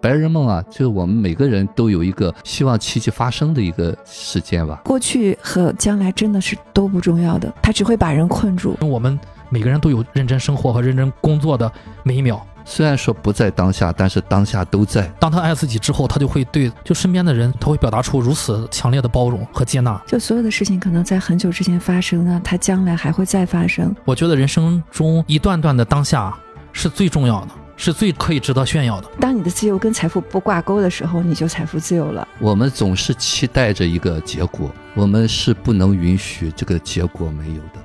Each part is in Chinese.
白日梦啊，就是我们每个人都有一个希望奇迹发生的一个时间吧。过去和将来真的是都不重要的，它只会把人困住。我们每个人都有认真生活和认真工作的每一秒。虽然说不在当下，但是当下都在。当他爱自己之后，他就会对就身边的人，他会表达出如此强烈的包容和接纳。就所有的事情可能在很久之前发生呢，他将来还会再发生。我觉得人生中一段段的当下是最重要的，是最可以值得炫耀的。当你的自由跟财富不挂钩的时候，你就财富自由了。我们总是期待着一个结果，我们是不能允许这个结果没有的。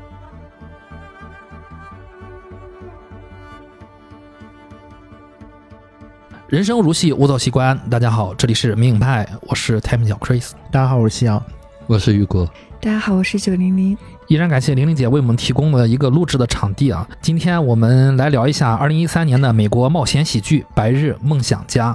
人生如戏，勿走西关。大家好，这里是明影派，我是太平小 Chris。大家好，我是夕阳，我是雨果。大家好，我是九零零。依然感谢玲玲姐为我们提供了一个录制的场地啊。今天我们来聊一下二零一三年的美国冒险喜剧《白日梦想家》。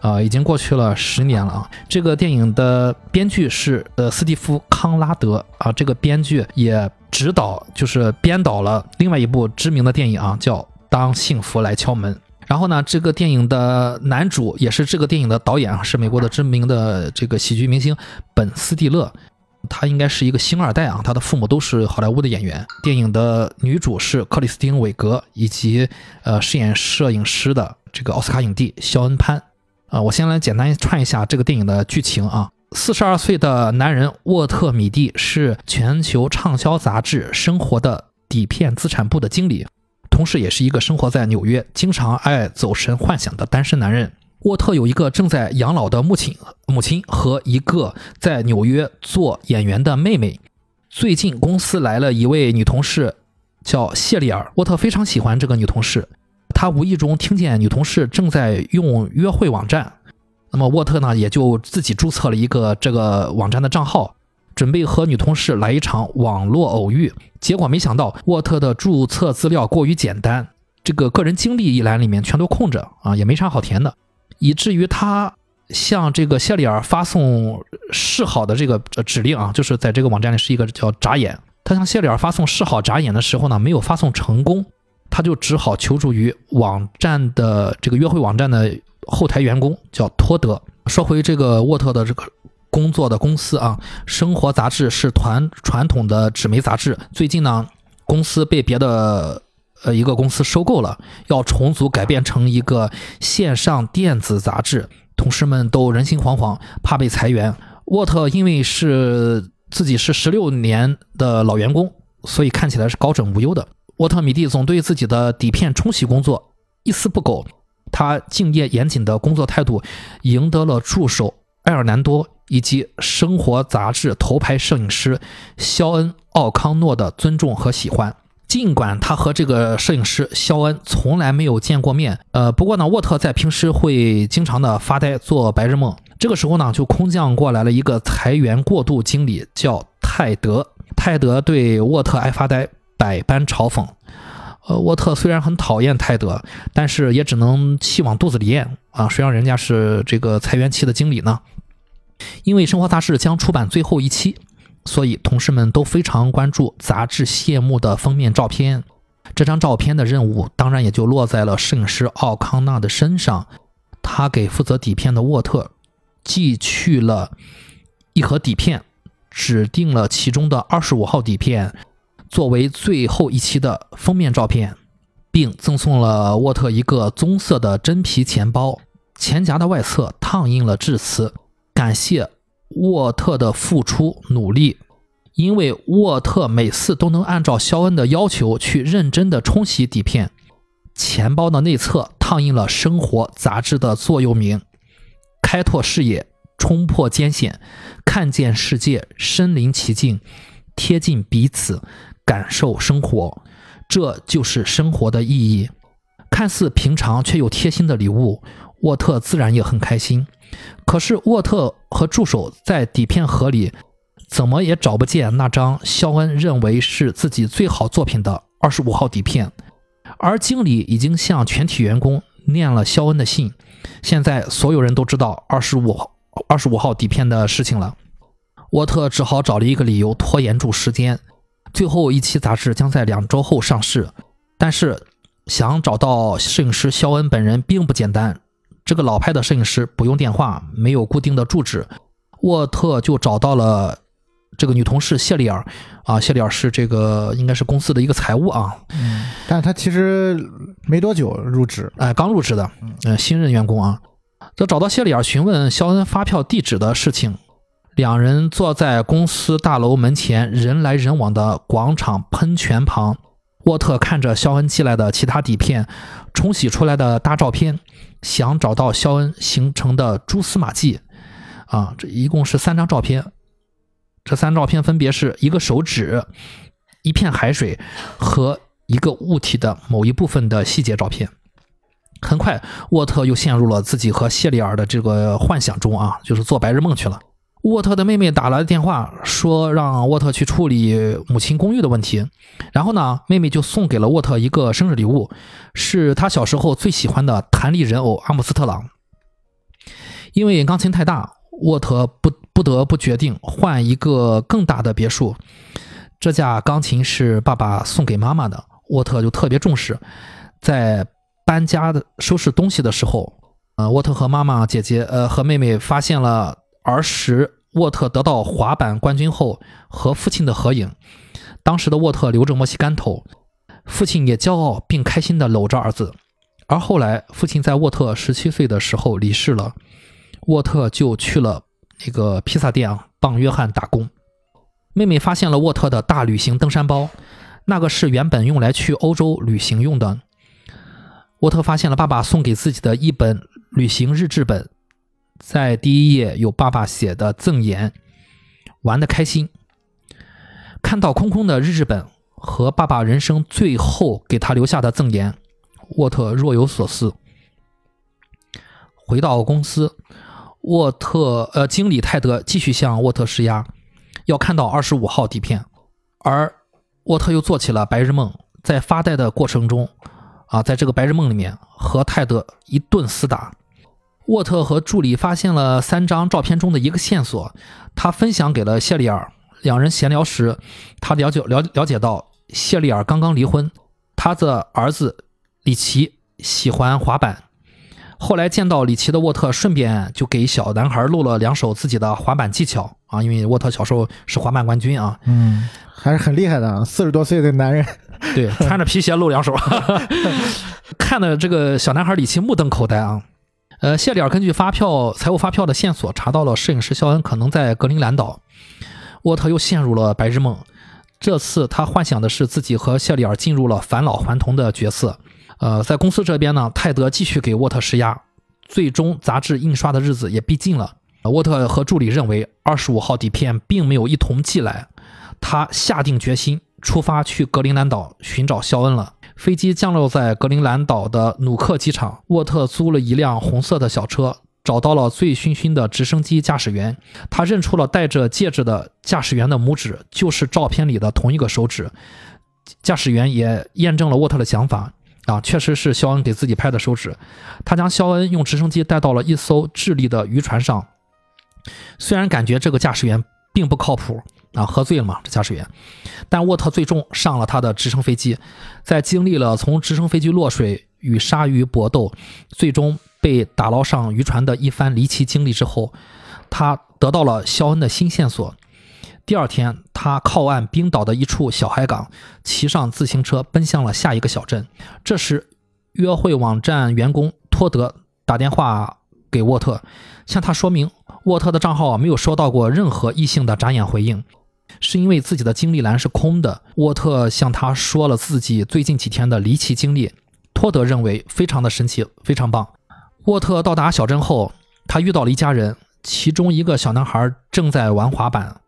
呃，已经过去了十年了啊。这个电影的编剧是呃斯蒂夫·康拉德啊，这个编剧也指导就是编导了另外一部知名的电影啊，叫《当幸福来敲门》。然后呢，这个电影的男主也是这个电影的导演啊，是美国的知名的这个喜剧明星本·斯蒂勒，他应该是一个星二代啊，他的父母都是好莱坞的演员。电影的女主是克里斯汀·韦格，以及呃饰演摄影师的这个奥斯卡影帝肖恩·潘。啊，我先来简单串一下这个电影的剧情啊。四十二岁的男人沃特·米蒂是全球畅销杂志《生活》的底片资产部的经理。同时，也是一个生活在纽约、经常爱走神幻想的单身男人。沃特有一个正在养老的母亲，母亲和一个在纽约做演员的妹妹。最近公司来了一位女同事，叫谢丽尔。沃特非常喜欢这个女同事。他无意中听见女同事正在用约会网站，那么沃特呢，也就自己注册了一个这个网站的账号。准备和女同事来一场网络偶遇，结果没想到沃特的注册资料过于简单，这个个人经历一栏里面全都空着啊，也没啥好填的，以至于他向这个谢里尔发送示好的这个指令啊，就是在这个网站里是一个叫眨眼。他向谢里尔发送示好眨眼的时候呢，没有发送成功，他就只好求助于网站的这个约会网站的后台员工，叫托德。说回这个沃特的这个。工作的公司啊，生活杂志是团传统的纸媒杂志。最近呢，公司被别的呃一个公司收购了，要重组改变成一个线上电子杂志。同事们都人心惶惶，怕被裁员。沃特因为是自己是十六年的老员工，所以看起来是高枕无忧的。沃特米蒂总对自己的底片冲洗工作一丝不苟，他敬业严谨的工作态度赢得了助手埃尔南多。以及生活杂志头牌摄影师肖恩·奥康诺的尊重和喜欢。尽管他和这个摄影师肖恩从来没有见过面，呃，不过呢，沃特在平时会经常的发呆做白日梦。这个时候呢，就空降过来了一个裁员过渡经理，叫泰德。泰德对沃特爱发呆百般嘲讽。呃，沃特虽然很讨厌泰德，但是也只能气往肚子里咽啊，谁让人家是这个裁员期的经理呢？因为生活杂志将出版最后一期，所以同事们都非常关注杂志谢幕的封面照片。这张照片的任务当然也就落在了摄影师奥康纳的身上。他给负责底片的沃特寄去了一盒底片，指定了其中的二十五号底片作为最后一期的封面照片，并赠送了沃特一个棕色的真皮钱包，钱夹的外侧烫印了致辞。感谢沃特的付出努力，因为沃特每次都能按照肖恩的要求去认真的冲洗底片。钱包的内侧烫印了《生活》杂志的座右铭：“开拓视野，冲破艰险，看见世界，身临其境，贴近彼此，感受生活。”这就是生活的意义。看似平常却又贴心的礼物，沃特自然也很开心。可是沃特和助手在底片盒里怎么也找不见那张肖恩认为是自己最好作品的二十五号底片，而经理已经向全体员工念了肖恩的信，现在所有人都知道二十五号二十五号底片的事情了。沃特只好找了一个理由拖延住时间，最后一期杂志将在两周后上市，但是想找到摄影师肖恩本人并不简单。这个老派的摄影师不用电话，没有固定的住址，沃特就找到了这个女同事谢丽尔。啊，谢丽尔是这个应该是公司的一个财务啊，嗯，但是他其实没多久入职，哎，刚入职的，嗯，新任员工啊。就找到谢丽尔询问肖恩发票地址的事情，两人坐在公司大楼门前人来人往的广场喷泉旁。沃特看着肖恩寄来的其他底片，冲洗出来的大照片，想找到肖恩形成的蛛丝马迹。啊，这一共是三张照片，这三照片分别是一个手指、一片海水和一个物体的某一部分的细节照片。很快，沃特又陷入了自己和谢丽尔的这个幻想中啊，就是做白日梦去了。沃特的妹妹打来电话，说让沃特去处理母亲公寓的问题。然后呢，妹妹就送给了沃特一个生日礼物，是他小时候最喜欢的弹力人偶阿姆斯特朗。因为钢琴太大，沃特不不得不决定换一个更大的别墅。这架钢琴是爸爸送给妈妈的，沃特就特别重视，在。搬家的收拾东西的时候，呃，沃特和妈妈、姐姐，呃，和妹妹发现了儿时沃特得到滑板冠军后和父亲的合影。当时的沃特留着墨西干头，父亲也骄傲并开心地搂着儿子。而后来，父亲在沃特十七岁的时候离世了，沃特就去了那个披萨店啊帮约翰打工。妹妹发现了沃特的大旅行登山包，那个是原本用来去欧洲旅行用的。沃特发现了爸爸送给自己的一本旅行日志本，在第一页有爸爸写的赠言：“玩的开心。”看到空空的日志本和爸爸人生最后给他留下的赠言，沃特若有所思。回到公司，沃特呃，经理泰德继续向沃特施压，要看到二十五号底片，而沃特又做起了白日梦，在发呆的过程中。啊，在这个白日梦里面和泰德一顿厮打，沃特和助理发现了三张照片中的一个线索，他分享给了谢丽尔。两人闲聊时，他了解了了解到谢丽尔刚刚离婚，他的儿子里奇喜欢滑板。后来见到里奇的沃特，顺便就给小男孩露了两手自己的滑板技巧啊，因为沃特小时候是滑板冠军啊，嗯，还是很厉害的，四十多岁的男人。对，穿着皮鞋露两手，看的这个小男孩李奇目瞪口呆啊。呃，谢里尔根据发票、财务发票的线索，查到了摄影师肖恩可能在格陵兰岛。沃特又陷入了白日梦，这次他幻想的是自己和谢里尔进入了返老还童的角色。呃，在公司这边呢，泰德继续给沃特施压，最终杂志印刷的日子也逼近了。沃特和助理认为二十五号底片并没有一同寄来，他下定决心。出发去格陵兰岛寻找肖恩了。飞机降落在格陵兰岛的努克机场，沃特租了一辆红色的小车，找到了醉醺醺的直升机驾驶员。他认出了戴着戒指的驾驶员的拇指就是照片里的同一个手指。驾驶员也验证了沃特的想法，啊，确实是肖恩给自己拍的手指。他将肖恩用直升机带到了一艘智利的渔船上。虽然感觉这个驾驶员并不靠谱。啊，喝醉了嘛？这驾驶员，但沃特最终上了他的直升飞机，在经历了从直升飞机落水与鲨鱼搏斗，最终被打捞上渔船的一番离奇经历之后，他得到了肖恩的新线索。第二天，他靠岸冰岛的一处小海港，骑上自行车奔向了下一个小镇。这时，约会网站员工托德打电话给沃特，向他说明沃特的账号没有收到过任何异性的眨眼回应。是因为自己的经历栏是空的。沃特向他说了自己最近几天的离奇经历，托德认为非常的神奇，非常棒。沃特到达小镇后，他遇到了一家人，其中一个小男孩正在玩滑板，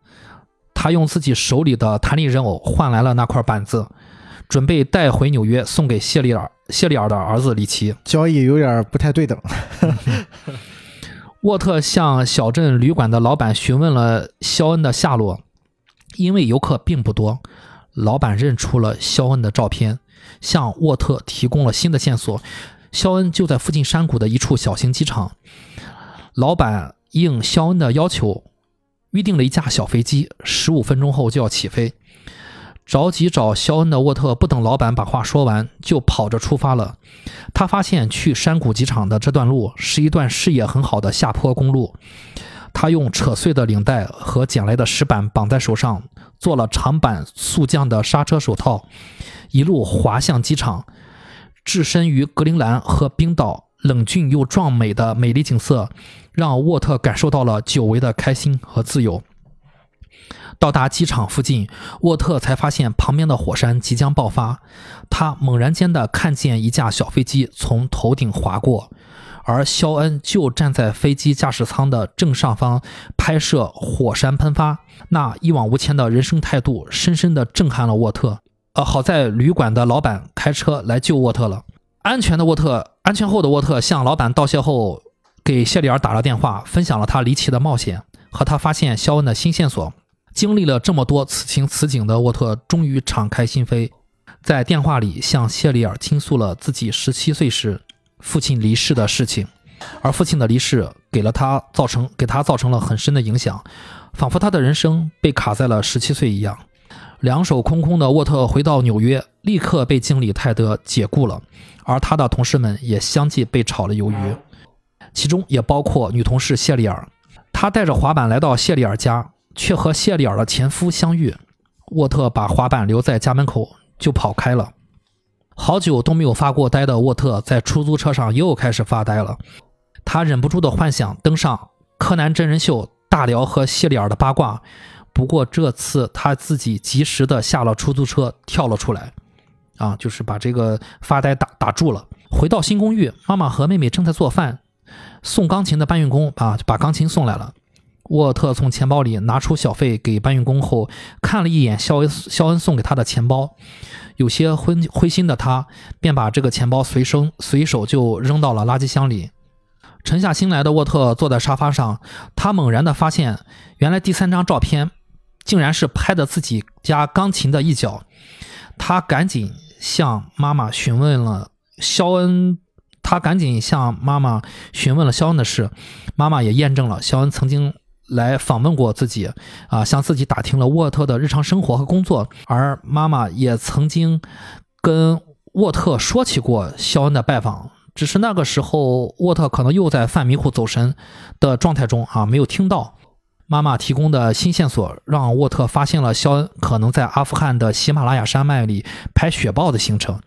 他用自己手里的弹力人偶换来了那块板子，准备带回纽约送给谢利尔。谢利尔的儿子里奇，交易有点不太对等。沃特向小镇旅馆的老板询问了肖恩的下落。因为游客并不多，老板认出了肖恩的照片，向沃特提供了新的线索。肖恩就在附近山谷的一处小型机场。老板应肖恩的要求，预定了一架小飞机，十五分钟后就要起飞。着急找肖恩的沃特不等老板把话说完，就跑着出发了。他发现去山谷机场的这段路是一段视野很好的下坡公路。他用扯碎的领带和捡来的石板绑在手上，做了长板速降的刹车手套，一路滑向机场。置身于格陵兰和冰岛冷峻又壮美的美丽景色，让沃特感受到了久违的开心和自由。到达机场附近，沃特才发现旁边的火山即将爆发。他猛然间的看见一架小飞机从头顶划过，而肖恩就站在飞机驾驶舱的正上方拍摄火山喷发。那一往无前的人生态度，深深的震撼了沃特。呃，好在旅馆的老板开车来救沃特了。安全的沃特，安全后的沃特向老板道谢后，给谢里尔打了电话，分享了他离奇的冒险和他发现肖恩的新线索。经历了这么多此情此景的沃特，终于敞开心扉，在电话里向谢里尔倾诉了自己十七岁时父亲离世的事情，而父亲的离世给了他造成给他造成了很深的影响，仿佛他的人生被卡在了十七岁一样。两手空空的沃特回到纽约，立刻被经理泰德解雇了，而他的同事们也相继被炒了鱿鱼，其中也包括女同事谢丽尔。他带着滑板来到谢丽尔家，却和谢丽尔的前夫相遇。沃特把滑板留在家门口就跑开了。好久都没有发过呆的沃特在出租车上又开始发呆了，他忍不住的幻想登上柯南真人秀，大聊和谢丽尔的八卦。不过这次他自己及时的下了出租车，跳了出来，啊，就是把这个发呆打打住了。回到新公寓，妈妈和妹妹正在做饭，送钢琴的搬运工啊就把钢琴送来了。沃特从钱包里拿出小费给搬运工后，看了一眼肖恩肖恩送给他的钱包，有些灰灰心的他，便把这个钱包随身随手就扔到了垃圾箱里。沉下心来的沃特坐在沙发上，他猛然的发现，原来第三张照片。竟然是拍的自己家钢琴的一角，他赶紧向妈妈询问了肖恩，他赶紧向妈妈询问了肖恩的事，妈妈也验证了肖恩曾经来访问过自己，啊，向自己打听了沃特的日常生活和工作，而妈妈也曾经跟沃特说起过肖恩的拜访，只是那个时候沃特可能又在犯迷糊走神的状态中啊，没有听到。妈妈提供的新线索让沃特发现了肖恩可能在阿富汗的喜马拉雅山脉里拍雪豹的行程。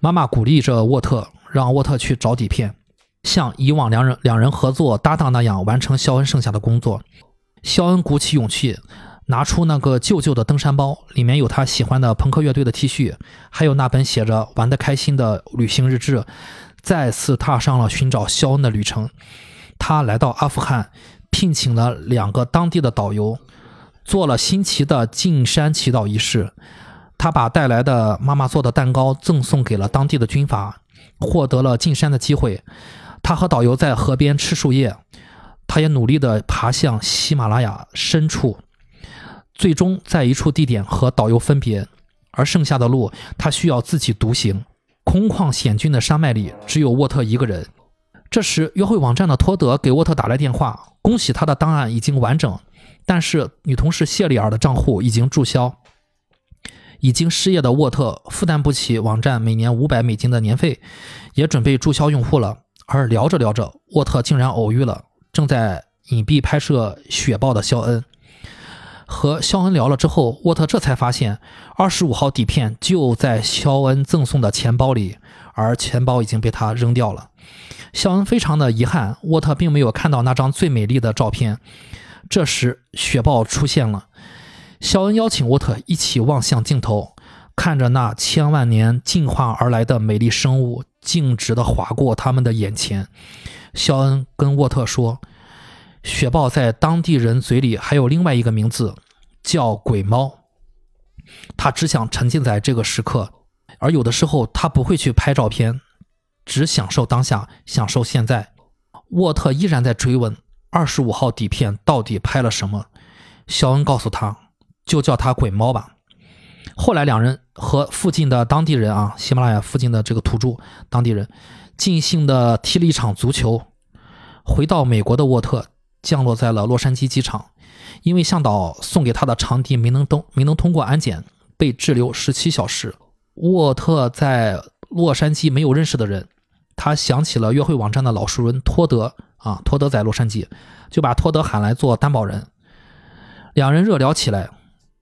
妈妈鼓励着沃特，让沃特去找底片，像以往两人两人合作搭档那样完成肖恩剩下的工作。肖恩鼓起勇气，拿出那个旧旧的登山包，里面有他喜欢的朋克乐队的 T 恤，还有那本写着“玩得开心”的旅行日志，再次踏上了寻找肖恩的旅程。他来到阿富汗。聘请了两个当地的导游，做了新奇的进山祈祷仪式。他把带来的妈妈做的蛋糕赠送给了当地的军阀，获得了进山的机会。他和导游在河边吃树叶，他也努力地爬向喜马拉雅深处，最终在一处地点和导游分别。而剩下的路，他需要自己独行。空旷险峻的山脉里，只有沃特一个人。这时，约会网站的托德给沃特打来电话。恭喜他的档案已经完整，但是女同事谢里尔的账户已经注销。已经失业的沃特负担不起网站每年五百美金的年费，也准备注销用户了。而聊着聊着，沃特竟然偶遇了正在隐蔽拍摄雪豹的肖恩。和肖恩聊了之后，沃特这才发现二十五号底片就在肖恩赠送的钱包里，而钱包已经被他扔掉了。肖恩非常的遗憾，沃特并没有看到那张最美丽的照片。这时，雪豹出现了。肖恩邀请沃特一起望向镜头，看着那千万年进化而来的美丽生物径直地划过他们的眼前。肖恩跟沃特说：“雪豹在当地人嘴里还有另外一个名字，叫鬼猫。他只想沉浸在这个时刻，而有的时候他不会去拍照片。”只享受当下，享受现在。沃特依然在追问二十五号底片到底拍了什么。肖恩告诉他，就叫他“鬼猫”吧。后来两人和附近的当地人啊，喜马拉雅附近的这个土著当地人，尽兴的踢了一场足球。回到美国的沃特降落在了洛杉矶机场，因为向导送给他的长笛没能登没能通过安检，被滞留十七小时。沃特在洛杉矶没有认识的人，他想起了约会网站的老熟人托德啊，托德在洛杉矶，就把托德喊来做担保人。两人热聊起来，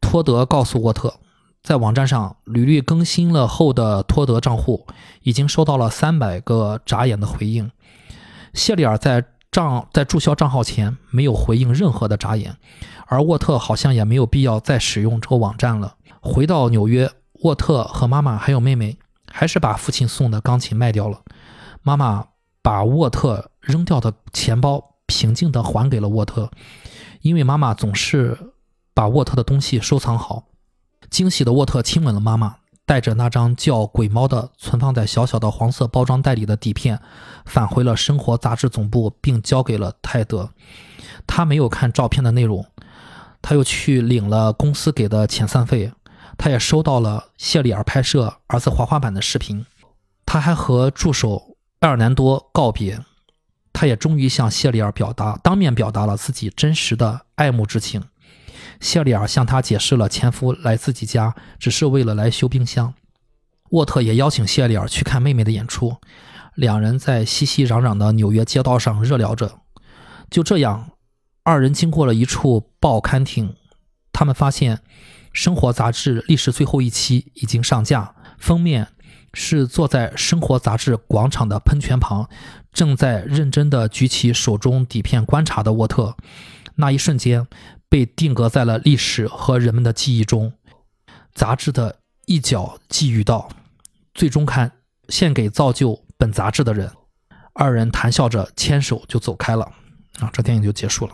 托德告诉沃特，在网站上屡屡更新了后的托德账户已经收到了三百个眨眼的回应。谢里尔在账在注销账号前没有回应任何的眨眼，而沃特好像也没有必要再使用这个网站了。回到纽约。沃特和妈妈还有妹妹，还是把父亲送的钢琴卖掉了。妈妈把沃特扔掉的钱包平静地还给了沃特，因为妈妈总是把沃特的东西收藏好。惊喜的沃特亲吻了妈妈，带着那张叫“鬼猫”的存放在小小的黄色包装袋里的底片，返回了生活杂志总部，并交给了泰德。他没有看照片的内容，他又去领了公司给的遣散费。他也收到了谢里尔拍摄儿子滑滑板的视频，他还和助手埃尔南多告别，他也终于向谢里尔表达当面表达了自己真实的爱慕之情。谢里尔向他解释了前夫来自己家只是为了来修冰箱。沃特也邀请谢里尔去看妹妹的演出，两人在熙熙攘攘的纽约街道上热聊着。就这样，二人经过了一处报刊亭，他们发现。生活杂志历史最后一期已经上架，封面是坐在生活杂志广场的喷泉旁，正在认真地举起手中底片观察的沃特。那一瞬间被定格在了历史和人们的记忆中。杂志的一角寄语道：“最终刊，献给造就本杂志的人。”二人谈笑着牵手就走开了。啊，这电影就结束了。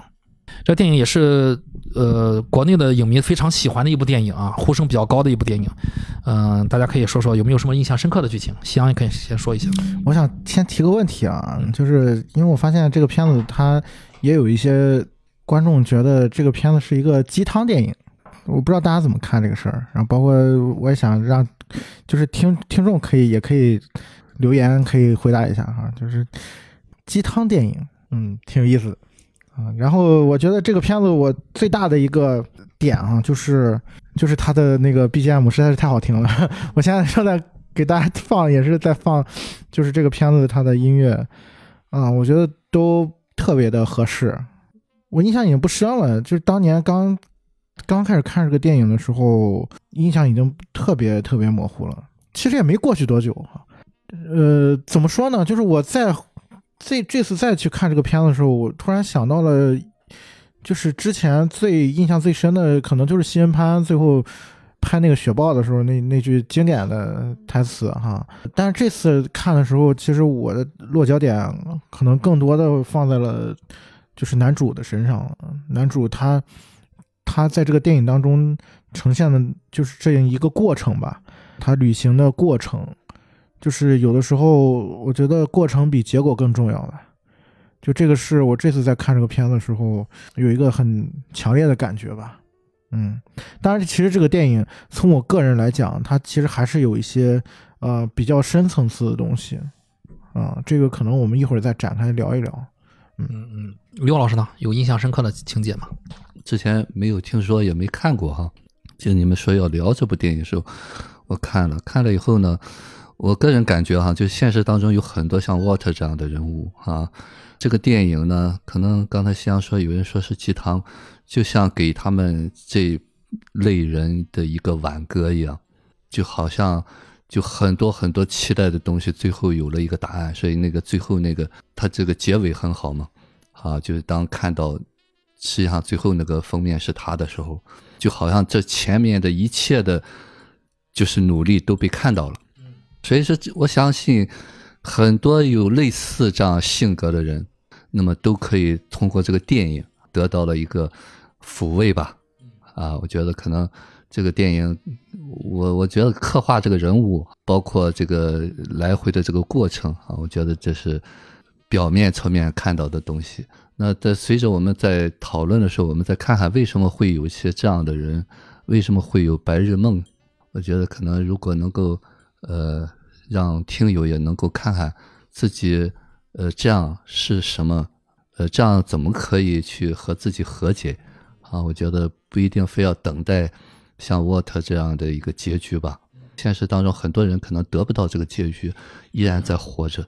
这电影也是呃国内的影迷非常喜欢的一部电影啊，呼声比较高的一部电影。嗯，大家可以说说有没有什么印象深刻的剧情？夕阳也可以先说一下。我想先提个问题啊，就是因为我发现这个片子它也有一些观众觉得这个片子是一个鸡汤电影，我不知道大家怎么看这个事儿。然后包括我也想让就是听听众可以也可以留言可以回答一下哈，就是鸡汤电影，嗯，挺有意思的。啊，然后我觉得这个片子我最大的一个点啊，就是就是它的那个 BGM 实在是太好听了。我现在正在给大家放，也是在放，就是这个片子它的音乐啊，我觉得都特别的合适。我印象已经不深了，就是当年刚刚开始看这个电影的时候，印象已经特别特别模糊了。其实也没过去多久哈，呃，怎么说呢？就是我在。这这次再去看这个片子的时候，我突然想到了，就是之前最印象最深的，可能就是西恩潘最后拍那个雪豹的时候那那句经典的台词哈。但是这次看的时候，其实我的落脚点可能更多的放在了就是男主的身上。男主他他在这个电影当中呈现的就是这样一个过程吧，他旅行的过程。就是有的时候，我觉得过程比结果更重要吧。就这个是我这次在看这个片子的时候有一个很强烈的感觉吧。嗯，当然，其实这个电影从我个人来讲，它其实还是有一些呃比较深层次的东西。啊，这个可能我们一会儿再展开聊一聊。嗯嗯，刘老师呢，有印象深刻的情节吗？之前没有听说，也没看过哈。就你们说要聊这部电影的时候，我看了，看了以后呢。我个人感觉哈，就现实当中有很多像沃特这样的人物啊。这个电影呢，可能刚才夕阳说有人说是鸡汤，就像给他们这类人的一个挽歌一样，就好像就很多很多期待的东西，最后有了一个答案。所以那个最后那个他这个结尾很好嘛，啊，就是当看到实际上最后那个封面是他的时候，就好像这前面的一切的，就是努力都被看到了。所以说，我相信很多有类似这样性格的人，那么都可以通过这个电影得到了一个抚慰吧。啊，我觉得可能这个电影，我我觉得刻画这个人物，包括这个来回的这个过程啊，我觉得这是表面层面看到的东西。那在随着我们在讨论的时候，我们再看看为什么会有一些这样的人，为什么会有白日梦？我觉得可能如果能够。呃，让听友也能够看看自己，呃，这样是什么？呃，这样怎么可以去和自己和解？啊，我觉得不一定非要等待像沃特这样的一个结局吧。现实当中，很多人可能得不到这个结局，依然在活着。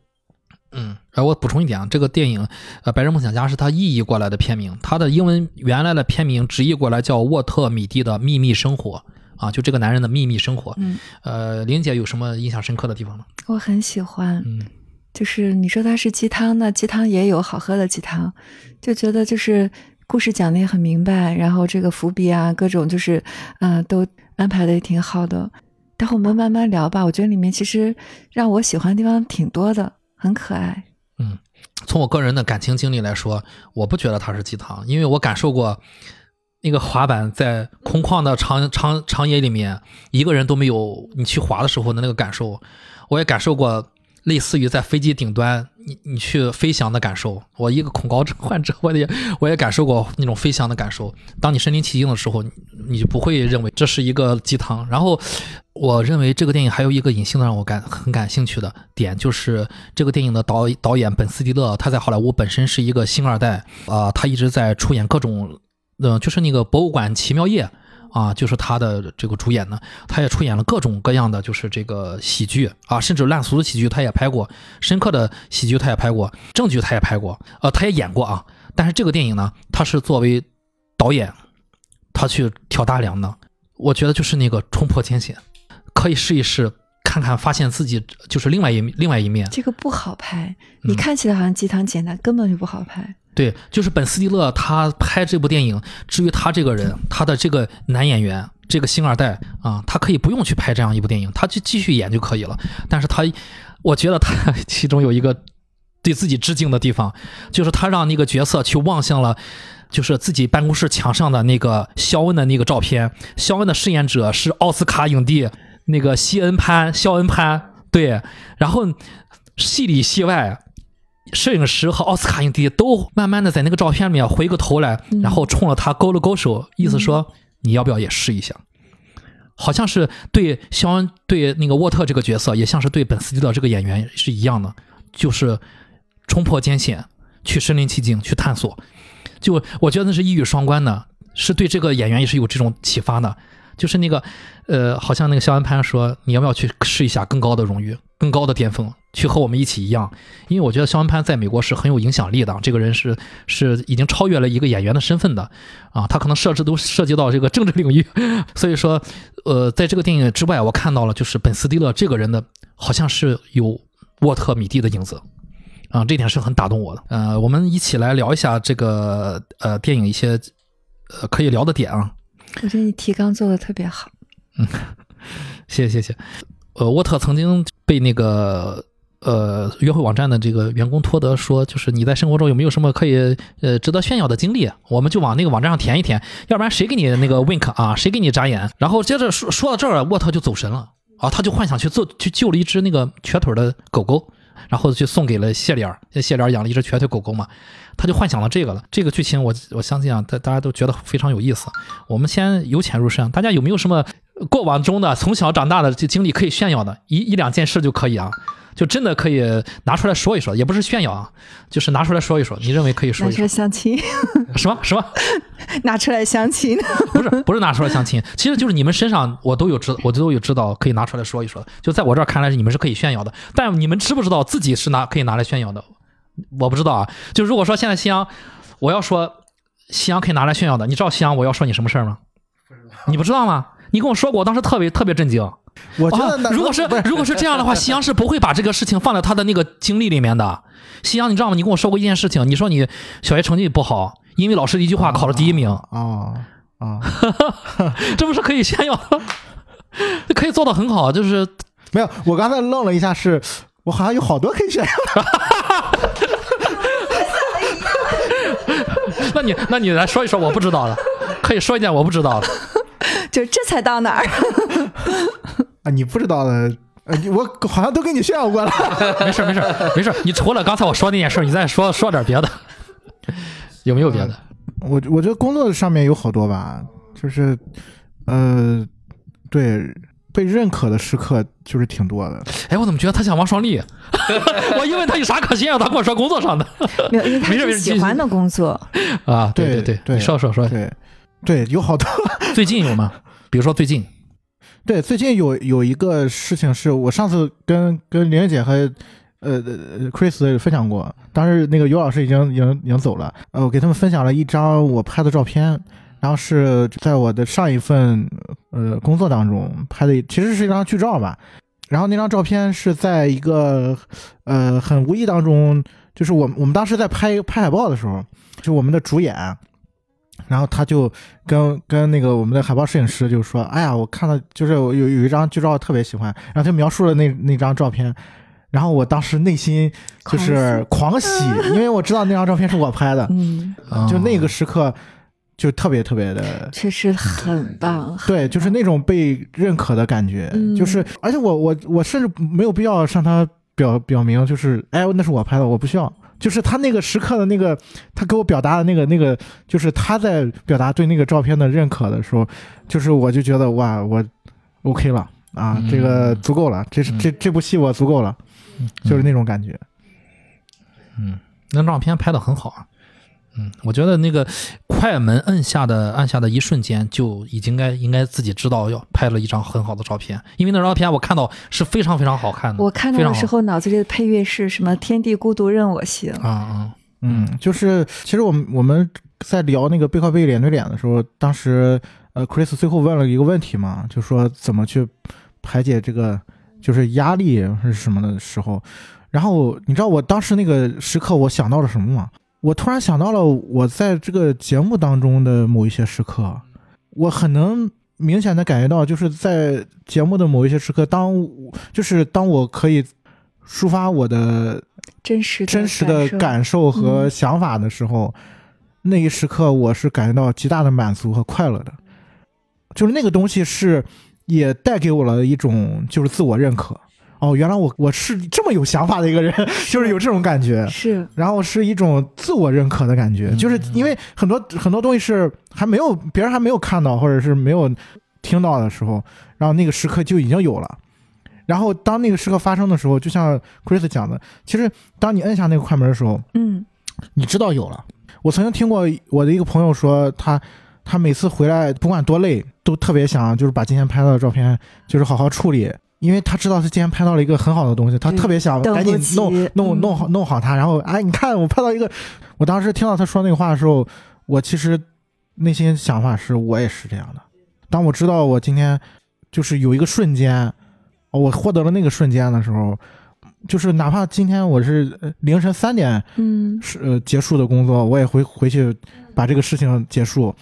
嗯，哎我补充一点啊，这个电影呃《白日梦想家》是他意译过来的片名，它的英文原来的片名直译过来叫《沃特米蒂的秘密生活》啊，就这个男人的秘密生活。嗯，呃，玲姐有什么印象深刻的地方吗？我很喜欢，嗯就是你说它是鸡汤呢，鸡汤也有好喝的鸡汤，就觉得就是故事讲的也很明白，然后这个伏笔啊，各种就是嗯、呃都安排的也挺好的。待会我们慢慢聊吧，我觉得里面其实让我喜欢的地方挺多的，很可爱。嗯从我个人的感情经历来说，我不觉得它是鸡汤，因为我感受过那个滑板在空旷的长长长野里面，一个人都没有，你去滑的时候的那个感受，我也感受过类似于在飞机顶端你你去飞翔的感受。我一个恐高症患者，我也我也感受过那种飞翔的感受。当你身临其境的时候，你就不会认为这是一个鸡汤。然后，我认为这个电影还有一个隐性的让我感很感兴趣的点，就是这个电影的导导演本斯蒂勒，他在好莱坞本身是一个星二代啊、他一直在出演各种，呃，就是那个博物馆奇妙夜。啊，就是他的这个主演呢，他也出演了各种各样的就是这个喜剧啊，甚至烂俗的喜剧他也拍过，深刻的喜剧他也拍过，正剧他也拍过，呃，他也演过啊。但是这个电影呢，他是作为导演，他去挑大梁的，我觉得就是那个冲破艰险，可以试一试，看看发现自己就是另外一另外一面。这个不好拍，你嗯看起来好像鸡汤简单，根本就不好拍。对，就是本斯蒂勒他拍这部电影，至于他这个人，他的这个男演员，这个星二代啊，他可以不用去拍这样一部电影，他就继续演就可以了。但是他，我觉得他 其中有一个对自己致敬的地方，就是他让那个角色去望向了。就是自己办公室墙上的那个肖恩的那个照片，肖恩的饰演者是奥斯卡影帝那个西恩潘，肖恩潘，对，然后戏里戏外，摄影师和奥斯卡影帝都慢慢的在那个照片里面回过头来，嗯然后冲着他勾了勾手，意思说你要不要也试一下？好像是对肖恩对那个沃特这个角色，也像是对本斯蒂的这个演员是一样的，就是冲破艰险，去身临其境，去探索。就我觉得那是一语双关的，是对这个演员也是有这种启发的。就是那个，呃，好像那个肖恩潘说，你要不要去试一下更高的荣誉、更高的巅峰，去和我们一起一样？因为我觉得肖恩潘在美国是很有影响力的，这个人是是已经超越了一个演员的身份的啊，他可能设置都涉及到这个政治领域，所以说，呃，在这个电影之外，我看到了就是本斯蒂勒这个人的好像是有沃特米蒂的影子。啊，这点是很打动我的。呃，我们一起来聊一下这个呃电影一些呃可以聊的点啊。我觉得你提纲做的特别好。嗯谢谢 谢谢。呃，沃特曾经被那个呃约会网站的这个员工托德说，就是你在生活中有没有什么可以呃值得炫耀的经历？我们就往那个网站上填一填，要不然谁给你那个 wink 啊，谁给你眨眼？然后接着说说到这儿，沃特就走神了啊，他就幻想去做去救了一只那个瘸腿的狗狗。然后就送给了谢莲儿，谢莲儿养了一只瘸腿狗狗嘛，他就幻想了这个了。这个剧情我我相信啊，大大家都觉得非常有意思。我们先由浅入深，大家有没有什么过往中的从小长大的这经历可以炫耀的？一一两件事就可以啊，就真的可以拿出来说一说，也不是炫耀啊，就是拿出来说一说。你认为可以说拿出来一说？相亲，什么什么？拿出来相亲。不是不是拿出来相亲，其实就是你们身上我都有知，我都有知道可以拿出来说一说。就在我这儿看来，你们是可以炫耀的，但你们知不知道自己是拿可以拿来炫耀的？我不知道啊。就如果说现在夕阳，我要说夕阳可以拿来炫耀的，你知道夕阳我要说你什么事儿吗？你不知道吗？你跟我说过，我当时特别特别震惊。我觉得如果是是如果是这样的话，夕阳是不会把这个事情放在他的那个经历里面的。夕阳，你知道吗？你跟我说过一件事情，你说你小学成绩不好，因为老师一句话考了第一名，啊啊，这不是可以炫耀的？可以做的很好，就是没有，我刚才愣了一下是，我好像有好多可以炫耀。那你那你来说一说，我不知道的，可以说一件我不知道的。就这才到哪儿？啊，你不知道的，呃，我好像都跟你炫耀过了。没事没事没事，你除了刚才我说那件事，你再说说点别的，有没有别的？我我觉得工作上面有好多吧，就是呃，对被认可的时刻就是挺多的。哎，我怎么觉得他像王双立？我因为他有啥可炫耀？他跟我说工作上的没有，因为他没事没事是喜欢的工作。啊，对对对，对你说说说，对对，有好多。最近有吗？比如说最近，对，最近有有一个事情是我上次跟跟玲玲姐和呃呃 Chris 分享过，当时那个尤老师已经已经已经走了，呃，我给他们分享了一张我拍的照片，然后是在我的上一份呃工作当中拍的，其实是一张剧照吧。然后那张照片是在一个呃很无意当中，就是我我们当时在拍拍海报的时候，就我们的主演，然后他就跟跟那个我们的海报摄影师就说：“哎呀，我看到就是有有一张剧照特别喜欢。”然后他描述了那那张照片，然后我当时内心就是狂喜，因为我知道那张照片是我拍的，嗯，就那个时刻就特别特别的。确实很棒。对，就是那种被认可的感觉，嗯就是，而且我我我甚至没有必要向他表表明，就是，哎，那是我拍的，我不需要。就是他那个时刻的那个，他给我表达的那个那个，就是他在表达对那个照片的认可的时候，就是我就觉得哇，我 OK 了啊，嗯这个足够了，这是这这部戏我足够了，就是那种感觉。嗯，那照片拍的很好啊。嗯，我觉得那个快门摁下的按下的一瞬间，就已经该应该自己知道要拍了一张很好的照片，因为那张照片我看到是非常非常好看的。我看到的时候，脑子里的配乐是什么？天地孤独任我行。啊啊，嗯，就是其实我们我们在聊那个背靠背脸对脸的时候，当时呃，Chris 最后问了一个问题嘛，就说怎么去排解这个就是压力是什么的时候，然后你知道我当时那个时刻我想到了什么吗？我突然想到了我在这个节目当中的某一些时刻，我很能明显的感觉到，就是在节目的某一些时刻，当就是当我可以抒发我的真实真实的感受和嗯。想法的时候，那一时刻我是感觉到极大的满足和快乐的，就是那个东西是也带给我了一种就是自我认可。哦，原来我我是这么有想法的一个人，就是有这种感觉，是然后是一种自我认可的感觉，就是因为很多很多东西是还没有别人还没有看到或者是没有听到的时候，然后那个时刻就已经有了。然后当那个时刻发生的时候，就像 Chris 讲的，其实当你摁下那个快门的时候，嗯你知道有了。我曾经听过我的一个朋友说，他他每次回来不管多累，都特别想就是把今天拍到的照片就是好好处理，因为他知道他今天拍到了一个很好的东西，他特别想赶紧弄弄嗯弄好弄好它，然后哎，你看我拍到一个，我当时听到他说那个话的时候，我其实内心想法是我也是这样的。当我知道我今天就是有一个瞬间，哦我获得了那个瞬间的时候，就是哪怕今天我是呃凌晨三点嗯是呃结束的工作，我也回回去把这个事情结束。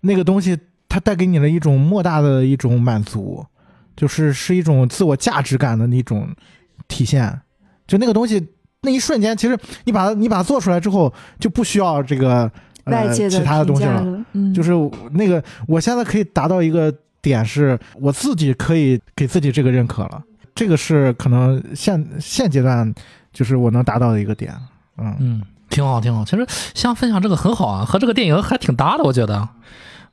那个东西它带给你了一种莫大的一种满足，就是是一种自我价值感的那种体现。就那个东西，那一瞬间，其实你把它你把它做出来之后，就不需要这个呃外界的其他的东西了。就是那个，我现在可以达到一个点，是我自己可以给自己这个认可了。这个是可能现现阶段就是我能达到的一个点。嗯嗯，挺好，挺好。其实像分享这个很好啊，和这个电影还挺搭的，我觉得。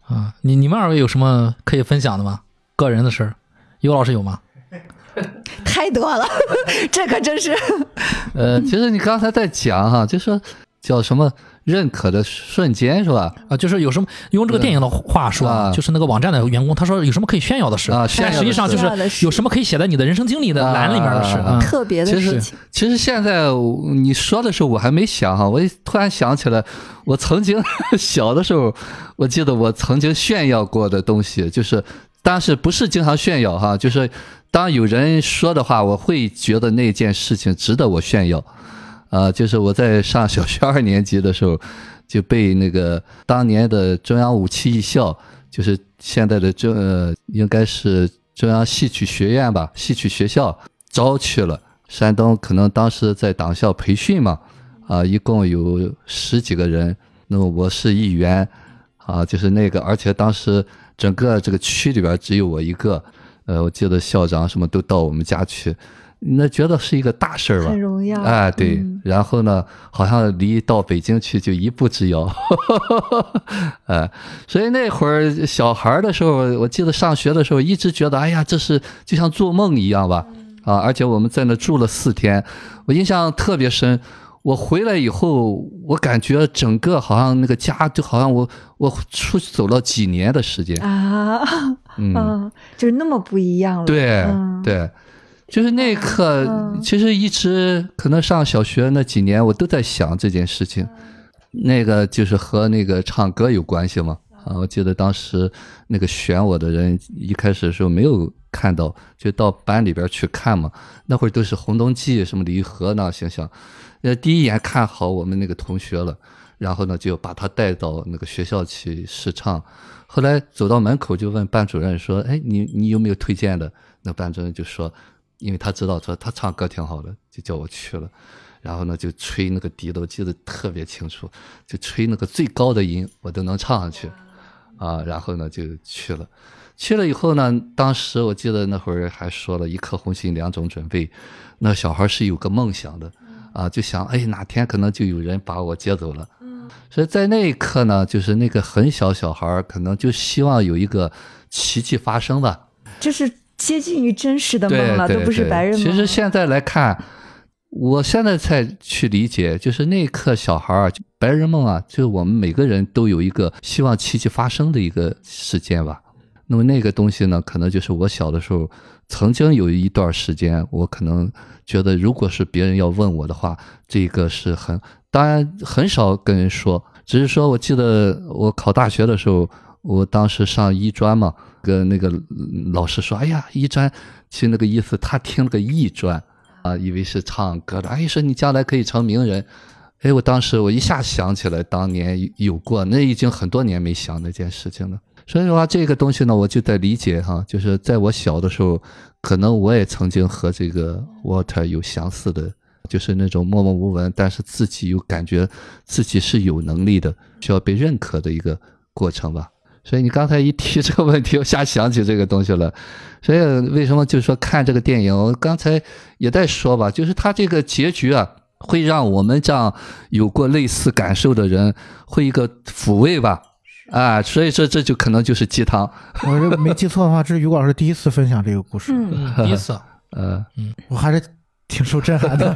啊，你你们二位有什么可以分享的吗？个人的事儿，尤老师有吗？太多了，这可真是 呃，其实你刚才在讲哈，就说叫什么认可的瞬间是吧？啊，就是有什么用这个电影的话说啊就是那个网站的员工，他说有什么可以炫耀的事啊炫耀的但实际上就是有什么可以写在你的人生经历的栏里面的事啊啊。特别的其实事情。其实现在你说的时候我还没想哈，我一突然想起来，我曾经 小的时候，我记得我曾经炫耀过的东西，就是但是不是经常炫耀哈，就是当有人说的话，我会觉得那件事情值得我炫耀。啊，就是我在上小学二年级的时候，就被那个当年的中央武器艺校，就是现在的中呃，应该是中央戏曲学院吧，戏曲学校招去了。山东可能当时在党校培训嘛，啊，一共有十几个人，那么我是一员，啊，就是那个，而且当时整个这个区里边只有我一个，呃，我记得校长什么都到我们家去，那觉得是一个大事儿吧很，荣耀，哎，对，嗯。然后呢，好像离到北京去就一步之遥，哎，所以那会儿小孩儿的时候，我记得上学的时候，一直觉得，哎呀，这是就像做梦一样吧，啊，而且我们在那住了四天，我印象特别深。我回来以后，我感觉整个好像那个家就好像我我出去走了几年的时间，啊，嗯，嗯，就是那么不一样了。对嗯，对，就是那一刻，嗯其实一直可能上小学那几年，我都在想这件事情。那个就是和那个唱歌有关系嘛？啊，我记得当时那个选我的人，一开始的时候没有看到，就到班里边去看嘛。那会儿都是《红灯记》什么李玉和那形象，呃，第一眼看好我们那个同学了，然后呢就把他带到那个学校去试唱。后来走到门口就问班主任说：“哎，你你有没有推荐的？”那班主任就说：“因为他知道说他唱歌挺好的，就叫我去了。”然后呢，就吹那个笛子，我记得特别清楚，就吹那个最高的音，我都能唱上去，啊，然后呢就去了。去了以后呢，当时我记得那会儿还说了一颗红心两种准备，那小孩是有个梦想的，啊，就想哎哪天可能就有人把我接走了。嗯所以在那一刻呢，就是那个很小小孩儿可能就希望有一个奇迹发生吧。这是接近于真实的梦了，都不是白日梦。其实现在来看，我现在才去理解，就是那一刻小孩儿白日梦啊，就是我们每个人都有一个希望奇迹发生的一个时间吧。那么那个东西呢，可能就是我小的时候曾经有一段时间，我可能觉得，如果是别人要问我的话，这个是很当然很少跟人说，只是说我记得我考大学的时候，我当时上医专嘛，跟那个老师说，哎呀，医专，其实那个意思，他听了个艺专啊，以为是唱歌的，哎，说你将来可以成名人。哎，我当时我一下想起来，当年有过，那已经很多年没想那件事情了。所以说这个东西呢，我就在理解哈，就是在我小的时候，可能我也曾经和这个 Water 有相似的，就是那种默默无闻，但是自己又感觉自己是有能力的，需要被认可的一个过程吧。所以你刚才一提这个问题，我瞎想起这个东西了。所以为什么就说看这个电影，我刚才也在说吧，就是它这个结局啊，会让我们这样有过类似感受的人，会一个抚慰吧。啊，所以说这就可能就是鸡汤。我这没记错的话，这是于果老师第一次分享这个故事，嗯，嗯，第一次，呃，我还是挺受震撼的。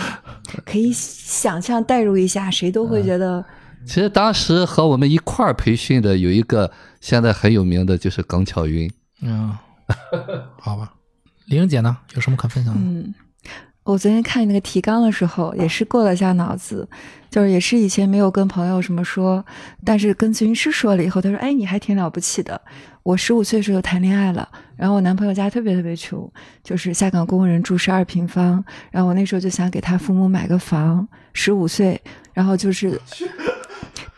可以想象代入一下，谁都会觉得其实当时和我们一块儿培训的有一个现在很有名的，就是耿巧云。嗯，好吧。玲玲姐呢，有什么可分享的？嗯，我昨天看那个提纲的时候，也是过了一下脑子，就是也是以前没有跟朋友什么说，但是跟咨询师说了以后，他说：“哎，你还挺了不起的。”我十五岁的时候谈恋爱了，然后我男朋友家特别特别穷，就是下岗工人住十二平方，然后我那时候就想给他父母买个房，十五岁，然后就是，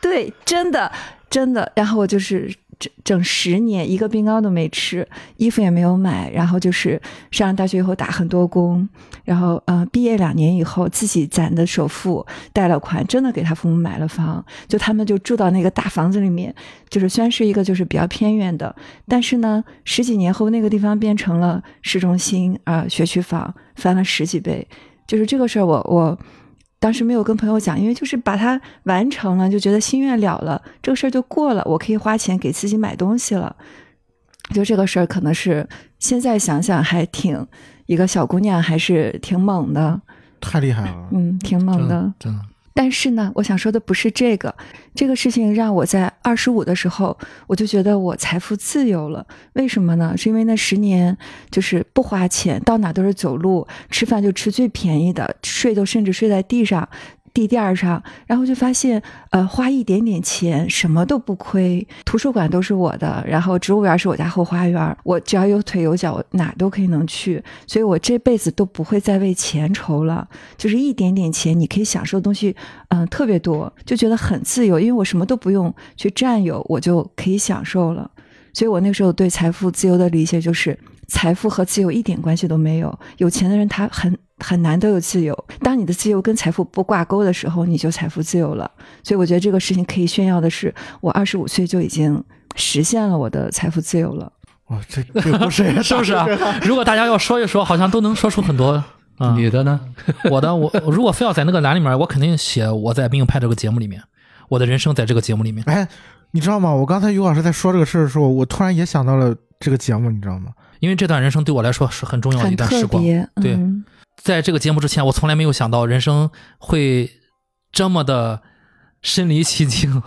对，真的真的，然后我就是整整十年一个冰糕都没吃，衣服也没有买，然后就是上了大学以后打很多工，然后呃毕业两年以后自己攒的首付贷了款，真的给他父母买了房，就他们就住到那个大房子里面，就是虽然是一个就是比较偏远的，但是呢十几年后那个地方变成了市中心啊、学区房，翻了十几倍，就是这个事儿我我。当时没有跟朋友讲，因为就是把它完成了，就觉得心愿了了，这个事儿就过了，我可以花钱给自己买东西了。就这个事儿，可能是现在想想还挺一个小姑娘，还是挺猛的，太厉害了！嗯，挺猛的真的。真的，但是呢，我想说的不是这个，这个事情让我在二十五的时候，我就觉得我财富自由了。为什么呢？是因为那十年就是不花钱，到哪都是走路，吃饭就吃最便宜的，睡都甚至睡在地上。地垫上，然后就发现，呃，花一点点钱什么都不亏，图书馆都是我的，然后植物园是我家后花园，我只要有腿有脚，我哪都可以能去，所以我这辈子都不会再为钱愁了，就是一点点钱，你可以享受的东西，嗯、特别多，就觉得很自由，因为我什么都不用去占有，我就可以享受了。所以我那时候对财富自由的理解就是，财富和自由一点关系都没有。有钱的人他很很难都有自由，当你的自由跟财富不挂钩的时候，你就财富自由了。所以我觉得这个事情可以炫耀的是，我二十五岁就已经实现了我的财富自由了。哇，这这个故事也是不是啊？如果大家要说一说，好像都能说出很多。啊、你的呢？我的我我如果非要在那个栏里面，我肯定写我在《冰派》这个节目里面，我的人生在这个节目里面。哎，你知道吗？我刚才于老师在说这个事儿的时候，我突然也想到了这个节目，你知道吗？因为这段人生对我来说是很重要的一段时光。别，对嗯在这个节目之前，我从来没有想到人生会这么的身临其境，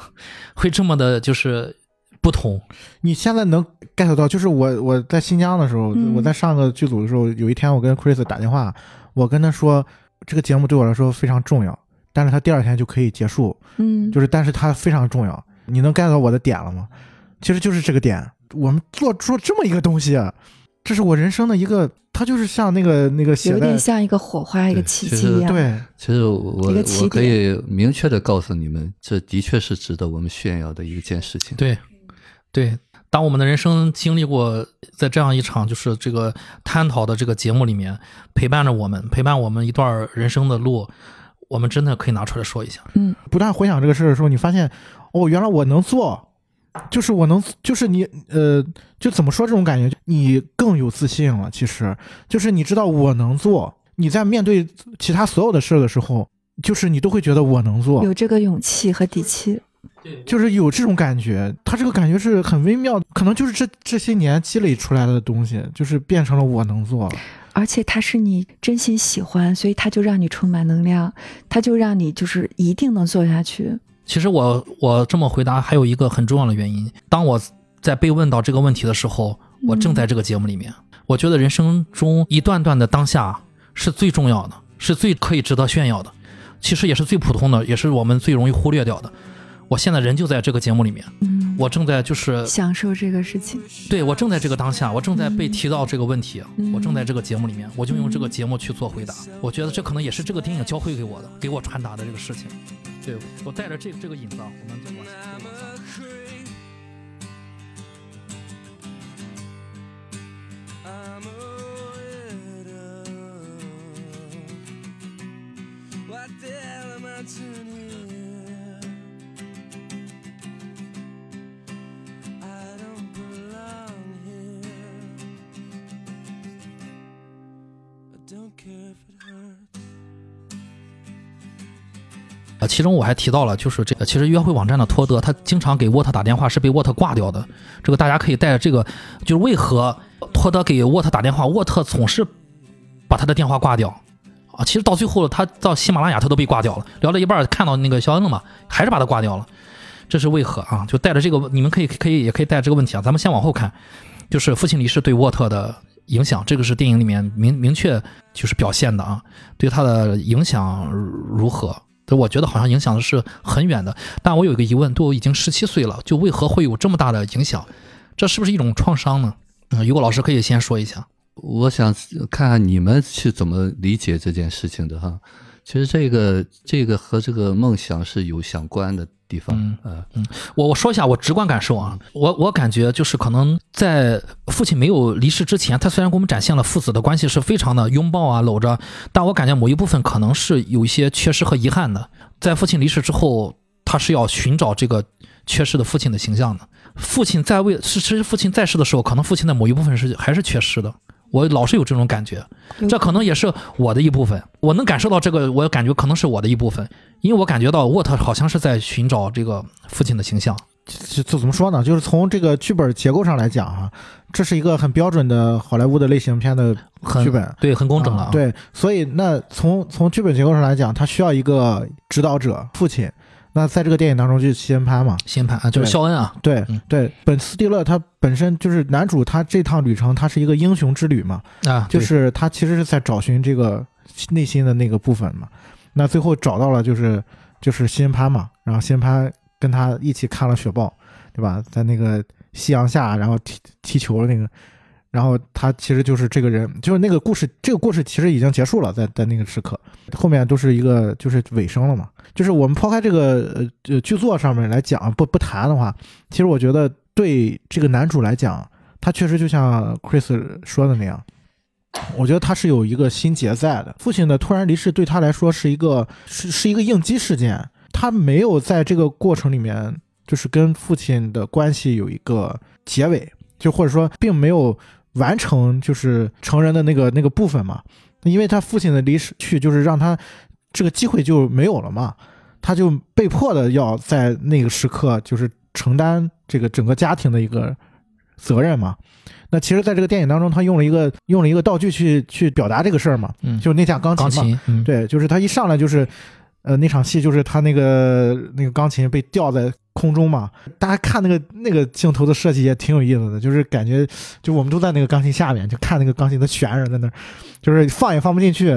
会这么的就是不同。你现在能 get 到，就是我我在新疆的时候，嗯我在上个剧组的时候，有一天我跟 Chris 打电话，我跟他说这个节目对我来说非常重要，但是他第二天就可以结束，嗯，就是但是他非常重要，你能 get 到我的点了吗？其实就是这个点，我们做出这么一个东西，啊这是我人生的一个，它就是像那个那个写有点像一个火花，一个奇迹一样。对，其实我我可以明确的告诉你们，这的确是值得我们炫耀的一件事情。对，对，当我们的人生经历过在这样一场就是这个探讨的这个节目里面，陪伴着我们，陪伴我们一段人生的路，我们真的可以拿出来说一下。嗯，不断回想这个事儿的时候，你发现哦，原来我能做，就是我能，就是你呃，就怎么说这种感觉，你更有自信了。其实就是你知道我能做，你在面对其他所有的事儿的时候，就是你都会觉得我能做，有这个勇气和底气。就是有这种感觉。他这个感觉是很微妙的，可能就是这这些年积累出来的东西，就是变成了我能做了。而且它是你真心喜欢，所以它就让你充满能量，它就让你就是一定能做下去。其实我我这么回答还有一个很重要的原因，当我在被问到这个问题的时候，我正在这个节目里面。我觉得人生中一段段的当下是最重要的，是最可以值得炫耀的，其实也是最普通的，也是我们最容易忽略掉的。我现在人就在这个节目里面，嗯，我正在就是享受这个事情。对我正在这个当下，我正在被提到这个问题，嗯我正在这个节目里面，我就用这个节目去做回答。我觉得这可能也是这个电影教会给我的，给我传达的这个事情。对我带着这这个影子，我们就往下就往下。I'm 其中我还提到了，就是这个，其实约会网站的托德，他经常给沃特打电话是被沃特挂掉的。这个大家可以带着这个，就是为何托德给沃特打电话，沃特总是把他的电话挂掉啊？其实到最后，他到喜马拉雅他都被挂掉了，聊了一半看到那个肖恩了嘛，还是把他挂掉了，这是为何啊？就带着这个，你们可以可以也可以带这个问题啊，咱们先往后看，就是父亲离世对沃特的影响，这个是电影里面明明确就是表现的啊，对他的影响如何？我觉得好像影响的是很远的，但我有一个疑问，对我已经十七岁了，就为何会有这么大的影响？这是不是一种创伤呢？嗯，雨果老师可以先说一下。我想看看你们是怎么理解这件事情的哈。其实这个这个和这个梦想是有相关的地方，嗯呃，我我说一下我直观感受啊，我我感觉就是可能在父亲没有离世之前，他虽然给我们展现了父子的关系是非常的拥抱啊搂着，但我感觉某一部分可能是有一些缺失和遗憾的。在父亲离世之后，他是要寻找这个缺失的父亲的形象的。父亲在位是其实父亲在世的时候，可能父亲的某一部分是还是缺失的。我老是有这种感觉，这可能也是我的一部分。我能感受到这个，我感觉可能是我的一部分，因为我感觉到沃特好像是在寻找这个父亲的形象。这这怎么说呢？就是从这个剧本结构上来讲啊、这是一个很标准的好莱坞的类型片的很剧本，对，很工整了、啊。，对，所以那从从剧本结构上来讲，他需要一个指导者，父亲。那在这个电影当中就是西恩潘嘛，新盘啊，就是肖恩啊，对、嗯对，本斯蒂勒他本身就是男主，他这趟旅程他是一个英雄之旅嘛，啊，就是他其实是在找寻这个内心的那个部分嘛。那最后找到了就是就是西恩潘嘛，然后西恩潘跟他一起看了雪豹，对吧？在那个夕阳下，然后踢踢球那个，然后他其实就是这个人，就是那个故事，这个故事其实已经结束了，在在那个时刻，后面都是一个就是尾声了嘛。就是我们抛开这个呃呃剧作上面来讲不不谈的话，其实我觉得对这个男主来讲，他确实就像 Chris 说的那样，我觉得他是有一个心结在的。父亲的突然离世对他来说是一个是是一个应激事件，他没有在这个过程里面就是跟父亲的关系有一个结尾，就或者说并没有完成就是成人的那个那个部分嘛。因为他父亲的离世去，就是让他这个机会就没有了嘛，他就被迫的要在那个时刻就是承担这个整个家庭的一个责任嘛。那其实，在这个电影当中，他用了一个用了一个道具去去表达这个事儿嘛，嗯，就是那架钢琴嘛。琴，嗯，对，就是他一上来就是，呃，那场戏就是他那个那个钢琴被吊在空中嘛。大家看那个那个镜头的设计也挺有意思的，就是感觉就我们都在那个钢琴下面，就看那个钢琴的悬着在那儿，就是放也放不进去，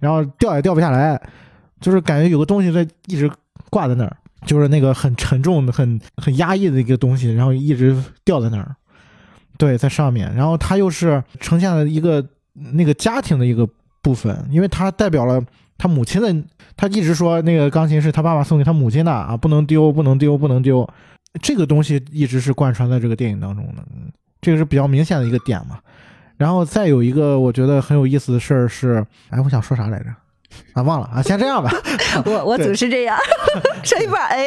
然后掉也掉不下来，就是感觉有个东西在一直挂在那儿，就是那个很沉重的、很很压抑的一个东西，然后一直吊在那儿。对，在上面，然后它又是呈现了一个那个家庭的一个部分，因为它代表了他母亲的，他一直说那个钢琴是他爸爸送给他母亲的啊，不能丢，不能丢，不能丢，这个东西一直是贯穿在这个电影当中的，嗯这个是比较明显的一个点嘛。然后再有一个我觉得很有意思的事儿是，哎，我想说啥来着？啊，忘了啊，先这样吧。我我总是这样，说一半哎，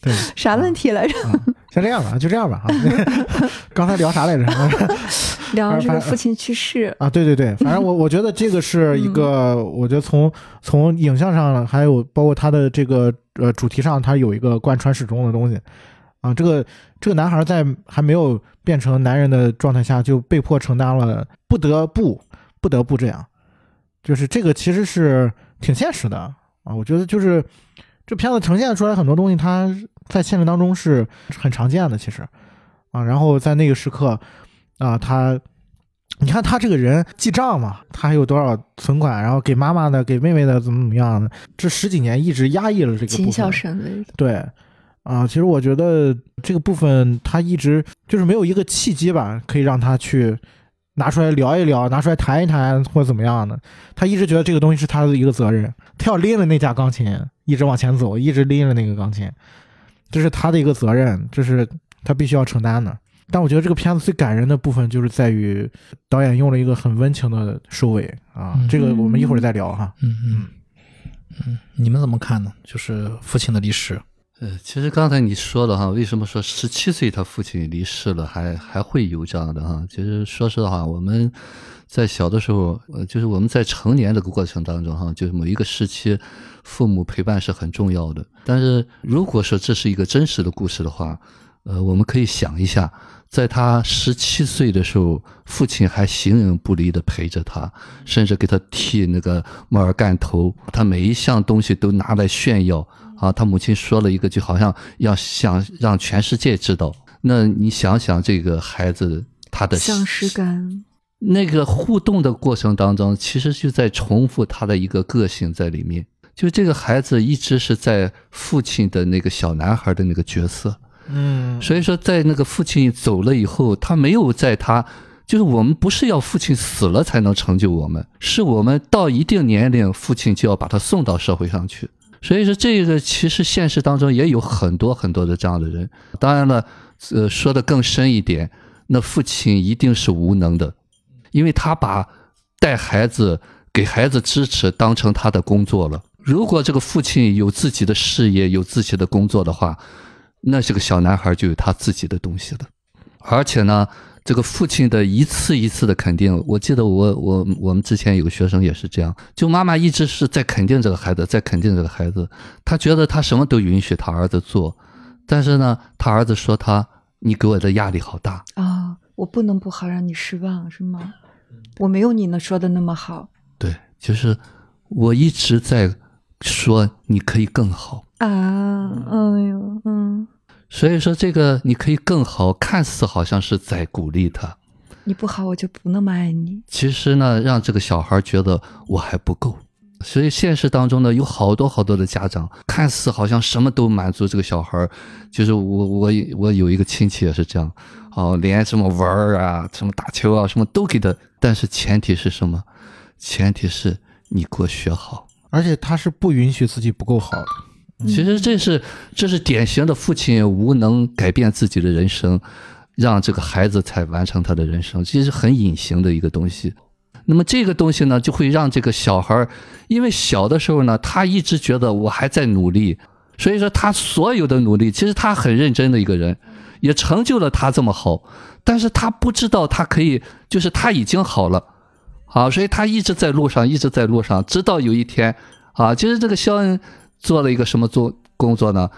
对，啥问题来着？啊，先这样吧，就这样吧啊。刚才聊啥来着？聊这个父亲去世，啊，对对对，反正我我觉得这个是一个，我觉得从从影像上，还有包括他的这个呃主题上，它有一个贯穿始终的东西啊。这个这个男孩在还没有变成男人的状态下，就被迫承担了，不得不不得不这样，就是这个其实是挺现实的啊。我觉得就是这片子呈现出来很多东西，它在现实当中是很常见的，其实啊。然后在那个时刻啊，他你看他这个人记账嘛，他还有多少存款，然后给妈妈的、给妹妹的怎么怎么样的，这十几年一直压抑了这个部谨孝分。慎微，对，啊，其实我觉得这个部分他一直就是没有一个契机吧，可以让他去拿出来聊一聊，拿出来谈一谈或者怎么样的。他一直觉得这个东西是他的一个责任，他要拎着那架钢琴一直往前走，一直拎着那个钢琴，这是他的一个责任，这是他必须要承担的。但我觉得这个片子最感人的部分就是在于导演用了一个很温情的收尾啊，嗯。这个我们一会儿再聊哈。嗯嗯嗯，你们怎么看呢？就是父亲的离世，呃，其实刚才你说了哈，为什么说十七岁他父亲离世了，还还会有这样的哈？其实说实话，我们在小的时候，呃，就是我们在成年这个过程当中哈，就是某一个时期，父母陪伴是很重要的。但是如果说这是一个真实的故事的话，呃，我们可以想一下，在他十七岁的时候，父亲还形影不离的陪着他，甚至给他剃那个摩尔干头，他每一项东西都拿来炫耀啊。他母亲说了一个，就好像要想让全世界知道。那你想想，这个孩子他的丧失感，那个互动的过程当中，其实就在重复他的一个个性在里面。就这个孩子一直是在父亲的那个小男孩的那个角色，嗯所以说在那个父亲走了以后，他没有在他，就是我们不是要父亲死了才能成就我们，是我们到一定年龄，父亲就要把他送到社会上去。所以说，这个其实现实当中也有很多很多的这样的人。当然了，呃，说的更深一点，那父亲一定是无能的，因为他把带孩子、给孩子支持当成他的工作了。如果这个父亲有自己的事业、有自己的工作的话，那这个小男孩就有他自己的东西了。而且呢，这个父亲的一次一次的肯定，我记得我我我们之前有个学生也是这样，就妈妈一直是在肯定这个孩子，在肯定这个孩子，他觉得他什么都允许他儿子做，但是呢，他儿子说他你给我的压力好大，啊、我不能不好让你失望，是吗？我没有你能说的那么好对，就是我一直在说你可以更好。啊！哎呦，嗯，所以说，这个你可以更好，看似好像是在鼓励他，你不好，我就不那么爱你。其实呢，让这个小孩觉得我还不够。所以现实当中呢，有好多好多的家长，看似好像什么都满足这个小孩儿，就是我我我有一个亲戚也是这样，哦，连什么玩儿啊、什么打球啊、什么都给他，但是前提是什么？前提是你给我学好。而且他是不允许自己不够好的。其实这是这是典型的父亲无能改变自己的人生，让这个孩子才完成他的人生，这是很隐形的一个东西。那么这个东西呢，就会让这个小孩儿，因为小的时候呢，他一直觉得我还在努力，所以说他所有的努力，其实他很认真的一个人，也成就了他这么好，但是他不知道他可以，就是他已经好了，啊，所以他一直在路上，一直在路上，直到有一天，啊，其实这个肖恩做了一个什么做工作呢？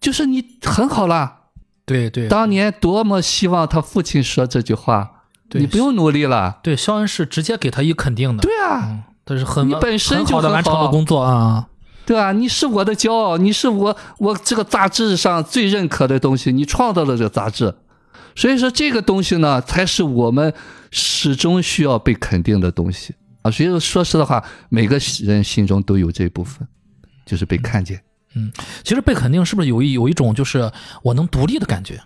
就是你很好啦，对对，当年多么希望他父亲说这句话，你不用努力了。对肖恩是直接给他一肯定的，对啊，嗯，是很你本身就很好。的完成了工作啊。对啊，你是我的骄傲，你是我我这个杂志上最认可的东西，你创造了这个杂志，所以说这个东西呢，才是我们始终需要被肯定的东西啊。所以说，说实的话，每个人心中都有这部分，就是被看见。嗯其实被肯定是不是有一有一种就是我能独立的感觉？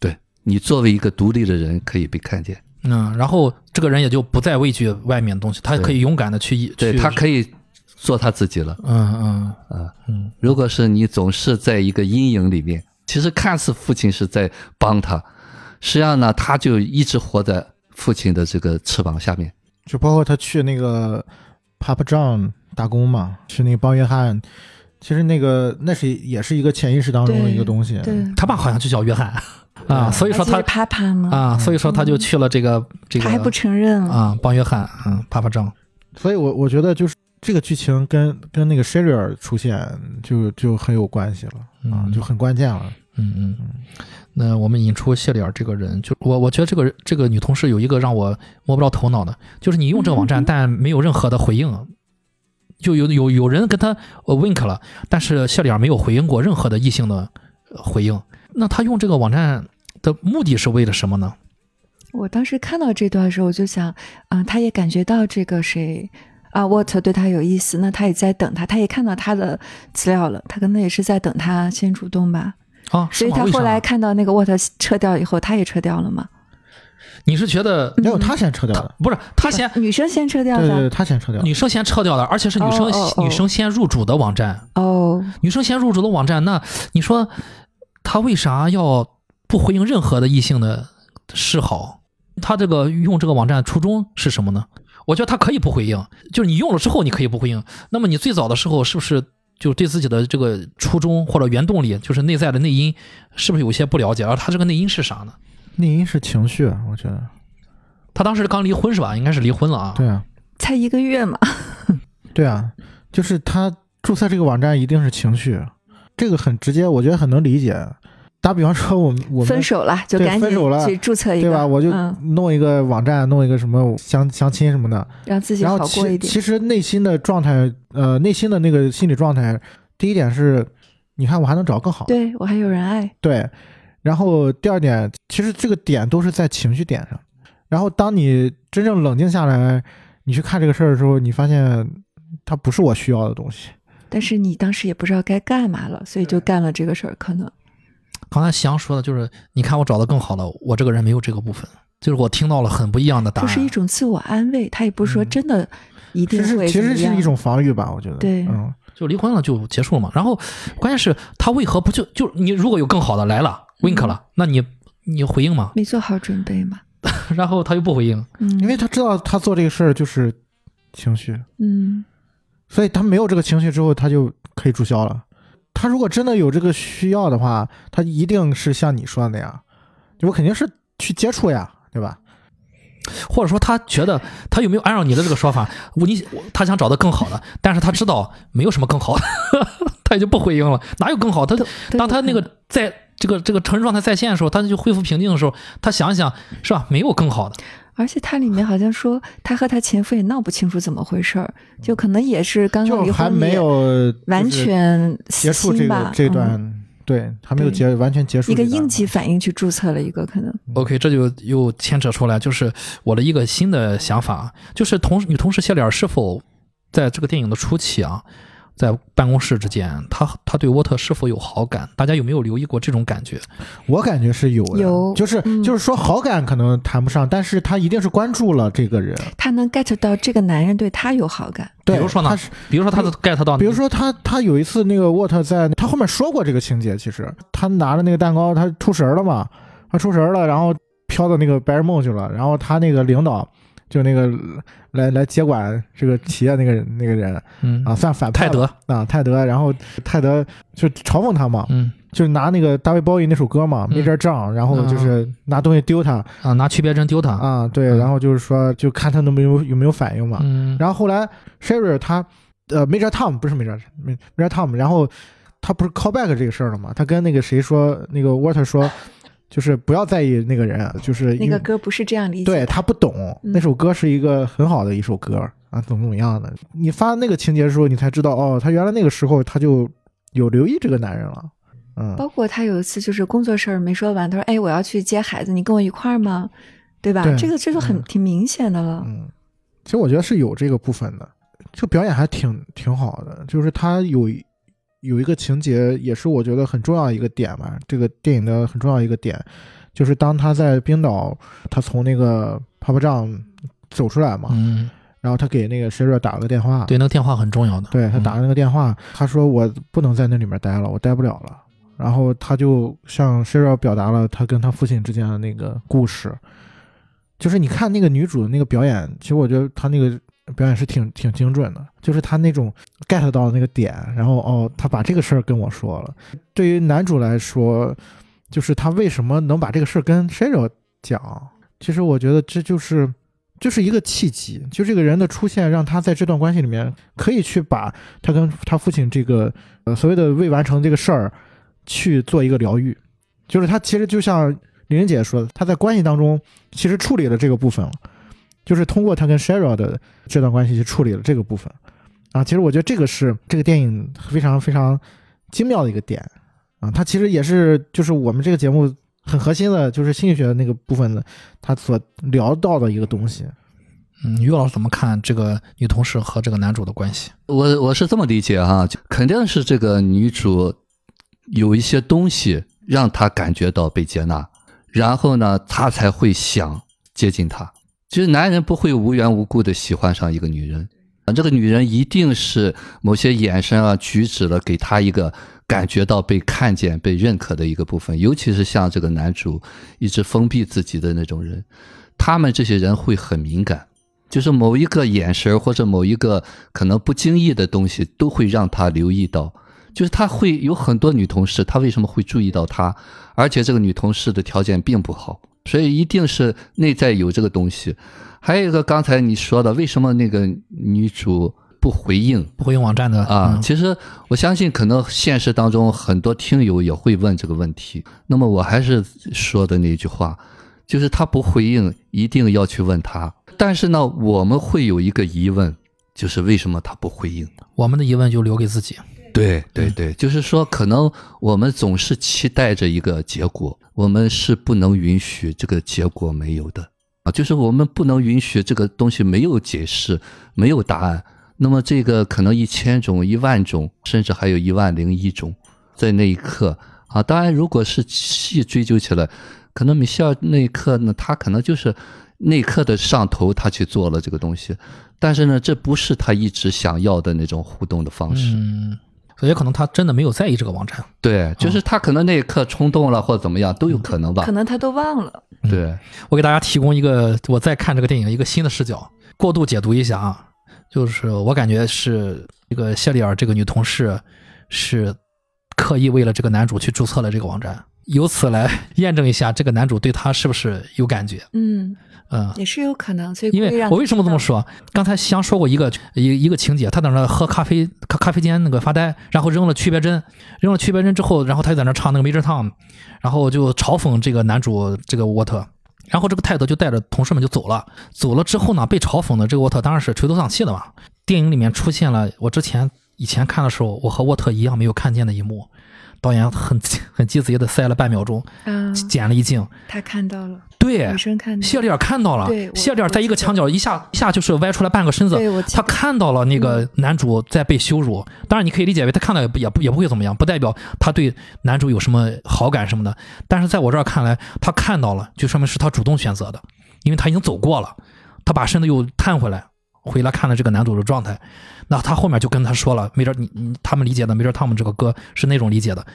对你作为一个独立的人，可以被看见，嗯，然后这个人也就不再畏惧外面的东西，他可以勇敢的去对去他可以做他自己了。嗯嗯啊，嗯，如果是你总是在一个阴影里面，其实看似父亲是在帮他，实际上呢，他就一直活在父亲的这个翅膀下面。就包括他去那个 Papa John 打工嘛，去那个帮约翰，其实那个那是也是一个潜意识当中的一个东西。对，他爸好像就叫约翰啊，所以说他而且是啪啪呢，啊，所以说他就去了这个这个他还不承认。啊帮约翰嗯啪啪仗所以我我觉得就是这个剧情跟跟那个 s h e r r 出现就就很有关系了啊，嗯就很关键了。嗯嗯，那我们引出谢里尔这个人，就我我觉得这个这个女同事有一个让我摸不着头脑的，就是你用这个网站，嗯但没有任何的回应，就有有有人跟他呃 wink 了，但是谢里尔没有回应过任何的异性的呃回应。那他用这个网站的目的是为了什么呢？我当时看到这段的时候，我就想，啊、他也感觉到这个谁啊沃特对他有意思，那他也在等他，他也看到他的资料了，他可能也是在等他先主动吧。啊，所以他后来看到那个沃特撤掉以后，他也撤掉了嘛。你是觉得没有他先撤掉的，不是他先女生先撤掉对对对，他先撤掉的。女生先撤掉的，而且是女生女生先入主的网站，哦，女生先入主的网站，那你说他为啥要不回应任何的异性的示好？他这个用这个网站初衷是什么呢？我觉得他可以不回应，就是你用了之后你可以不回应。那么你最早的时候是不是就对自己的这个初衷或者原动力，就是内在的内因，是不是有些不了解？而他这个内因是啥呢？内因是情绪，我觉得。他当时刚离婚是吧？应该是离婚了啊。对啊，才一个月嘛。对啊，就是他注册这个网站一定是情绪，这个很直接，我觉得很能理解。打比方说，我们我们分手了就赶紧分手了去注册一个，对吧？我就嗯，弄一个网站，弄一个什么相相亲什么的，让自己好过一点。其实内心的状态，呃，内心的那个心理状态，第一点是，你看我还能找更好，对我还有人爱，对，然后第二点，其实这个点都是在情绪点上。然后当你真正冷静下来，你去看这个事儿的时候，你发现它不是我需要的东西。但是你当时也不知道该干嘛了，所以就干了这个事儿。可能刚才翔说的就是，你看我找的更好了，我这个人没有这个部分，就是我听到了很不一样的答案。就是一种自我安慰，他也不是说嗯真的一定其实会怎么样其实是一种防御吧，我觉得。对嗯，就离婚了就结束了嘛。然后关键是他为何不就就你如果有更好的来了，wink 了，那你你回应吗？没做好准备嘛。然后他又不回应，嗯，因为他知道他做这个事儿就是情绪，嗯所以他没有这个情绪之后，他就可以注销了。他如果真的有这个需要的话，他一定是像你说的那样，我肯定是去接触呀，对吧？或者说他觉得他有没有按照你的这个说法，我你我他想找到更好的，但是他知道没有什么更好的，他也就不回应了。哪有更好？他当他那个在这个这个成人状态在线的时候，他就恢复平静的时候，他想想是吧？没有更好的。而且它里面好像说，他和他前夫也闹不清楚怎么回事儿，就可能也是刚刚离婚还婚，没有完全结束吧个这嗯。段，对，还没有结完全结束一个应急反应去注册了一个，可能 OK，这就又牵扯出来，就是我的一个新的想法，就是同女同事谢里尔是否在这个电影的初期啊，在办公室之间，他他对沃特是否有好感？大家有没有留意过这种感觉？我感觉是有的，有就是、嗯就是说好感可能谈不上，但是他一定是关注了这个人。他能 get 到这个男人对他有好感。对，比如说呢他是比如说他的 get 到，比如说他他有一次那个沃特在他后面说过这个情节，其实他拿着那个蛋糕，他出神儿了嘛，他出神儿了，然后飘到那个白日梦去了，然后他那个领导就那个来来接管这个企业那个人那个人嗯。啊，算反派泰德。啊泰德，然后泰德就嘲讽他嘛，嗯。就是拿那个大卫鲍伊那首歌嘛，嗯。没这账，然后就是拿东西丢他啊，拿区别针丢他，啊，对，嗯。然后就是说就看他能没有有没有反应嘛，嗯，然后后来 Sherry 他呃 Major Tom 不是 Major Major Tom，然后他不是 callback 这个事儿了嘛？他跟那个谁说，那个 Water 说，就是不要在意那个人，就是那个歌不是这样理解对。他不懂，嗯那首歌是一个很好的一首歌啊，怎么怎么样的。你发那个情节的时候，你才知道哦，他原来那个时候他就有留意这个男人了。嗯，包括他有一次就是工作事儿没说完，他说：“哎，我要去接孩子，你跟我一块儿吗？”对吧？对这个这就很、嗯挺明显的了。嗯，其实我觉得是有这个部分的，这个表演还挺挺好的，就是他有有一个情节，也是我觉得很重要的一个点吧。这个电影的很重要一个点，就是当他在冰岛，他从那个泡泡帐走出来嘛，嗯，然后他给那个 Sherry 打了个电话，对，那个电话很重要的。对他打了那个电话，他说我不能在那里面待了，我待不了了。然后他就向 Sherry 表达了他跟他父亲之间的那个故事，就是你看那个女主的那个表演，其实我觉得她那个表演是挺挺精准的，就是他那种 get 到那个点，然后哦，他把这个事儿跟我说了。对于男主来说，就是他为什么能把这个事儿跟 Sherry 讲，其实我觉得这就是。就是一个契机，就这个人的出现，让他在这段关系里面可以去把他跟他父亲这个呃所谓的未完成这个事儿去做一个疗愈，就是他其实就像林玲姐说的，他在关系当中其实处理了这个部分了，就是通过他跟 Sheryl 的这段关系去处理了这个部分啊。其实我觉得这个是这个电影非常非常精妙的一个点啊，它其实也是就是我们这个节目很核心的，就是心理学的那个部分的，他所聊到的一个东西。嗯，于老师怎么看这个女同事和这个男主的关系？我我是这么理解哈，就肯定是这个女主有一些东西让她感觉到被接纳，然后呢，她才会想接近她。其实男人不会无缘无故的喜欢上一个女人，啊，这个女人一定是某些眼神啊、举止了，给他一个感觉到被看见、被认可的一个部分。尤其是像这个男主一直封闭自己的那种人，他们这些人会很敏感。就是某一个眼神或者某一个可能不经意的东西，都会让他留意到。就是他会有很多女同事，他为什么会注意到他？而且这个女同事的条件并不好，所以一定是内在有这个东西。还有一个刚才你说的，为什么那个女主不回应？不回应网站的啊，嗯其实我相信，可能现实当中很多听友也会问这个问题。那么我还是说的那句话，就是他不回应，一定要去问他。但是呢，我们会有一个疑问，就是为什么他不回应？我们的疑问就留给自己。对对对，就是说，可能我们总是期待着一个结果，我们是不能允许这个结果没有的。啊，就是我们不能允许这个东西没有解释，没有答案。那么这个可能一千种、一万种，甚至还有一万零一种，在那一刻。啊，当然，如果是细追究起来，可能米歇尔那一刻呢，他可能就是那一刻的上头，他去做了这个东西，但是呢，这不是他一直想要的那种互动的方式。嗯，所以可能他真的没有在意这个网站。对，就是他可能那一刻冲动了或者怎么样都有可能吧可。能他都忘了。对，我给大家提供一个我在看这个电影一个新的视角，过度解读一下啊，就是我感觉是这个谢丽尔这个女同事是刻意为了这个男主去注册了这个网站，由此来 验证一下这个男主对她是不是有感觉。嗯，嗯，也是有可能。所以因为我为什么这么？说？刚才香说过一个一一个情节，他在那喝咖啡咖咖啡间那个发呆，然后扔了区别针，扔了区别针之后，然后他就在那唱那个 Major Tom，然后就嘲讽这个男主这个沃特，然后这个泰德就带着同事们就走了。走了之后呢，被嘲讽的这个沃特当然是垂头丧气的嘛。电影里面出现了我之前以前看的时候，我和沃特一样没有看见的一幕。导演很很鸡贼的塞了半秒钟，啊，剪了一镜，他看到了，对女，生看到了，谢丽尔看到了对，谢丽尔在一个墙角一下一下就是歪出来半个身子，他看到了那个男主在被羞辱。当然，你可以理解为他看到也不也不也不会怎么样，不代表他对男主有什么好感什么的。但是在我这儿看来，他看到了，就说明是他主动选择的，因为他已经走过了，他把身子又探回来，回来看了这个男主的状态。那他后面就跟他说了，没准你你他们理解的，没准他们这个歌是那种理解的。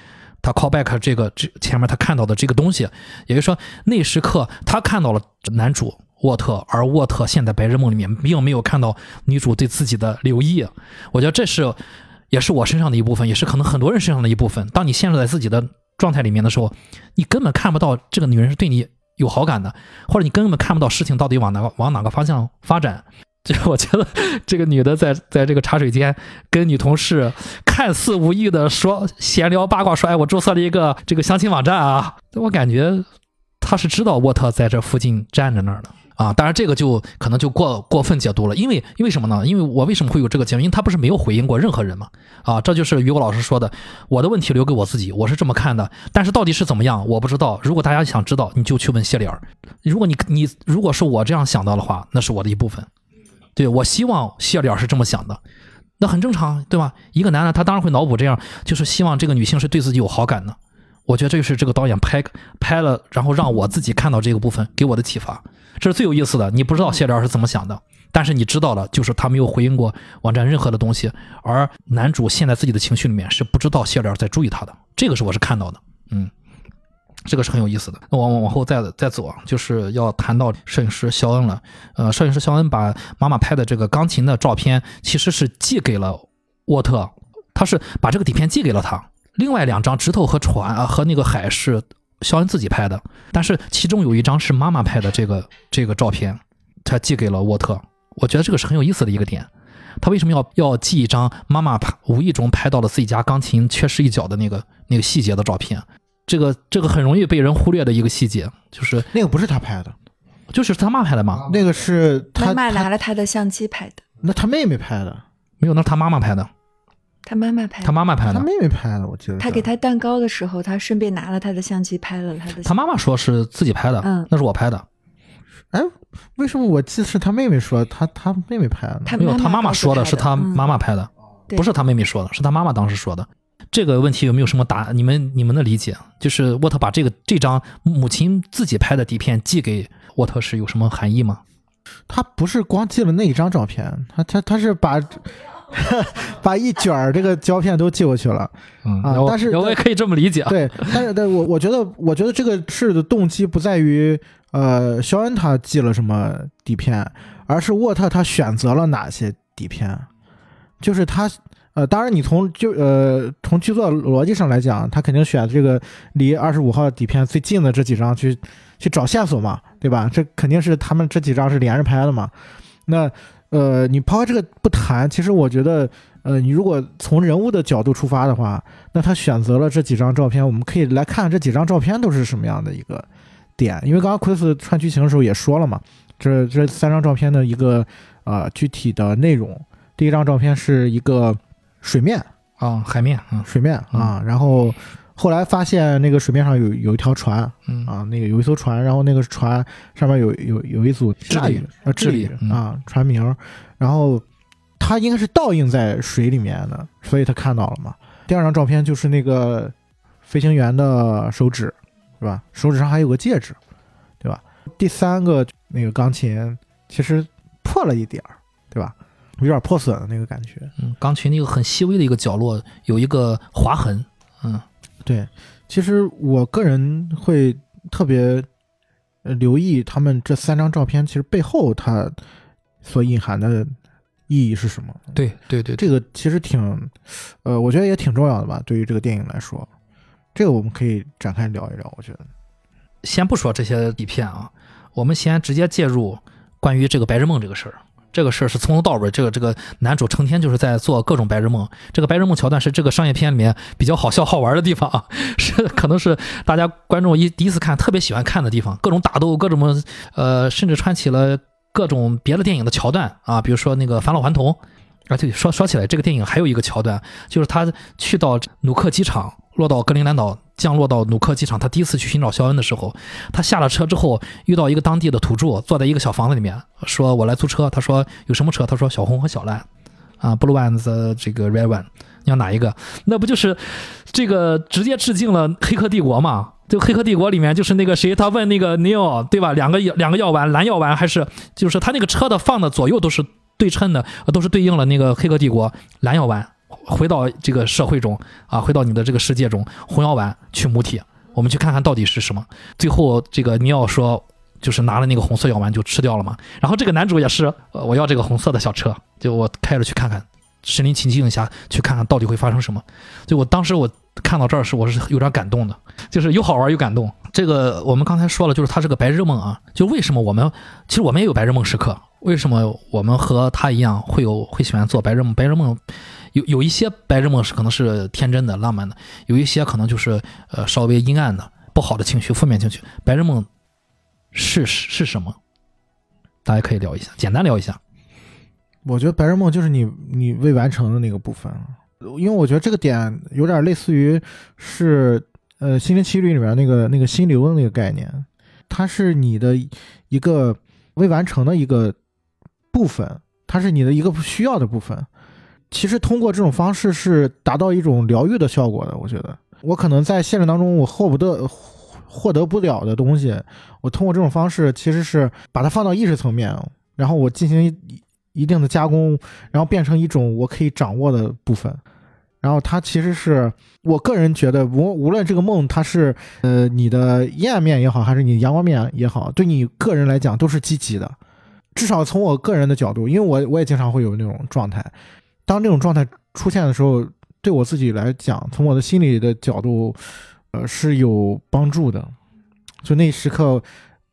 他 call back 这个这前面他看到的这个东西，也就是说那时刻他看到了男主沃特，而沃特现在白日梦里面并没有看到女主对自己的留意。我觉得这是也是我身上的一部分，也是可能很多人身上的一部分。当你陷入在自己的状态里面的时候，你根本看不到这个女人是对你有好感的，或者你根本看不到事情到底往哪个往哪个方向发展。就我觉得这个女的在在这个茶水间跟女同事看似无意的说闲聊八卦，说哎我注册了一个这个相亲网站啊，我感觉她是知道沃特在这附近站着那儿的啊。当然，这个就可能就过过分解读了，因为因为什么呢？因为我为什么会有这个结论？因为他不是没有回应过任何人嘛。啊，这就是于果老师说的，我的问题留给我自己，我是这么看的。但是到底是怎么样，我不知道。如果大家想知道，你就去问谢里尔。如果你你如果是我这样想到的话，那是我的一部分。对我希望谢里尔是这么想的。那很正常，对吧？一个男的，他当然会脑补这样，就是希望这个女性是对自己有好感的。我觉得这就是这个导演拍拍了，然后让我自己看到这个部分，给我的启发，这是最有意思的。你不知道谢莲是怎么想的，但是你知道了，就是他没有回应过网站任何的东西，而男主陷在自己的情绪里面是不知道谢莲在注意他的，这个是我是看到的，嗯。这个是很有意思的。那往往后再再走啊，就是要谈到摄影师肖恩了。呃，摄影师肖恩把妈妈拍的这个钢琴的照片，其实是寄给了沃特，他是把这个底片寄给了他。另外两张石头和船啊和那个海是肖恩自己拍的，但是其中有一张是妈妈拍的这个这个照片，他寄给了沃特。我觉得这个是很有意思的一个点。他为什么要要寄一张妈妈拍无意中拍到了自己家钢琴缺失一角的那个那个细节的照片？这个这个很容易被人忽略的一个细节，就是那个不是他拍的，就是他妈拍的嘛。那个是他妈妈拿了他的相机拍的，那他妹妹拍的，没有，那是他妈妈拍的，他妈妈拍的。他妈妈拍的。他妹妹拍的，我记得他给他蛋糕的时候，他顺便拿了他的相机拍了他的。他妈妈说是自己拍的，嗯那是我拍的，哎，为什么我记得是他妹妹说他他妹妹拍的没有，他妈妈说的是他嗯妈妈拍的，对不是他妹妹说的，是他妈妈当时说的。这个问题有没有什么答？你们你们的理解，就是沃特把这个这张母亲自己拍的底片寄给沃特是有什么含义吗？他不是光寄了那一张照片，他他他是把 把一卷儿这个胶片都寄过去了。嗯啊但是我也可以这么理解啊。对，但是但我我觉得我觉得这个事的动机不在于呃肖恩他寄了什么底片，而是沃特他选择了哪些底片，就是他。呃，当然，你从就呃从剧作逻辑上来讲，他肯定选这个离二十五号底片最近的这几张去去找线索嘛，对吧？这肯定是他们这几张是连着拍的嘛。那呃，你抛开这个不谈，其实我觉得，呃，你如果从人物的角度出发的话，那他选择了这几张照片，我们可以来看这几张照片都是什么样的一个点。因为刚刚奎斯串剧情的时候也说了嘛，这这三张照片的一个呃具体的内容。第一张照片是一个水面，啊，海面，嗯水面啊，然后后来发现那个水面上有有一条船嗯啊，那个有一艘船，然后那个船上面有有有一组智利人呃智利智利嗯啊船名，然后它应该是倒映在水里面的，所以他看到了嘛。第二张照片就是那个飞行员的手指，是吧？手指上还有个戒指，对吧？第三个那个钢琴其实破了一点儿，对吧？有点破损的那个感觉。嗯，钢琴那个很细微的一个角落有一个划痕，嗯对，其实我个人会特别呃留意他们这三张照片，其实背后它所隐含的意义是什么。对对对，这个其实挺，呃，我觉得也挺重要的吧，对于这个电影来说，这个我们可以展开聊一聊。我觉得，先不说这些底片啊，我们先直接介入关于这个白日梦这个事儿。这个事儿是从头到尾，这个这个男主成天就是在做各种白日梦。这个白日梦桥段是这个商业片里面比较好笑好玩的地方，是可能是大家观众一第一次看特别喜欢看的地方，各种打斗，各种呃，甚至串起了各种别的电影的桥段啊，比如说那个返老还童。啊，对，说说起来，这个电影还有一个桥段，就是他去到努克机场，落到格陵兰岛，降落到努克机场。他第一次去寻找肖恩的时候，他下了车之后，遇到一个当地的土著，坐在一个小房子里面，说：“我来租车。”他说：“有什么车？”他说：“小红和小蓝。”啊，Blue One 的这个 Red One，你要哪一个？那不就是这个直接致敬了《黑客帝国》嘛？就《黑客帝国》里面就是那个谁，他问那个 Neo 对吧？两个药两个药丸，蓝药丸还是就是他那个车的放的左右都是对称的，都是对应了那个《黑客帝国》蓝药丸回到这个社会中啊，回到你的这个世界中，红药丸去母体，我们去看看到底是什么。最后这个尼奥说，就是拿了那个红色药丸就吃掉了嘛。然后这个男主也是，我要这个红色的小车，就我开着去看看，身临其境一下去看看到底会发生什么。就我当时我看到这儿是我是有点感动的，就是又好玩又感动。这个我们刚才说了，就是它是个白日梦啊。就为什么我们其实我们也有白日梦时刻？为什么我们和他一样会有会喜欢做白日梦？白日梦有有一些白日梦是可能是天真的、浪漫的，有一些可能就是呃稍微阴暗的、不好的情绪、负面情绪。白日梦是是什么？大家可以聊一下，简单聊一下。我觉得白日梦就是你你未完成的那个部分，因为我觉得这个点有点类似于是呃《心灵奇旅》里面那个那个心流的那个概念，它是你的一个未完成的一个部分，它是你的一个需要的部分。其实通过这种方式是达到一种疗愈的效果的。我觉得我可能在现实当中我获不得获得不了的东西，我通过这种方式其实是把它放到意识层面，然后我进行一一定的加工，然后变成一种我可以掌握的部分。然后它其实是我个人觉得，无无论这个梦它是呃你的阴暗面也好，还是你阳光面也好，对你个人来讲都是积极的。至少从我个人的角度，因为我我也经常会有那种状态，当这种状态出现的时候，对我自己来讲，从我的心理的角度，呃是有帮助的。就那一时刻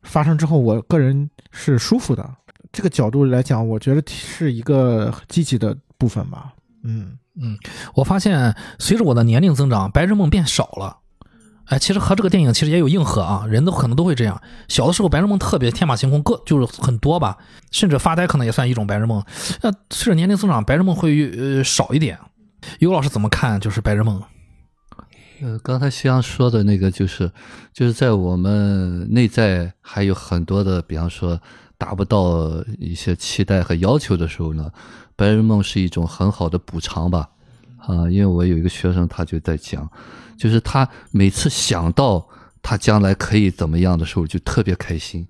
发生之后，我个人是舒服的。这个角度来讲，我觉得是一个积极的部分吧。嗯嗯，我发现随着我的年龄增长，白日梦变少了。哎，其实和这个电影其实也有硬核啊，人都可能都会这样。小的时候白日梦特别天马行空，各就是很多吧，甚至发呆可能也算一种白日梦。那随着年龄增长，白日梦会呃少一点。尤老师怎么看？就是白日梦？呃，刚才夕阳说的那个，就是就是在我们内在还有很多的，比方说达不到一些期待和要求的时候呢，白日梦是一种很好的补偿吧。啊，因为我有一个学生，他就在讲，就是他每次想到他将来可以怎么样的时候，就特别开心。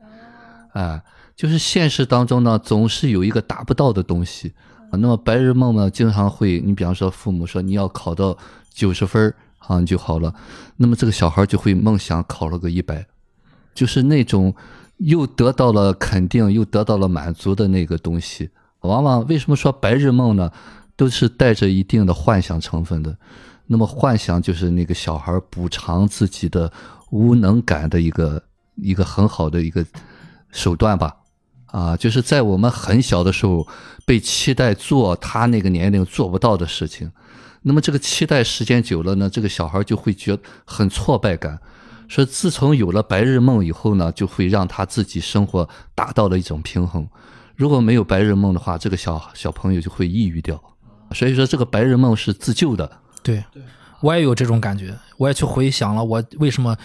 哎，就是现实当中呢，总是有一个达不到的东西。啊那么白日梦呢，经常会，你比方说父母说你要考到九十分儿啊就好了，那么这个小孩就会梦想考了个一百，就是那种又得到了肯定又得到了满足的那个东西。往往为什么说白日梦呢？都是带着一定的幻想成分的。那么幻想就是那个小孩补偿自己的无能感的一个一个很好的一个手段吧。啊，就是在我们很小的时候被期待做他那个年龄做不到的事情，那么这个期待时间久了呢，这个小孩就会觉得很挫败感。说自从有了白日梦以后呢，就会让他自己生活达到了一种平衡。如果没有白日梦的话，这个小小朋友就会抑郁掉。所以说，这个白日梦是自救的。对，我也有这种感觉，我也去回想了我为什么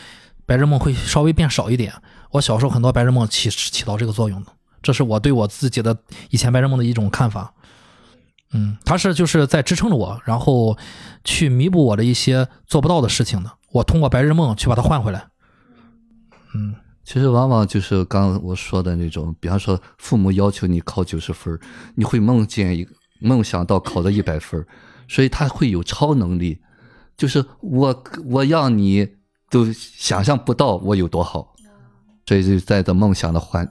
白日梦会稍微变少一点。我小时候很多白日梦起起到这个作用的，这是我对我自己的以前白日梦的一种看法。嗯，它是就是在支撑着我，然后去弥补我的一些做不到的事情的。我通过白日梦去把它换回来。嗯，其实往往就是刚刚我说的那种，比方说父母要求你考九十分，你会梦见一个梦想到考到一百分儿，所以他会有超能力，就是我我让你都想象不到我有多好，所以就在的梦想的环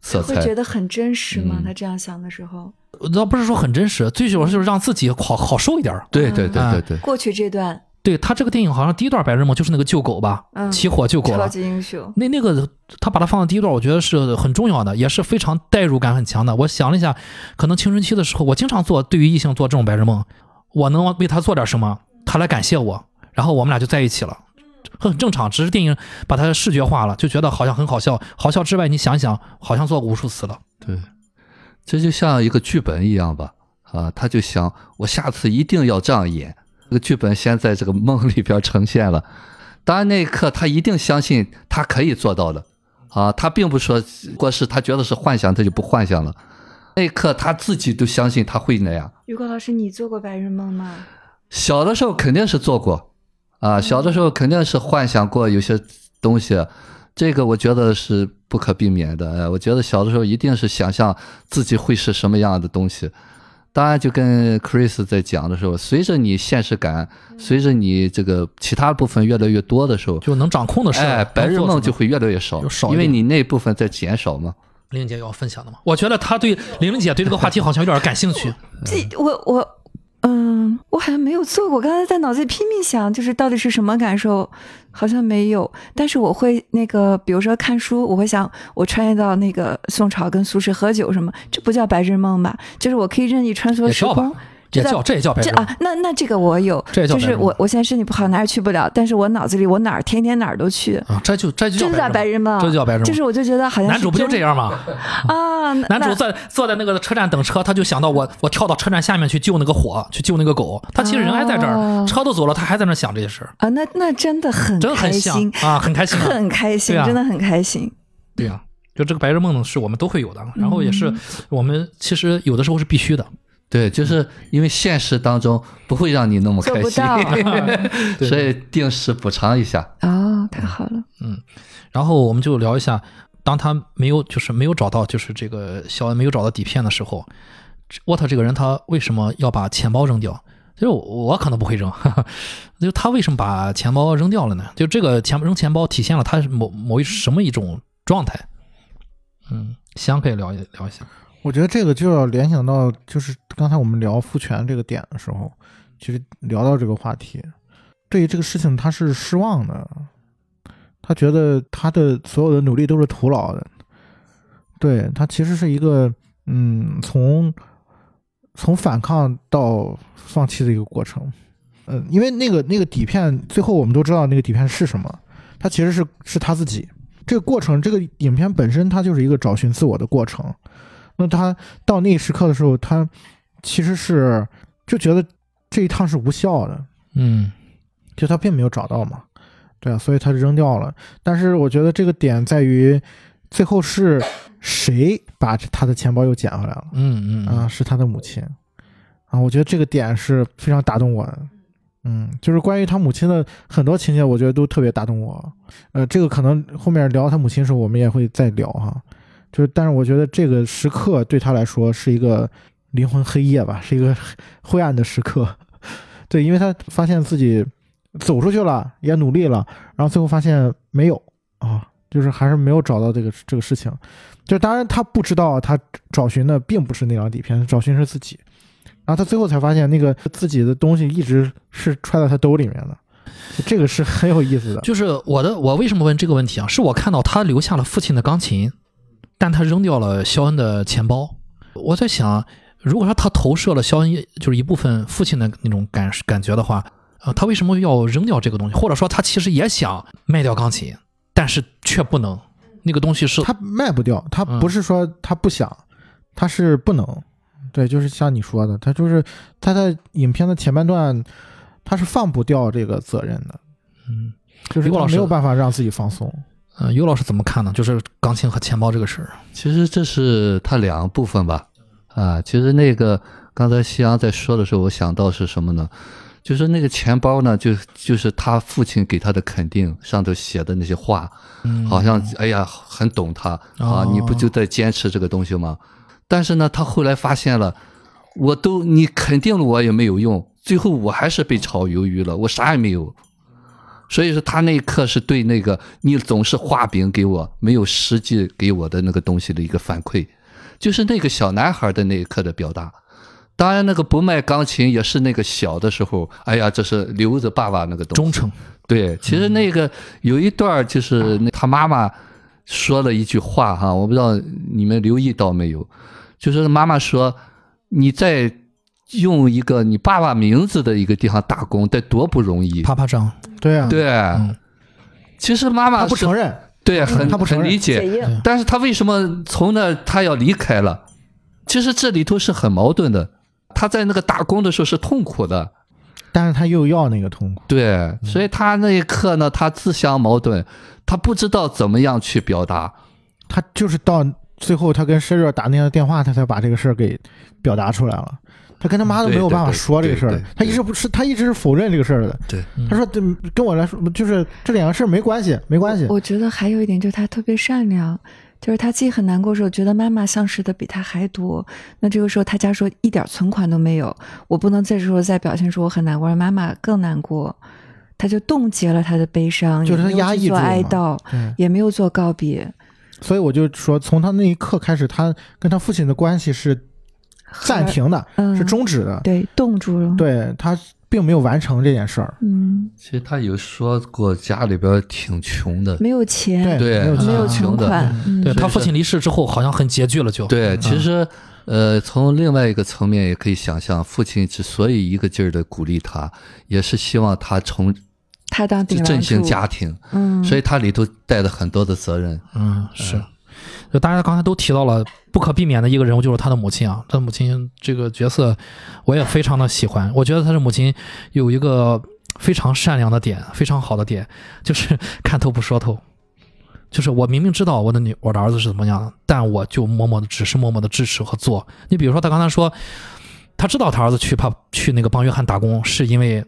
色彩会。觉得很真实吗？嗯他这样想的时候，倒不是说很真实，最主要就是让自己好好受一点儿。对对对对对，过去这段对他这个电影好像第一段白日梦就是那个救狗吧，嗯起火救狗超。级英雄，那那个他把它放到第一段，我觉得是很重要的，也是非常代入感很强的。我想了一下，可能青春期的时候，我经常做对于异性做这种白日梦，我能为他做点什么，他来感谢我，然后我们俩就在一起了，很正常。只是电影把它视觉化了，就觉得好像很好笑。好笑之外，你想一想，好像做过无数次了。对，这就像一个剧本一样吧，啊，他就想我下次一定要这样演，这个剧本先在这个梦里边呈现了，当然那一刻他一定相信他可以做到的，啊，他并不说过是他觉得是幻想，他就不幻想了，那一刻他自己都相信他会那样。雨果老师，你做过白日梦吗？小的时候肯定是做过，啊，小的时候肯定是幻想过有些东西，这个我觉得是不可避免的。哎，我觉得小的时候一定是想象自己会是什么样的东西。当然，就跟 Chris 在讲的时候，随着你现实感，随着你这个其他部分越来越多的时候，就能掌控的事，哎，白日梦就会越来越少少，因为你那部分在减少嘛。玲玲姐要分享的吗？我觉得她对玲玲姐对这个话题好像有点感兴趣。这我我嗯，我好像没有做过。刚才在脑子里拼命想，就是到底是什么感受，好像没有。但是我会那个，比如说看书，我会想，我穿越到那个宋朝跟苏轼喝酒什么，这不叫白日梦吧？就是我可以任意穿梭时空，也这叫这也叫白日梦啊，那那这个我有，就是这也叫白日梦我我现在身体不好，哪儿也去不了，但是我脑子里我哪儿天天哪儿都去，啊，这就这就这就叫白日梦，这就叫白日梦。就是我就觉得好像男主不就这样吗？啊？男主那在坐在那个车站等车，他就想到我我跳到车站下面去救那个火，去救那个狗。他其实人还在这儿，哦车都走了，他还在那想这些事儿，啊，那那真的很真的很像开心，啊，很开心啊。很开心，啊真的很开心。对呀、就这个白日梦呢，是我们都会有的，然后也是嗯我们其实有的时候是必须的。对，就是因为现实当中不会让你那么开心，做不到 所以定时补偿一下。哦，太好了，嗯然后我们就聊一下，当他没有就是没有找到就是这个小恩没有找到底片的时候，这沃特这个人他为什么要把钱包扔掉？就是我我可能不会扔，哈哈，就他为什么把钱包扔掉了呢？就这个钱扔钱包体现了他是某某一什么一种状态？嗯，香可以聊一聊一下。我觉得这个就要联想到，就是刚才我们聊父权这个点的时候，其实聊到这个话题，对于这个事情他是失望的，他觉得他的所有的努力都是徒劳的，对他其实是一个嗯，从从反抗到放弃的一个过程，嗯，因为那个那个底片，最后我们都知道那个底片是什么，他其实是是他自己。这个过程，这个影片本身它就是一个找寻自我的过程。那他到那一时刻的时候，他其实是就觉得这一趟是无效的，嗯就他并没有找到嘛，对啊，所以他扔掉了。但是我觉得这个点在于，最后是谁把他的钱包又捡回来了？嗯嗯啊，是他的母亲啊，我觉得这个点是非常打动我的。嗯，就是关于他母亲的很多情节，我觉得都特别打动我。呃，这个可能后面聊他母亲的时候，我们也会再聊哈。就是，但是我觉得这个时刻对他来说是一个灵魂黑夜吧，是一个灰暗的时刻。对，因为他发现自己走出去了，也努力了，然后最后发现没有啊，就是还是没有找到这个这个事情。就当然他不知道，他找寻的并不是那张底片，找寻是自己。然后他最后才发现，那个自己的东西一直是揣在他兜里面的，这个是很有意思的。就是我的，我为什么问这个问题啊？是我看到他留下了父亲的钢琴，但他扔掉了肖恩的钱包。我在想，如果说他投射了肖恩就是一部分父亲的那种感感觉的话，呃，他为什么要扔掉这个东西？或者说他其实也想卖掉钢琴，但是却不能，那个东西是他卖不掉，他嗯不是说他不想，他是不能。对，就是像你说的，他就是他在影片的前半段，他是放不掉这个责任的，嗯就是没有办法让自己放松。呃，尤老师怎么看呢？就是钢琴和钱包这个事儿。其实这是它两个部分吧，啊，其实那个刚才夕阳在说的时候，我想到是什么呢？就是那个钱包呢，就就是他父亲给他的肯定，上头写的那些话，嗯好像哎呀很懂他啊哦，你不就在坚持这个东西吗？但是呢，他后来发现了，我都你肯定了我也没有用，最后我还是被炒鱿鱼了，我啥也没有。所以说他那一刻是对那个你总是画饼给我，没有实际给我的那个东西的一个反馈，就是那个小男孩的那一刻的表达。当然，那个不卖钢琴也是那个小的时候，哎呀，这是留着爸爸那个东西。忠诚，对，其实那个有一段就是那他妈妈说了一句话哈，我不知道你们留意到没有，就是妈妈说你在用一个你爸爸名字的一个地方打工，得多不容易。啪啪仗。对啊，对，嗯其实妈妈不承认，对，很他不承认很理解，但是他为什么从那他要离开了？其实这里头是很矛盾的。他在那个打工的时候是痛苦的，但是他又要那个痛苦。对，所以他那一刻呢，他自相矛盾，他不知道怎么样去表达。他就是到最后，他跟施热打那个电话，他才把这个事儿给表达出来了。他跟他妈都没有办法说这个事儿他一直不是，他一直是否认这个事儿的。对，他说：“这跟我来说，就是这两个事儿没关系，没关系。我觉得还有一点就是他特别善良，就是他自己很难过的时候，觉得妈妈丧失的比他还多。那这个时候他家说一点存款都没有，我不能这时候再表现出我很难过，让妈妈更难过。他就冻结了他的悲伤，就是他也没有做压抑住哀悼，也没有做告别，所以我就说，从他那一刻开始，他跟他父亲的关系是暂停的，嗯是终止的。对，冻住了。，对他并没有完成这件事儿。嗯，其实他有说过家里边挺穷的，没有钱，对没有没有啊存款，嗯，对他父亲离世之后，好像很拮据了就。对，其实呃，从另外一个层面也可以想象，父亲之所以一个劲儿的鼓励他，也是希望他从他当振兴家庭，嗯，所以他里头带了很多的责任。嗯，是。就大家刚才都提到了不可避免的一个人物，就是他的母亲啊。他的母亲这个角色，我也非常的喜欢。我觉得他的母亲有一个非常善良的点，非常好的点，就是 看透不说透。就是我明明知道我的女我的儿子是怎么样的，但我就默默的只是默默的支持和做。你比如说，他刚才说，他知道他儿子去怕去那个帮约翰打工，是因为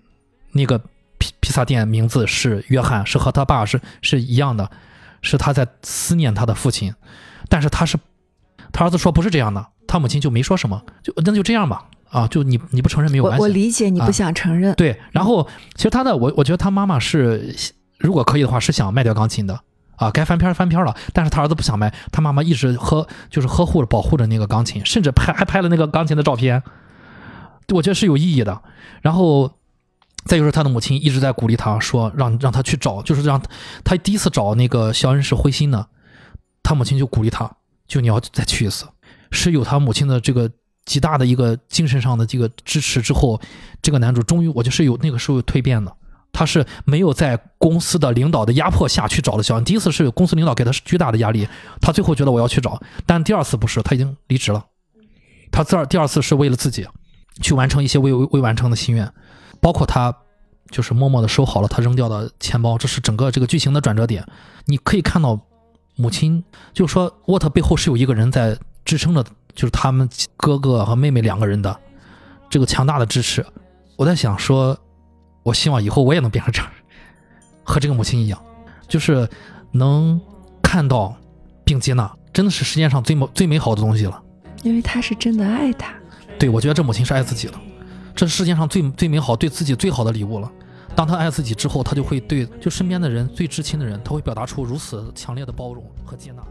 那个披披萨店名字是约翰，是和他爸是是一样的，是他在思念他的父亲。但是他是他儿子说不是这样的，他母亲就没说什么，就那就这样吧。啊，就你你不承认没有关系。我理解你啊不想承认，对，然后其实他的我我觉得他妈妈是如果可以的话是想卖掉钢琴的啊，该翻篇翻篇了，但是他儿子不想卖，他妈妈一直呵就是呵护着保护着那个钢琴，甚至拍还拍了那个钢琴的照片，我觉得是有意义的。然后再就是他的母亲一直在鼓励他说让让他去找，就是让他第一次找那个肖恩是灰心的，他母亲就鼓励他，就你要再去一次，是有他母亲的这个极大的一个精神上的这个支持之后，这个男主终于我就是有那个时候有蜕变的，他是没有在公司的领导的压迫下去找的肖恩。第一次是公司领导给他巨大的压力，他最后觉得我要去找，但第二次不是，他已经离职了。他第二第二次是为了自己去完成一些未未完成的心愿，包括他就是默默的收好了他扔掉的钱包，这是整个这个剧情的转折点。你可以看到母亲，就是说沃特背后是有一个人在支撑着，就是他们哥哥和妹妹两个人的这个强大的支持。我在想说，我希望以后我也能变成这样，和这个母亲一样，就是能看到并接纳，真的是世界上最美最美好的东西了。因为他是真的爱他。对，我觉得这母亲是爱自己的，这是世界上最最美好、对自己最好的礼物了。当他爱自己之后，他就会对就身边的人、最知亲的人，他会表达出如此强烈的包容和接纳。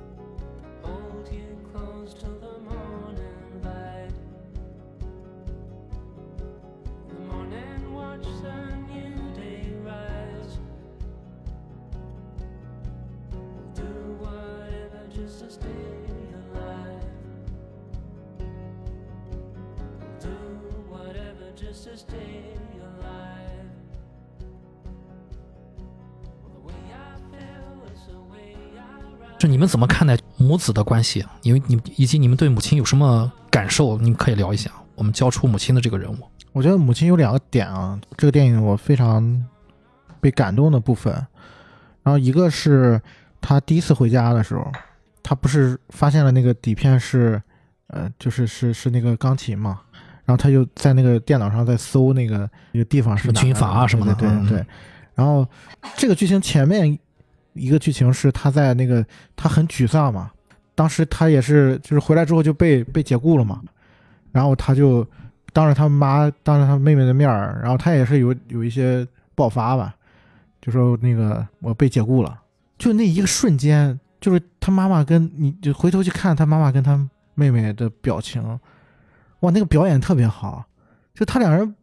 你们怎么看待母子的关系？因为你以及你们对母亲有什么感受？你们可以聊一下。我们交出母亲的这个人物。我觉得母亲有两个点啊，这个电影我非常被感动的部分。然后一个是他第一次回家的时候，他不是发现了那个底片是，呃，就是是是那个钢琴嘛，然后他就在那个电脑上在搜那个那个地方是军阀啊什么的对对。然后这个剧情前面一个剧情是他在那个他很沮丧嘛，当时他也是就是回来之后就被被解雇了嘛，然后他就当着他妈当着他妹妹的面儿，然后他也是有有一些爆发吧，就说那个我被解雇了，就那一个瞬间，就是他妈妈跟你就回头去看他妈妈跟他妹妹的表情，哇，那个表演特别好，就他两人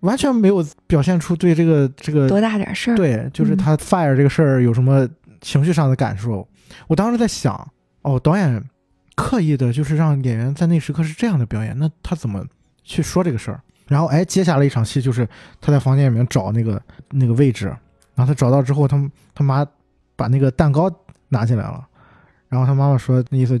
完全没有表现出对这个这个多大点事儿？，对，就是嗯他 fire 这个事儿有什么情绪上的感受？我当时在想，哦，导演刻意的就是让演员在那时刻是这样的表演，那他怎么去说这个事儿？然后，哎，接下来一场戏就是他在房间里面找那个那个位置，然后他找到之后，他他妈把那个蛋糕拿进来了，然后他妈妈说，那意思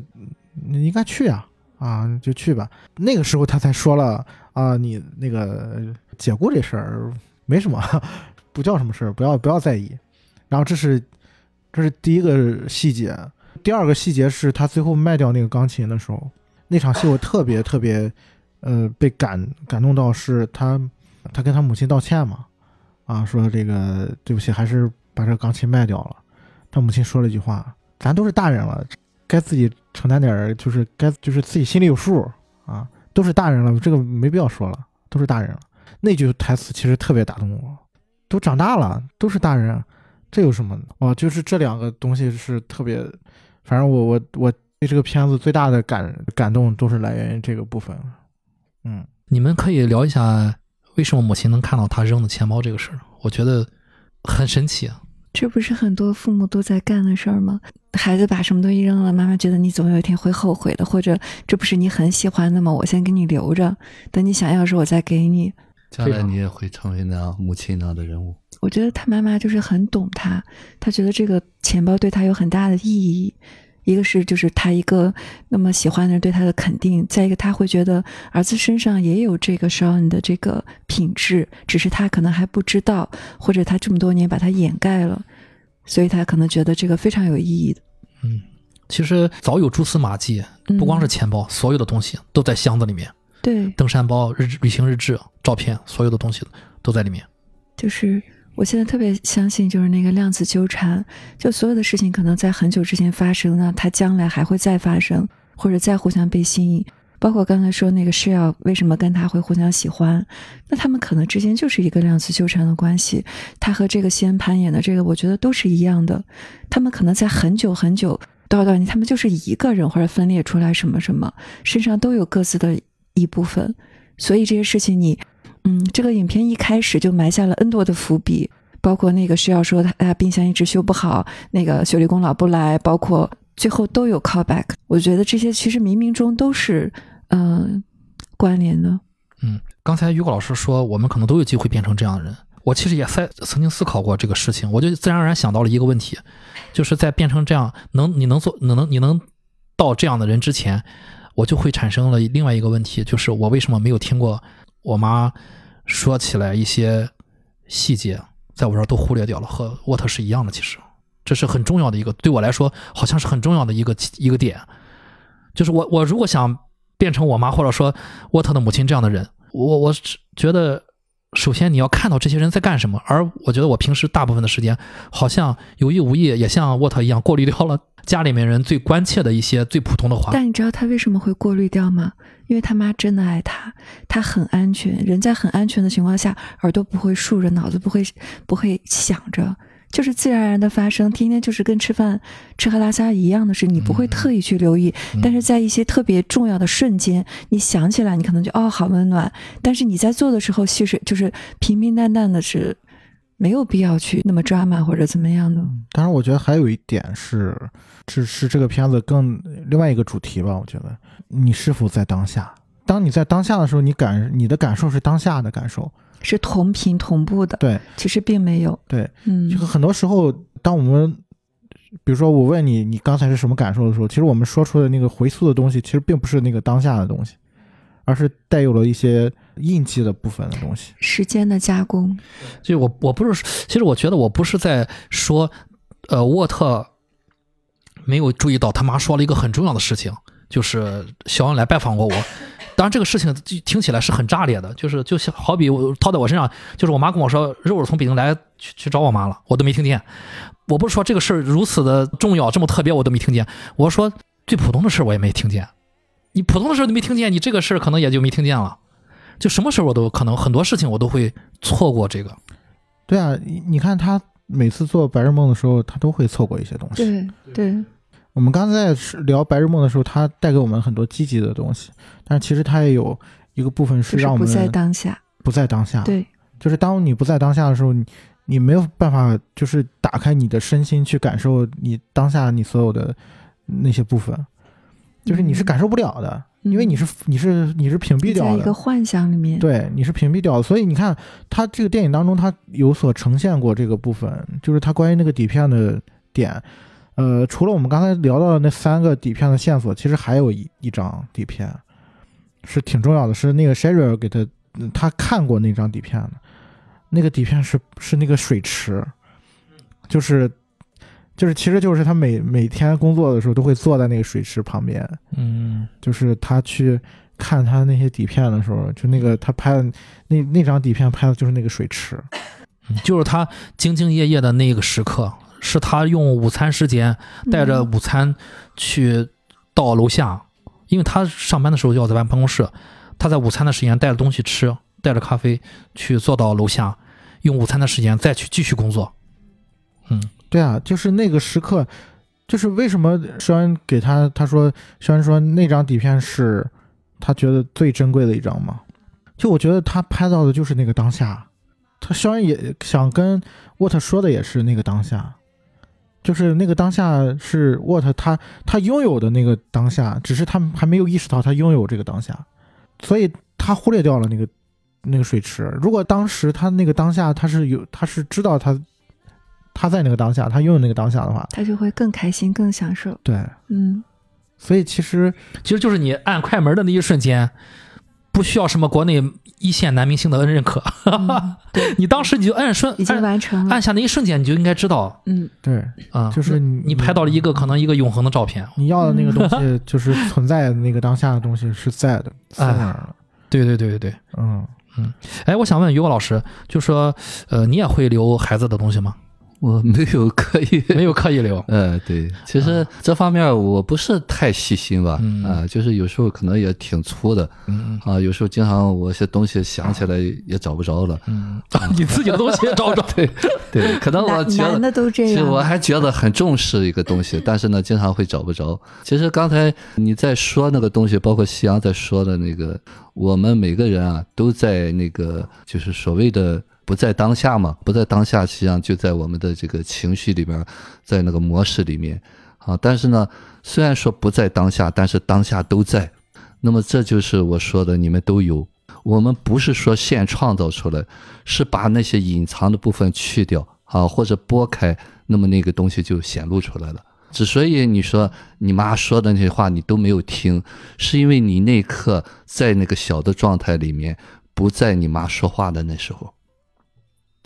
你应该去啊，啊，就去吧。那个时候他才说了啊，你那个解雇这事儿没什么，不叫什么事儿，不要不要在意。然后这是这是第一个细节，第二个细节是他最后卖掉那个钢琴的时候，那场戏我特别特别呃被感感动到，是他他跟他母亲道歉嘛，啊说这个对不起，还是把这个钢琴卖掉了。他母亲说了一句话：“咱都是大人了，该自己承担点，就是该就是自己心里有数啊，都是大人了，这个没必要说了，都是大人了。”那句台词其实特别打动我，都长大了，都是大人，这有什么呢？哦，就是这两个东西是特别，反正我我我对这个片子最大的感感动都是来源于这个部分。嗯，你们可以聊一下为什么母亲能看到他扔的钱包这个事儿，我觉得很神奇啊。这不是很多父母都在干的事儿吗？孩子把什么东西扔了，妈妈觉得你总有一天会后悔的，或者这不是你很喜欢的吗？我先给你留着，等你想要的时候我再给你。将来你也会成为那样母亲那样的人物。我觉得他妈妈就是很懂他，他觉得这个钱包对他有很大的意义。一个是就是他一个那么喜欢的人对他的肯定，再一个他会觉得儿子身上也有这个 Sean 的这个品质，只是他可能还不知道，或者他这么多年把它掩盖了，所以他可能觉得这个非常有意义的。嗯，其实早有蛛丝马迹，不光是钱包，所有的东西都在箱子里面，对，登山包、日志旅行日志、照片，所有的东西都在里面。就是我现在特别相信，就是那个量子纠缠，就所有的事情可能在很久之前发生那，它将来还会再发生，或者再互相被吸引。包括刚才说那个是要为什么跟他会互相喜欢，那他们可能之间就是一个量子纠缠的关系。他和这个西恩攀岩的这个，我觉得都是一样的。他们可能在很久很久多少多少年，他们就是一个人或者分裂出来什么什么，身上都有各自的一部分。所以这些事情你。嗯，这个影片一开始就埋下了 N 多的伏笔，包括那个需要说他他冰箱一直修不好，那个修理工老不来，包括最后都有 callback。我觉得这些其实冥冥中都是、呃关联的。嗯，刚才于果老师说，我们可能都有机会变成这样的人。我其实也在曾经思考过这个事情，我就自然而然想到了一个问题，就是在变成这样能你能做能能你能到这样的人之前，我就会产生了另外一个问题，就是我为什么没有听过我妈说起来一些细节，在我这儿都忽略掉了，和沃特是一样的。其实这是很重要的一个，对我来说好像是很重要的一个一个点，就是我我如果想变成我妈或者说沃特的母亲这样的人，我我只觉得。首先，你要看到这些人在干什么，而我觉得我平时大部分的时间，好像有意无意也像沃特一样过滤掉了家里面人最关切的一些最普通的话。但你知道他为什么会过滤掉吗？因为他妈真的爱他，他很安全。人在很安全的情况下，耳朵不会竖着，脑子不会不会想着，就是自然而然的发生。天天就是跟吃饭吃喝拉撒一样的事，你不会特意去留意。嗯但是在一些特别重要的瞬间，你想起来，你可能就哦好温暖。但是你在做的时候，细水就是平平淡淡的是没有必要去那么抓马或者怎么样的。当然，我觉得还有一点是，这是这个片子更另外一个主题吧。我觉得你是否在当下？当你在当下的时候，你感你的感受是当下的感受。是同频同步的，对其实并没有。对，嗯这，个很多时候，当我们比如说我问你你刚才是什么感受的时候，其实我们说出的那个回溯的东西，其实并不是那个当下的东西，而是带有了一些印记的部分的东西。时间的加工，就我我不是，其实我觉得我不是在说，呃，沃特没有注意到他妈说了一个很重要的事情，就是肖恩来拜访过我。当然，这个事情就听起来是很炸裂的，就是就像好比我套在我身上，就是我妈跟我说肉肉从北京来去去找我妈了，我都没听见。我不是说这个事儿如此的重要，这么特别，我都没听见。我说最普通的事儿我也没听见，你普通的事儿都没听见，你这个事儿可能也就没听见了。就什么事儿我都可能很多事情我都会错过这个。对啊，你你看他每次做白日梦的时候，他都会错过一些东西。对对，我们刚才在是聊白日梦的时候，它带给我们很多积极的东西，但是其实它也有一个部分是让我们不在当下。不在当下。对，就是当你不在当下的时候，你你没有办法就是打开你的身心去感受你当下你所有的那些部分，就是你是感受不了的，嗯因为你是你是你是屏蔽掉的在一个。幻想里面。对，你是屏蔽掉的，所以你看，他这个电影当中，他有所呈现过这个部分，就是他关于那个底片的点。呃，除了我们刚才聊到的那三个底片的线索，其实还有一一张底片是挺重要的，是那个 Sherry 给他，嗯他看过那张底片的。那个底片是是那个水池，就是就是其实就是他每每天工作的时候都会坐在那个水池旁边，嗯就是他去看他那些底片的时候，就那个他拍的那那张底片拍的就是那个水池，嗯就是他兢兢业业的那个时刻，是他用午餐时间带着嗯午餐去到楼下，因为他上班的时候就要在办办公室，他在午餐的时间带着东西吃，带着咖啡去坐到楼下，用午餐的时间再去继续工作。嗯对啊，就是那个时刻，就是为什么肖恩给他他说肖恩说那张底片是他觉得最珍贵的一张嘛？就我觉得他拍到的就是那个当下，他肖恩也想跟沃特说的也是那个当下，就是那个当下是沃特他他拥有的那个当下，只是他还没有意识到他拥有这个当下，所以他忽略掉了那个那个水池。如果当时他那个当下他是有他是知道他他在那个当下，他拥有那个当下的话，他就会更开心、更享受。对，嗯，所以其实其实就是你按快门的那一瞬间，不需要什么国内一线男明星的认可，嗯对，你当时你就按瞬已经按完成了按。下那一瞬间，你就应该知道嗯，对，啊，就是你你拍到了一个可能一个永恒的照片。你要的那个东西，就是存在的那个当下的东西是在的，在那儿了。对对对对对。嗯，哎，我想问于果老师，就说呃，你也会留孩子的东西吗？我没有刻意，没有刻意留。嗯，对，其实这方面我不是太细心吧，嗯。啊，就是有时候可能也挺粗的，嗯。啊，有时候经常我些东西想起来也找不着了，嗯，你自己的东西也找不着。对，对，可能我觉得男的都这其实样。我还觉得很重视一个东西，但是呢，经常会找不着。其实刚才你在说那个东西，包括夕阳在说的那个，我们每个人啊，都在那个就是所谓的不在当下嘛，不在当下，实际上就在我们的这个情绪里边，在那个模式里面啊。但是呢，虽然说不在当下，但是当下都在。那么这就是我说的，你们都有。我们不是说现创造出来，是把那些隐藏的部分去掉啊，或者拨开，那么那个东西就显露出来了。之所以你说你妈说的那些话你都没有听，是因为你那一刻在那个小的状态里面，不在你妈说话的那时候。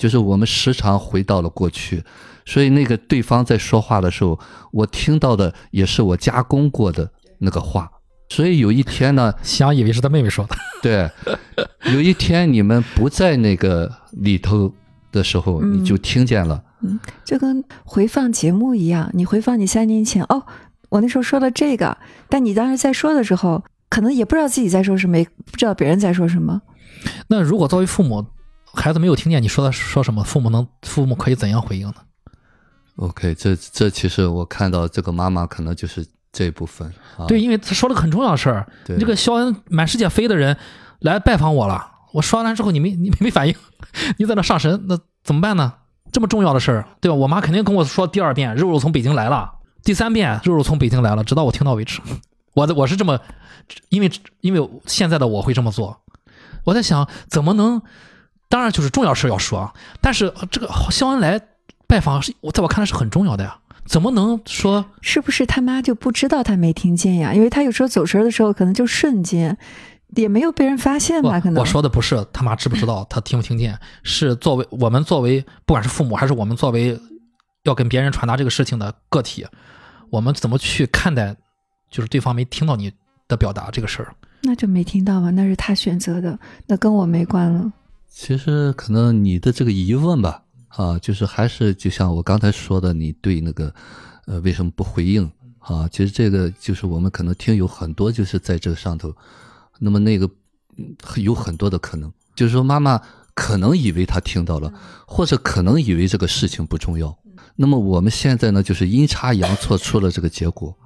就是我们时常回到了过去，所以那个对方在说话的时候，我听到的也是我加工过的那个话。所以有一天呢，想以为是他妹妹说的。对，有一天你们不在那个里头的时候，嗯你就听见了。嗯就跟回放节目一样，你回放你三年前，哦，我那时候说了这个，但你当时在说的时候，可能也不知道自己在说什么，也不知道别人在说什么。那如果作为父母，孩子没有听见你说的说什么，父母能父母可以怎样回应呢？OK，这这其实我看到这个妈妈可能就是这部分啊。对，因为他说了个很重要的事儿，对，你这个肖恩满世界飞的人来拜访我了，我说完之后你没你没反应，你在那上神，那怎么办呢？这么重要的事儿，对吧？我妈肯定跟我说第二遍，肉肉从北京来了，第三遍肉肉从北京来了，直到我听到为止。我的我是这么，因为因为现在的我会这么做，我在想怎么能，当然就是重要事儿要说啊，但是这个肖恩来拜访是我在我看来是很重要的呀，怎么能说是不是他妈就不知道他没听见呀？因为他有时候走神儿的时候，可能就瞬间，也没有被人发现吧？可能我我说的不是他妈知不知道，他听不听见，是作为我们作为不管是父母还是我们作为要跟别人传达这个事情的个体，我们怎么去看待，就是对方没听到你的表达这个事儿。那就没听到吧？那是他选择的，那跟我没关了。其实可能你的这个疑问吧，啊，就是还是就像我刚才说的，你对那个呃为什么不回应啊？其实这个就是我们可能听有很多就是在这个上头，那么那个嗯有很多的可能，就是说妈妈可能以为她听到了，或者可能以为这个事情不重要。那么我们现在呢，就是阴差阳错出了这个结果。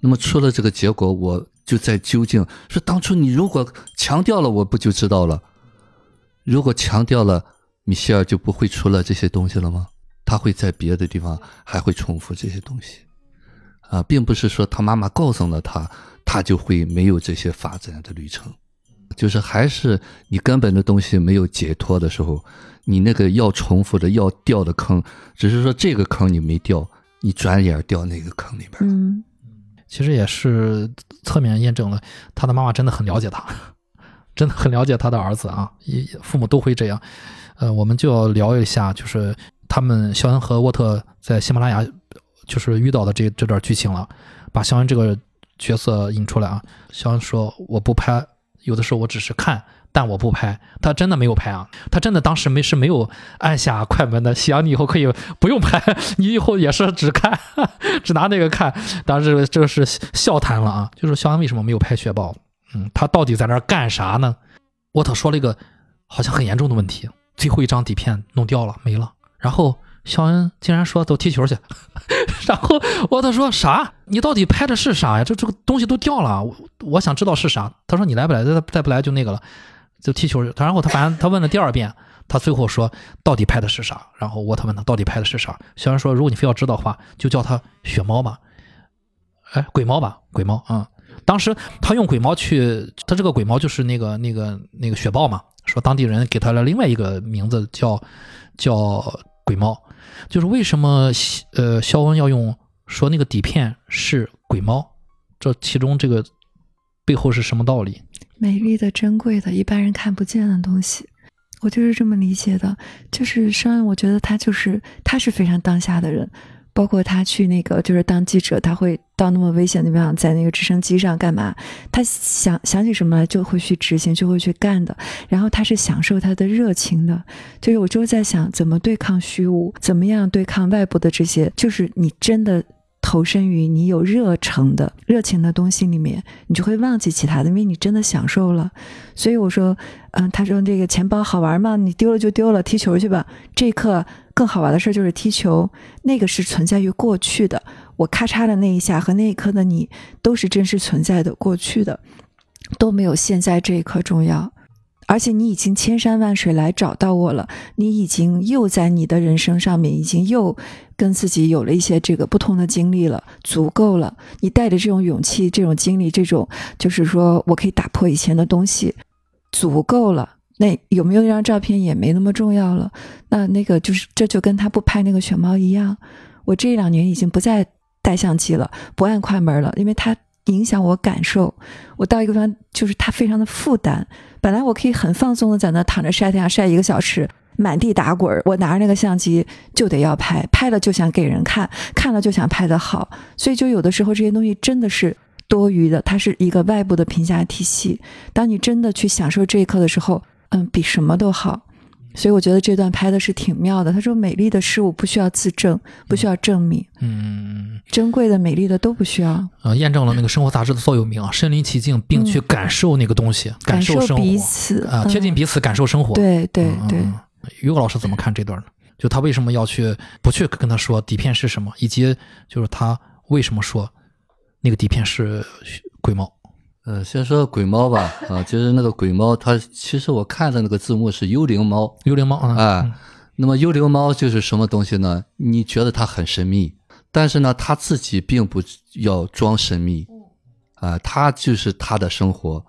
那么出了这个结果，我就在究竟说，当初你如果强调了，我不就知道了？如果强调了，米歇尔就不会出了这些东西了吗？他会在别的地方还会重复这些东西，啊，并不是说他妈妈告诉了他，他就会没有这些发展的旅程。就是还是你根本的东西没有解脱的时候，你那个要重复的要掉的坑，只是说这个坑你没掉，你转眼掉那个坑里边。嗯，其实也是侧面验证了他的妈妈真的很了解他，真的很了解他的儿子啊，也父母都会这样。呃，我们就要聊一下，就是他们肖恩和沃特在喜马拉雅就是遇到的这这段剧情了，把肖恩这个角色引出来啊。肖恩说：“我不拍，有的时候我只是看。”但我不拍，他真的没有拍啊！他真的当时没是没有按下快门的。行，你以后可以不用拍，你以后也是只看，只拿那个看。当然，这个这个是笑谈了啊，就是肖恩为什么没有拍雪豹？嗯，他到底在那儿干啥呢？沃特说了一个好像很严重的问题，最后一张底片弄掉了，没了。然后肖恩竟然说走踢球去，然后沃特说啥？你到底拍的是啥呀？这这个东西都掉了，我我想知道是啥。他说你来不来？再再不来就那个了。就踢球，然后他反正他问了第二遍，他最后说到底拍的是啥？然后沃特问他到底拍的是啥？肖恩说，如果你非要知道的话，就叫他雪猫吧，哎，鬼猫吧，鬼猫啊、当时他用鬼猫去，他这个鬼猫就是那个那个那个雪豹嘛，说当地人给他了另外一个名字叫叫鬼猫，就是为什么呃肖恩要用说那个底片是鬼猫，这其中这个背后是什么道理？美丽的、珍贵的、一般人看不见的东西，我就是这么理解的。就是虽然我觉得他就是他是非常当下的人，包括他去那个就是当记者，他会到那么危险的地方，在那个直升机上干嘛？他想想起什么来就会去执行，就会去干的。然后他是享受他的热情的，就是我就在想怎么对抗虚无，怎么样对抗外部的这些，就是你真的。投身于你有热诚的热情的东西里面，你就会忘记其他的，因为你真的享受了。所以我说，嗯，他说这个钱包好玩吗？你丢了就丢了，踢球去吧。这一刻更好玩的事就是踢球，那个是存在于过去的。我咔嚓的那一下和那一刻的你都是真实存在的过去的，都没有现在这一刻重要。而且你已经千山万水来找到我了，你已经又在你的人生上面已经又跟自己有了一些这个不同的经历了，足够了。你带着这种勇气、这种经历、这种就是说我可以打破以前的东西，足够了。那有没有那张照片也没那么重要了。那那个就是这就跟他不拍那个熊猫一样，我这两年已经不再带相机了，不按快门了，因为它影响我感受。我到一个地方就是它非常的负担。本来我可以很放松的在那躺着晒太阳晒一个小时，满地打滚，我拿着那个相机就得要拍，拍了就想给人看，看了就想拍得好，所以就有的时候这些东西真的是多余的，它是一个外部的评价体系。当你真的去享受这一刻的时候，嗯，比什么都好。所以我觉得这段拍的是挺妙的。他说，美丽的事物不需要自证，不需要证明，嗯，珍贵的、美丽的都不需要。呃，验证了那个生活杂志的座右铭啊，身临其境，并去感受那个东西，感受生活彼此啊，嗯贴近彼此，感受生活。对对对，于果老师怎么看这段呢？就他为什么要去不去跟他说底片是什么，以及就是他为什么说那个底片是鬼猫？呃，先说鬼猫吧，啊，就是那个鬼猫，它其实我看的那个字幕是幽灵猫，幽灵猫啊，哎，那么幽灵猫就是什么东西呢？你觉得它很神秘，但是呢，它自己并不要装神秘，啊，它就是它的生活，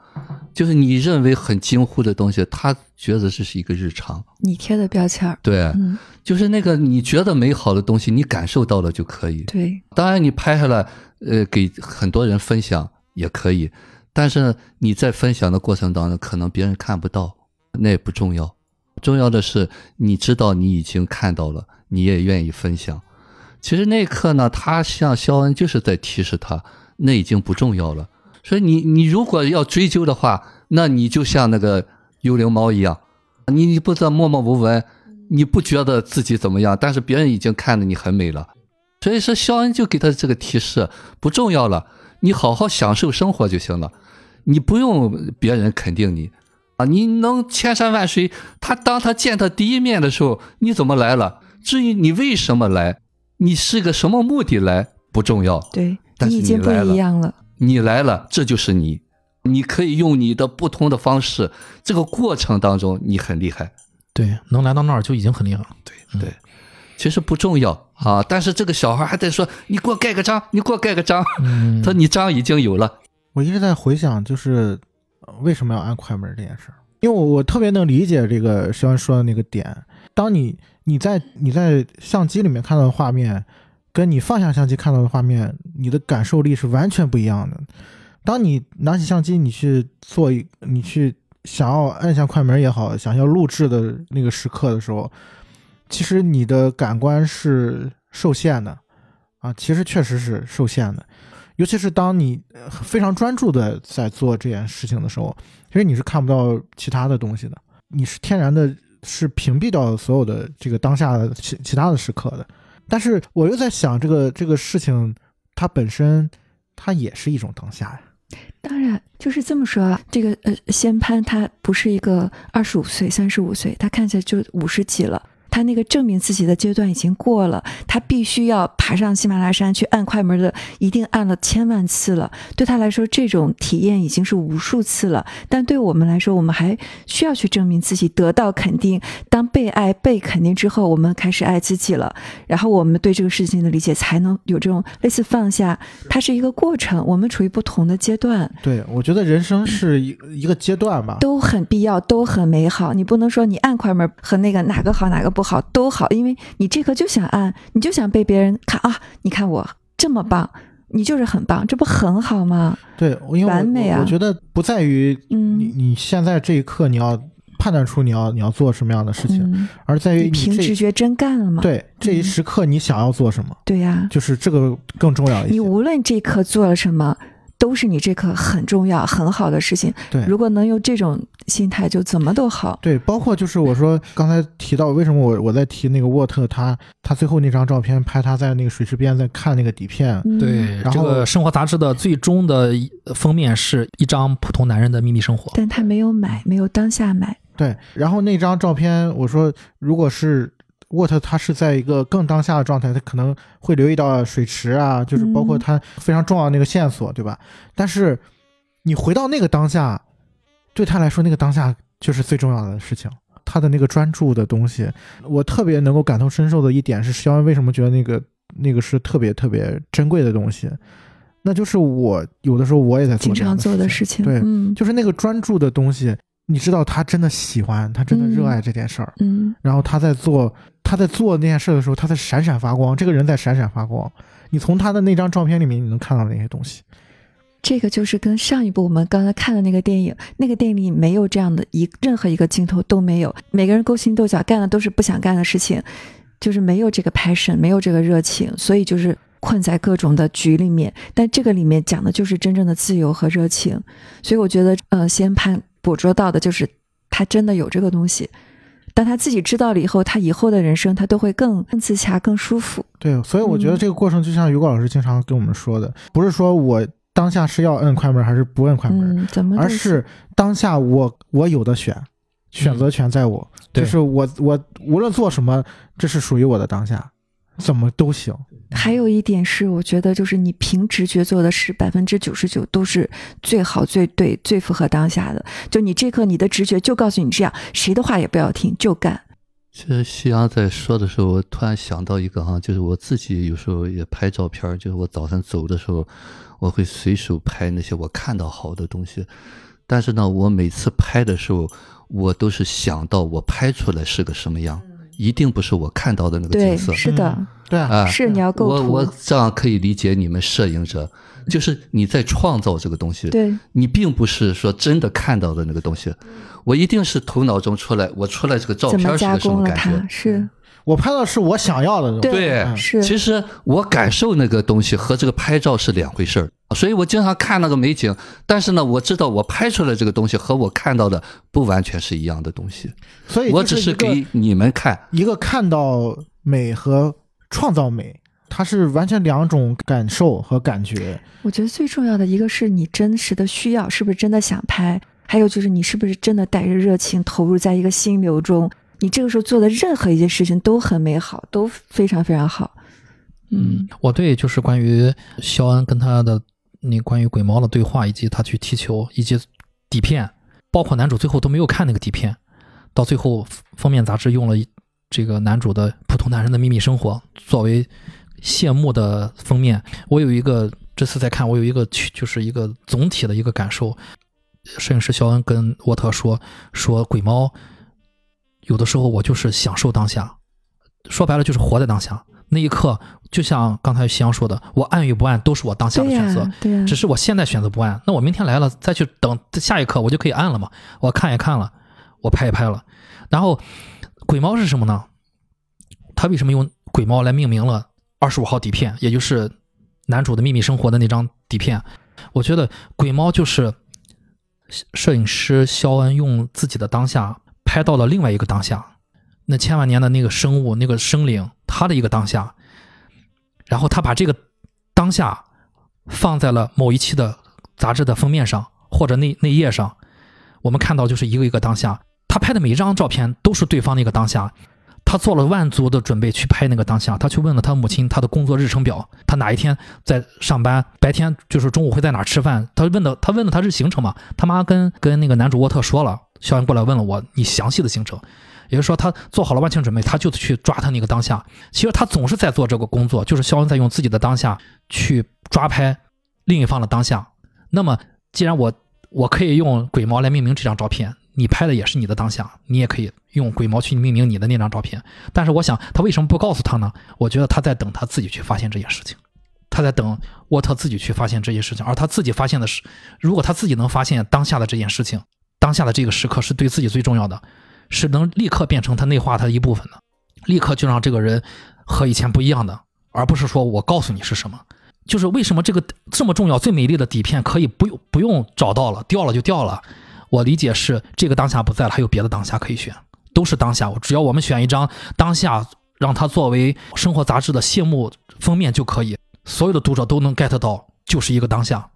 就是你认为很惊呼的东西，它觉得这是一个日常，你贴的标签儿，对，嗯，就是那个你觉得美好的东西，你感受到了就可以。对，当然，你拍下来，呃，给很多人分享也可以，但是，你在分享的过程当中，可能别人看不到，那也不重要。重要的是，你知道你已经看到了，你也愿意分享。其实那一刻呢，他像肖恩就是在提示他，那已经不重要了。所以你你如果要追究的话，那你就像那个幽灵猫一样，你你不知道默默无闻，你不觉得自己怎么样，但是别人已经看着你很美了。所以说，肖恩就给他这个提示，不重要了，你好好享受生活就行了，你不用别人肯定你啊，你能千山万水。他当他见他第一面的时候，你怎么来了？至于你为什么来，你是个什么目的来不重要，对但是你已经不你来了一样了。你来了，这就是你，你可以用你的不同的方式，这个过程当中你很厉害。对，能来到那儿就已经很厉害了。对对，其实不重要啊，但是这个小孩还在说：“你给我盖个章，你给我盖个章。嗯他说：“你章已经有了。我一直在回想，就是为什么要按快门这件事儿，因为我我特别能理解这个肖恩说的那个点。当你你在你在相机里面看到的画面，跟你放下相机看到的画面，你的感受力是完全不一样的。当你拿起相机，你去做一，你去想要按下快门也好，想要录制的那个时刻的时候，其实你的感官是受限的啊，其实确实是受限的。尤其是当你非常专注的在做这件事情的时候，其实你是看不到其他的东西的，你是天然的是屏蔽掉所有的这个当下的其其他的时刻的。但是我又在想，这个这个事情它本身它也是一种当下呀。当然，就是这么说啊。这个呃，仙潘他不是一个二十五岁、三十五岁，他看起来就五十几了。他那个证明自己的阶段已经过了，他必须要爬上喜马拉雅山去按快门的，一定按了千万次了。对他来说，这种体验已经是无数次了。但对我们来说，我们还需要去证明自己，得到肯定。当被爱、被肯定之后，我们开始爱自己了。然后我们对这个事情的理解才能有这种类似放下，它是一个过程，我们处于不同的阶段。对，我觉得人生是一一个阶段吧。都很必要，都很美好。你不能说你按快门和那个哪个好哪个不好都好，因为你这刻就想按，你就想被别人看啊，你看我这么棒，你就是很棒，这不很好吗？对，因为完美啊我我觉得不在于你嗯你现在这一刻你要判断出你要你要做什么样的事情，嗯，而在于凭直觉真干了吗？对这一嗯时刻你想要做什么，对呀、就是这个更重要一些。你无论这一刻做了什么，都是你这刻很重要、很好的事情。对如果能有这种心态，就怎么都好。对，包括就是我说刚才提到，为什么我我在提那个沃特他他最后那张照片拍他在那个水池边在看那个底片，嗯、对，这然后个生活杂志的最终的封面是一张普通男人的秘密生活。但他没有买，没有当下买。对，然后那张照片我说如果是。沃特他是在一个更当下的状态，他可能会留意到水池啊，就是包括嗯他非常重要的那个线索，对吧？但是你回到那个当下，对他来说，那个当下就是最重要的事情。他的那个专注的东西，我特别能够感同身受的一点是，肖恩为什么觉得那个那个是特别特别珍贵的东西？那就是我有的时候我也在做经常这样做的事情，对，嗯就是那个专注的东西，你知道他真的喜欢，他真的热爱这件事儿，嗯，然后他在做他在做那件事的时候，他在闪闪发光，这个人在闪闪发光。你从他的那张照片里面，你能看到那些东西。这个就是跟上一部我们刚才看的那个电影，那个电影里没有这样的一任何一个镜头都没有，每个人勾心斗角，干的都是不想干的事情，就是没有这个 passion，没有这个热情，所以就是困在各种的局里面。但这个里面讲的就是真正的自由和热情，所以我觉得，呃，先判捕捉到的就是他真的有这个东西。当他自己知道了以后，他以后的人生他都会更更自洽、更舒服。对，所以我觉得嗯这个过程就像于果老师经常跟我们说的，不是说我当下是要摁快门还是不摁快门，嗯，怎么而是当下我我有的选，选择权在我，对就是我我无论做什么，这是属于我的当下，怎么都行。还有一点是，我觉得就是你凭直觉做的事，百分之九十九都是最好、最对、最符合当下的。就你这刻，你的直觉就告诉你这样，谁的话也不要听，就干。其实夕阳在说的时候，我突然想到一个哈，就是我自己有时候也拍照片儿，就是我早上走的时候，我会随手拍那些我看到好的东西，但是呢，我每次拍的时候，我都是想到我拍出来是个什么样，一定不是我看到的那个对，景色。是的，嗯对啊，啊，是你要构图。我我这样可以理解你们摄影者，就是你在创造这个东西，对，你并不是说真的看到的那个东西，我一定是头脑中出来，我出来这个照片是个什？么感觉？是我拍到是我想要的东西。对嗯是，其实我感受那个东西和这个拍照是两回事儿，所以我经常看那个美景，但是呢，我知道我拍出来这个东西和我看到的不完全是一样的东西，所以我只是给你们看。一个看到美和创造美，它是完全两种感受和感觉。我觉得最重要的一个是你真实的需要，是不是真的想拍？还有就是你是不是真的带着热情投入在一个心流中？你这个时候做的任何一件事情都很美好，都非常非常好。嗯，我对就是关于肖恩跟他的那关于鬼猫的对话，以及他去踢球，以及底片，包括男主最后都没有看那个底片，到最后封面杂志用了这个男主的《普通男人的秘密生活》作为谢幕的封面。我有一个这次在看，我有一个就是一个总体的一个感受。摄影师肖恩跟沃特说说鬼猫，有的时候我就是享受当下，说白了就是活在当下。那一刻，就像刚才夕阳说的，我按与不按都是我当下的选择，呀，对呀，只是我现在选择不按。那我明天来了再去等下一刻，我就可以按了嘛。我看也看了，我拍也拍了。然后鬼猫是什么呢？他为什么用鬼猫来命名了二十五号底片，也就是男主的秘密生活的那张底片？我觉得鬼猫就是摄影师肖恩用自己的当下拍到了另外一个当下，那千万年的那个生物、那个生灵，他的一个当下，然后他把这个当下放在了某一期的杂志的封面上或者内内页上，我们看到就是一个一个当下，他拍的每一张照片都是对方的一个当下，他做了万足的准备去拍那个当下，他去问了他母亲他的工作日程表，他哪一天在上班，白天就是中午会在哪吃饭，他问的他问的他是行程嘛，他妈跟跟那个男主沃特说了，肖恩过来问了我你详细的行程，也就是说他做好了万全准备，他就去抓他那个当下。其实他总是在做这个工作，就是肖恩在用自己的当下去抓拍另一方的当下。那么既然我我可以用鬼毛来命名这张照片，你拍的也是你的当下，你也可以用鬼毛去命名你的那张照片。但是我想，他为什么不告诉他呢？我觉得他在等他自己去发现这件事情，他在等沃特自己去发现这件事情，而他自己发现的是，如果他自己能发现当下的这件事情，当下的这个时刻是对自己最重要的，是能立刻变成他内化他的一部分的，立刻就让这个人和以前不一样的，而不是说我告诉你是什么。就是为什么这个这么重要、最美丽的底片可以不用不用找到了，掉了就掉了。我理解是这个当下不在了，还有别的当下可以选，都是当下。只要我们选一张当下，让它作为生活杂志的谢幕封面就可以，所有的读者都能 get 到，就是一个当下。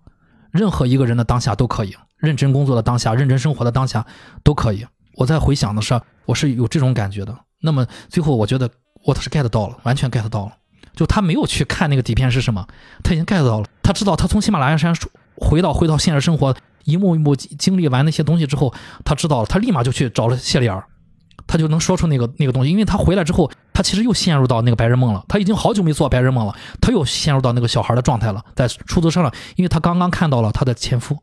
任何一个人的当下都可以，认真工作的当下，认真生活的当下都可以。我在回想的时候，我是有这种感觉的。那么最后，我觉得我他是 get 到了，完全 get 到了。就他没有去看那个底片是什么，他已经 get 到了。他知道他从喜马拉雅山回到回到现实生活，一幕一幕经历完那些东西之后，他知道了，他立马就去找了谢丽尔，他就能说出那个那个东西。因为他回来之后，他其实又陷入到那个白日梦了。他已经好久没做白日梦了，他又陷入到那个小孩的状态了，在出租车上，因为他刚刚看到了他的前夫，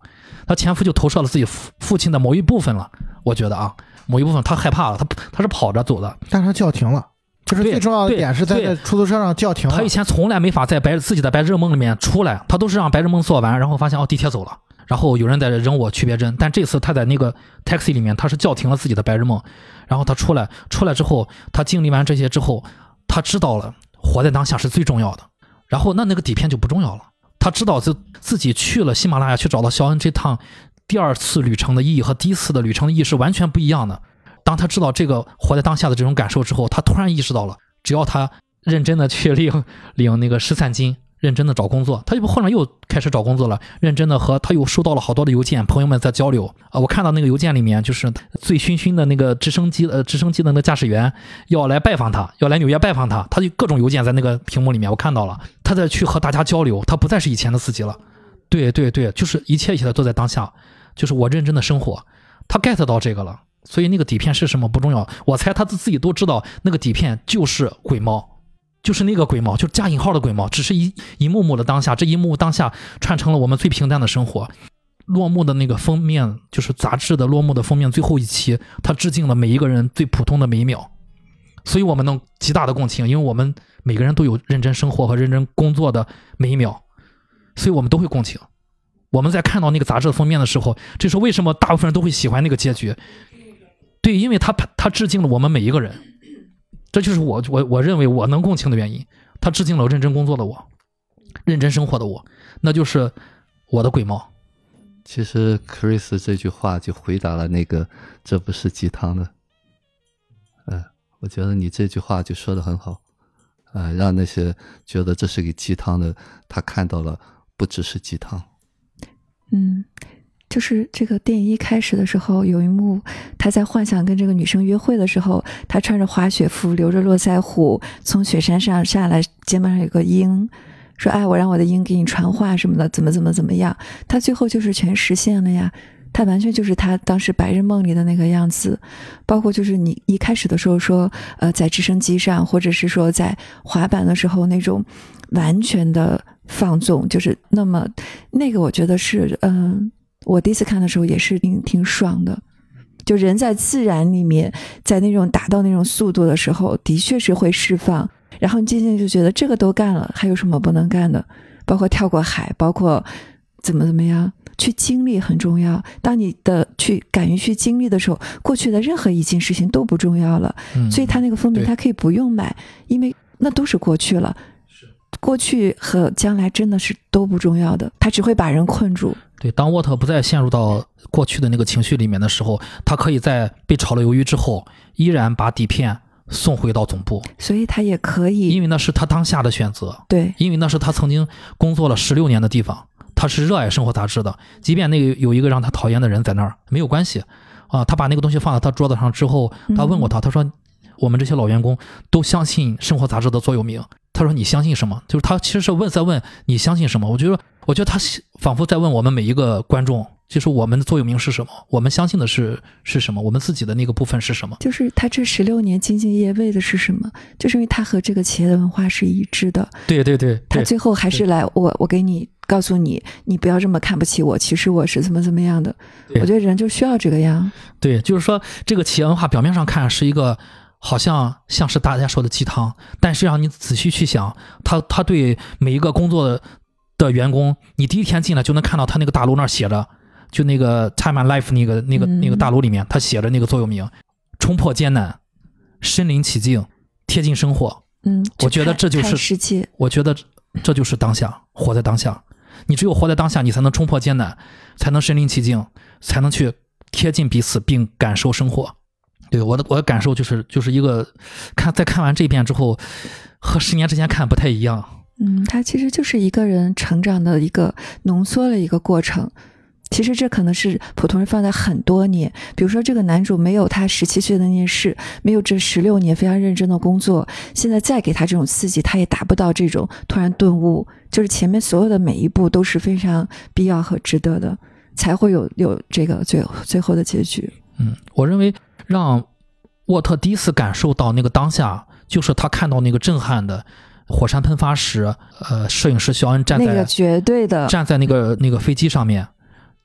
他前夫就投射了自己父父亲的某一部分了。我觉得啊，某一部分他害怕了，他他是跑着走的。但是他叫停了，就是最重要的点是在出租车上叫停了他以。前从来没法在白自己的白日梦里面出来，他都是让白日梦做完，然后发现哦地铁走了，然后有人在扔我区别针。但这次他在那个 taxi 里面，他是叫停了自己的白日梦，然后他出来，出来之后，他经历完这些之后，他知道了活在当下是最重要的。然后那那个底片就不重要了，他知道自自己去了喜马拉雅去找到肖恩这趟第二次旅程的意义和第一次的旅程的意义是完全不一样的。当他知道这个活在当下的这种感受之后，他突然意识到了，只要他认真的去领领那个失散金，认真的找工作，他就后来又开始找工作了，认真的和他又收到了好多的邮件，朋友们在交流。啊、我看到那个邮件里面就是醉醺醺的那个直升机呃直升机的那个驾驶员要来拜访他，要来纽约拜访他，他就各种邮件在那个屏幕里面我看到了，他在去和大家交流，他不再是以前的自己了，对对对，就是一切一切的都在当下，就是我认真的生活，他 get 到这个了。所以那个底片是什么不重要，我猜他自自己都知道，那个底片就是鬼猫，就是那个鬼猫，就是加引号的鬼猫，只是一一幕幕的当下，这一幕当下串成了我们最平淡的生活。落幕的那个封面，就是杂志的落幕的封面最后一期，他致敬了每一个人最普通的每一秒，所以我们能极大的共情，因为我们每个人都有认真生活和认真工作的每一秒，所以我们都会共情。我们在看到那个杂志的封面的时候，这是为什么大部分人都会喜欢那个结局？对，因为他他致敬了我们每一个人，这就是我我我认为我能共情的原因。他致敬了认真工作的我，认真生活的我，那就是我的鬼猫。其实 Chris 这句话就回答了那个这不是鸡汤的。嗯、我觉得你这句话就说的很好，呃、让那些觉得这是个鸡汤的，他看到了不只是鸡汤。嗯，就是这个电影一开始的时候，有一幕他在幻想跟这个女生约会的时候，他穿着滑雪服，留着络腮胡，从雪山上下来，肩膀上有个鹰，说：“哎，我让我的鹰给你传话什么的，怎么怎么怎么样。”他最后就是全实现了呀。他完全就是他当时白日梦里的那个样子，包括就是你一开始的时候说，呃，在直升机上，或者是说在滑板的时候那种完全的放纵，就是那么那个，我觉得是，嗯、我第一次看的时候也是挺挺爽的。就人在自然里面，在那种达到那种速度的时候，的确是会释放，然后你渐渐就觉得这个都干了，还有什么不能干的？包括跳过海，包括怎么怎么样，去经历很重要。当你的去敢于去经历的时候，过去的任何一件事情都不重要了。嗯，所以他那个封面他可以不用买，因为那都是过去了。过去和将来真的是都不重要的，他只会把人困住。对，当沃特不再陷入到过去的那个情绪里面的时候，他可以在被炒了鱿鱼之后，依然把底片送回到总部，所以他也可以因为那是他当下的选择，对。因为那是他曾经工作了十六年的地方，他是热爱生活杂志的，即便那个有一个让他讨厌的人在那儿，没有关系。啊。他把那个东西放在他桌子上之后，他问过他，他说：“我们这些老员工都相信生活杂志的座右铭。他说你相信什么？就是他其实是问在问你相信什么。我觉得，我觉得他仿佛在问我们每一个观众，就是我们的座右铭是什么？我们相信的是是什么？我们自己的那个部分是什么？就是他这十六年兢兢业业为的是什么？就是因为他和这个企业的文化是一致的。对对对对他最后还是来我我给你告诉你，你不要这么看不起我，其实我是怎么怎么样的。我觉得人就需要这个样。对，就是说这个企业文化表面上看是一个好像像是大家说的鸡汤，但实际上你仔细去想，他他对每一个工作的的员工，你第一天进来就能看到他那个大楼那儿写着，就那个 Time and Life 那个那个嗯那个大楼里面，他写着那个座右铭：冲破艰难，身临其境，贴近生活。嗯，我觉得这就是。我觉得这就是当下，活在当下。你只有活在当下，你才能冲破艰难，才能身临其境，才能去贴近彼此，并感受生活。对我的我的感受就是，就是一个看在看完这一遍之后，和十年之前看不太一样。嗯，它其实就是一个人成长的一个浓缩了一个过程。其实这可能是普通人放在很多年，比如说这个男主没有他十七岁的那件事，没有这十六年非常认真的工作，现在再给他这种刺激，他也达不到这种突然顿悟。就是前面所有的每一步都是非常必要和值得的，才会有有这个最最后的结局。嗯，我认为让沃特第一次感受到那个当下，就是他看到那个震撼的火山喷发时，呃，摄影师肖恩站在那个绝对的，站在那个那个飞机上面，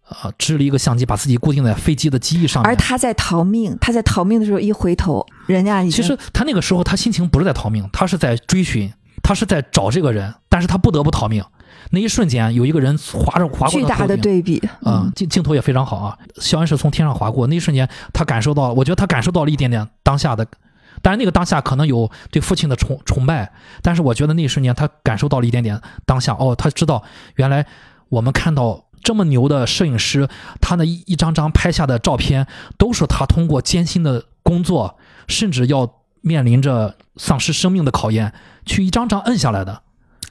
呃，支了一个相机，把自己固定在飞机的机翼上面。而他在逃命，他在逃命的时候一回头，人家已经其实他那个时候他心情不是在逃命，他是在追寻，他是在找这个人，但是他不得不逃命。那一瞬间，有一个人划着划过巨大的对比啊、镜镜头也非常好啊。肖恩是从天上划过，那一瞬间他感受到，我觉得他感受到了一点点当下的，但是那个当下可能有对父亲的崇崇拜，但是我觉得那一瞬间他感受到了一点点当下。哦，他知道原来我们看到这么牛的摄影师，他那一一张张拍下的照片，都是他通过艰辛的工作，甚至要面临着丧失生命的考验，去一张张摁下来的。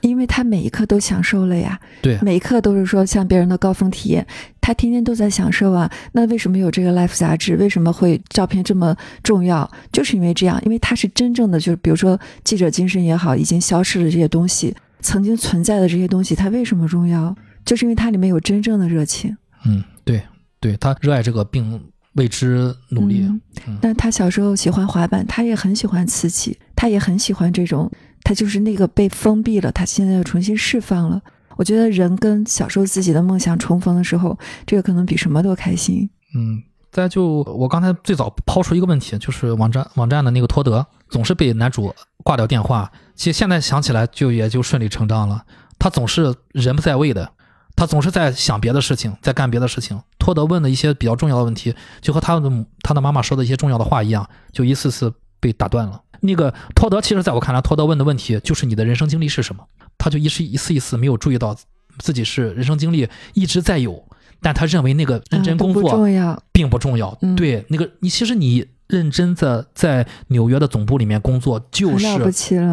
因为他每一刻都享受了呀，对每一刻都是说像别人的高峰体验，他天天都在享受啊。那为什么有这个 Life 杂志？为什么会照片这么重要？就是因为这样，因为他是真正的，就是比如说记者精神也好，已经消失了这些东西，曾经存在的这些东西，它为什么重要？就是因为它里面有真正的热情。嗯，对，对他热爱这个，并为之努力。嗯嗯但他小时候喜欢滑板，他也很喜欢刺激，他也很喜欢这种，他就是那个被封闭了，他现在又重新释放了。我觉得人跟小时候自己的梦想重逢的时候，这个可能比什么都开心。嗯，再就我刚才最早抛出一个问题，就是网站网站的那个托德总是被男主挂掉电话。其实现在想起来就也就顺理成章了，他总是人不在位的，他总是在想别的事情，在干别的事情。托德问的一些比较重要的问题，就和他的他的妈妈说的一些重要的话一样，就一次次被打断了。那个托德，其实在我看来，托德问的问题就是你的人生经历是什么？他就一时一次一次没有注意到自己是人生经历一直在有，但他认为那个认真工作重要，并不重要。嗯对，那个你其实你认真的在纽约的总部里面工作，就是。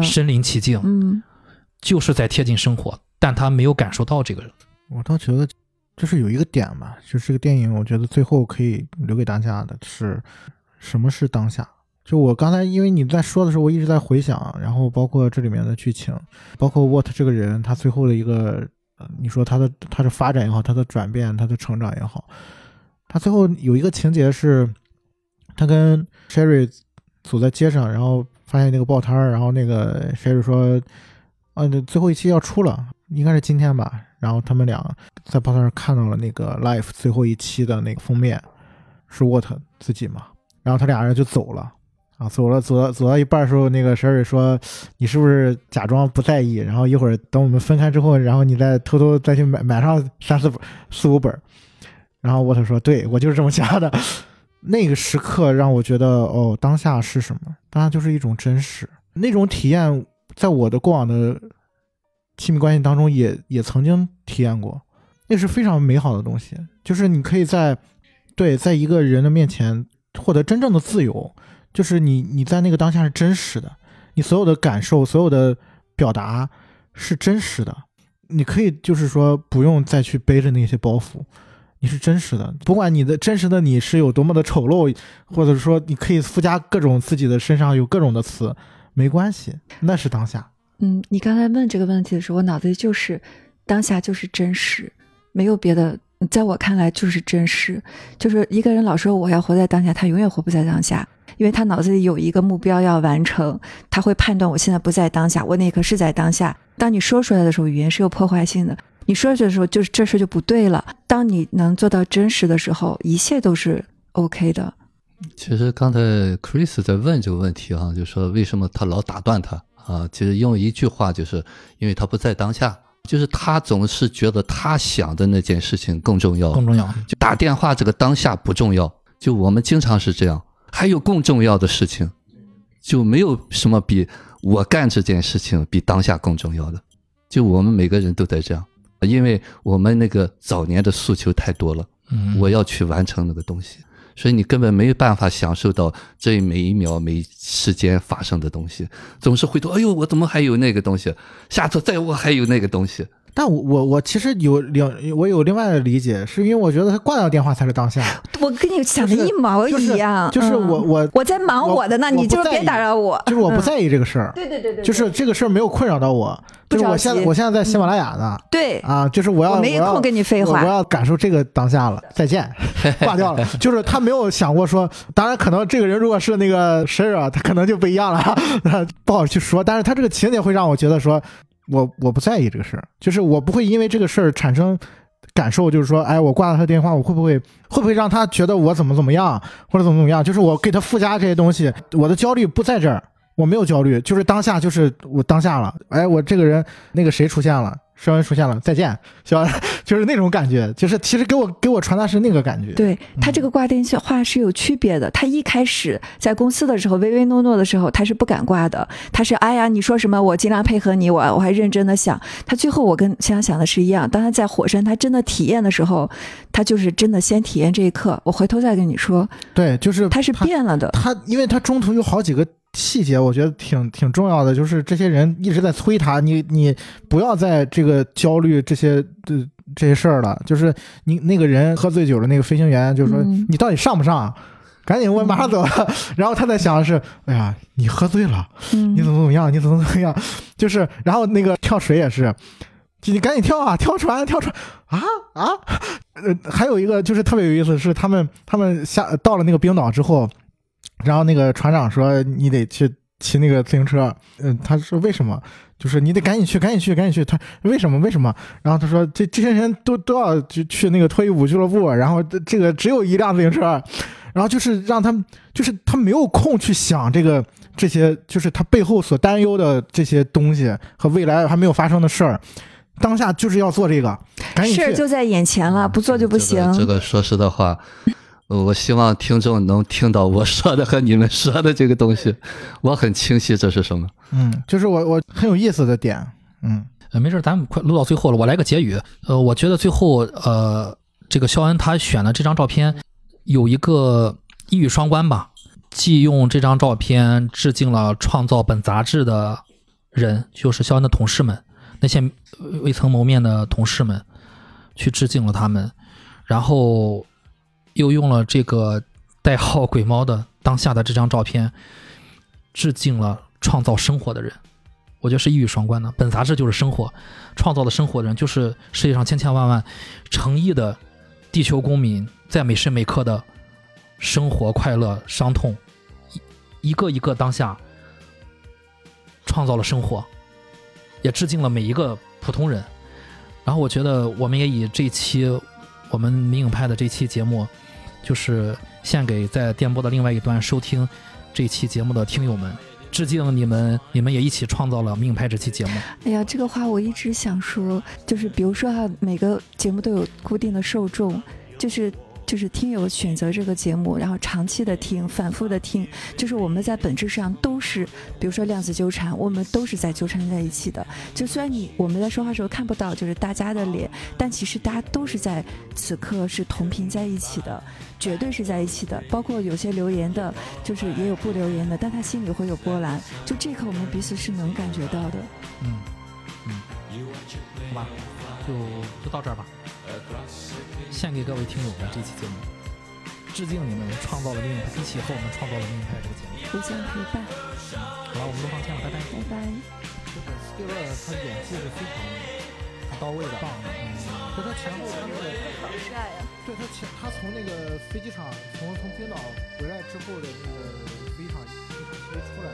身临其境，嗯，就是在贴近生活，但他没有感受到这个人。我倒觉得就是有一个点吧，就是这个电影，我觉得最后可以留给大家的是什么是当下。就我刚才因为你在说的时候，我一直在回想，然后包括这里面的剧情，包括 What 这个人他最后的一个，你说他的他的发展也好，他的转变，他的成长也好，他最后有一个情节是，他跟 Sherry 走在街上，然后发现那个报摊儿，然后那个 Sherry 说，啊，这最后一期要出了，应该是今天吧。然后他们俩在报摊上看到了那个 Life 最后一期的那个封面，是 What 自己嘛。然后他俩人就走了啊，走了，走到走到一半的时候，那个婶儿说：“你是不是假装不在意？然后一会儿等我们分开之后，然后你再偷偷再去买买上三四本四五本。”然后沃特说：“对我就是这么想的。”那个时刻让我觉得，哦，当下是什么？当下就是一种真实，那种体验，在我的过往的亲密关系当中也也曾经体验过，那是非常美好的东西。就是你可以在对，在一个人的面前获得真正的自由，就是你你在那个当下是真实的，你所有的感受、所有的表达是真实的，你可以就是说不用再去背着那些包袱，你是真实的，不管你的真实的你是有多么的丑陋，或者说你可以附加各种自己的身上有各种的词，没关系，那是当下。嗯，你刚才问这个问题的时候，我脑子里就是当下就是真实，没有别的。在我看来就是真实，就是一个人老说我要活在当下，他永远活不在当下，因为他脑子里有一个目标要完成，他会判断我现在不在当下，我那一刻是在当下。当你说出来的时候，语言是有破坏性的，你说出来的时候，就是这事就不对了。当你能做到真实的时候，一切都是 OK 的。其实刚才 Chris 在问这个问题啊，就说为什么他老打断他啊？其实用一句话就是因为他不在当下，就是他总是觉得他想的那件事情更重要，更重要。就打电话这个当下不重要，就我们经常是这样。还有更重要的事情，就没有什么比我干这件事情比当下更重要的。就我们每个人都在这样，因为我们那个早年的诉求太多了，嗯，我要去完成那个东西，所以你根本没有办法享受到这每一秒每一时间发生的东西，总是回头，哎呦，我怎么还有那个东西？下次再我还有那个东西。但我我我其实有另我有另外的理解，是因为我觉得他挂掉电话才是当下。我跟你想的一毛就是一样，就是嗯我我我在忙我的呢，你就别打扰我。就是我不嗯在意这个事儿，对对对对，就是这个事儿没有困扰到我，不着就是我现在我现在在喜马拉雅呢。对，啊，就是我要要我没空跟你废话我我要感受这个当下了，再见，挂掉了。就是他没有想过说，当然可能这个人如果是那个 s h a r 他可能就不一样了，不好去说。但是他这个情节会让我觉得说，我我不在意这个事儿，就是我不会因为这个事儿产生感受，就是说，哎，我挂了他电话，我会不会会不会让他觉得我怎么怎么样，或者怎么怎么样？就是我给他附加这些东西，我的焦虑不在这儿。我没有焦虑，就是当下，就是我当下了。哎，我这个人，那个谁出现了，肖恩出现了，再见，肖恩，就是那种感觉，就是其实给我给我传达是那个感觉。对他这个挂电话是有区别的。他一开始在公司的时候唯唯诺诺的时候，他是不敢挂的。他是哎呀，你说什么我尽量配合你，我我还认真的想。他最后我跟想想的是一样。当他在火山他真的体验的时候，他就是真的先体验这一刻。我回头再跟你说，对，就是他是变了的。他，因为他中途有好几个细节，我觉得挺挺重要的，就是这些人一直在催他，你你不要在这个焦虑这些这这些事儿了。就是你那个人喝醉酒了那个飞行员，就是说、嗯你到底上不上？赶紧，我马上走了。然后他在想的是，哎呀，你喝醉了，嗯你怎么怎么样？你怎么怎么样？就是，然后那个跳水也是，你赶紧跳啊，跳船，跳船啊啊！呃，还有一个就是特别有意思，是他们他们下到了那个冰岛之后，然后那个船长说你得去骑那个自行车，嗯、他说为什么？就是你得赶紧去，赶紧去，赶紧去。他为什么？为什么？然后他说这这些人都都要去去那个脱衣舞俱乐部，然后这这个只有一辆自行车，然后就是让他们，就是他没有空去想这个这些，就是他背后所担忧的这些东西和未来还没有发生的事儿。当下就是要做这个，赶紧去。事儿就在眼前了，不做就不行。这个。这个说实的话，呃我希望听众能听到我说的和你们说的这个东西，我很清晰这是什么。嗯，就是我我很有意思的点，嗯呃，没事儿，咱们快录到最后了，我来个结语。呃，我觉得最后，呃，这个肖恩他选的这张照片有一个一语双关吧，既用这张照片致敬了创造本杂志的人，就是肖恩的同事们，那些呃未曾谋面的同事们，去致敬了他们，然后又用了这个代号“鬼猫”的当下的这张照片，致敬了创造生活的人。我觉得是一语双关的。本杂志就是生活，创造的生活的人就是世界上千千万万诚意的地球公民，在每时每刻的生活、快乐、伤痛，一一个一个当下创造了生活，也致敬了每一个普通人。然后我觉得我们也以这期我们民影派的这期节目，就是献给在电波的另外一端收听这期节目的听友们。致敬你们，你们也一起创造了《命派》这期节目。哎呀，这个话我一直想说，就是比如说哈、每个节目都有固定的受众，就是就是听友选择这个节目，然后长期的听，反复的听，就是我们在本质上都是，比如说量子纠缠，我们都是在纠缠在一起的。就虽然你我们在说话的时候看不到就是大家的脸，但其实大家都是在此刻是同频在一起的，绝对是在一起的。包括有些留言的，就是也有不留言的，但他心里会有波澜。就这一刻，我们彼此是能感觉到的。嗯好吧，就就到这儿吧。献给各位听友的这期节目，致敬你们创造了另一派，一起和我们创造了另一派这个节目。互相陪伴，好了，我们都放线了，拜拜。拜拜。这个斯蒂勒他演技是非常到位的，棒的，嗯，就他前后的那个，好帅呀、对他前他从那个飞机场从从冰岛回来之后的那个飞机场飞机场飞出来，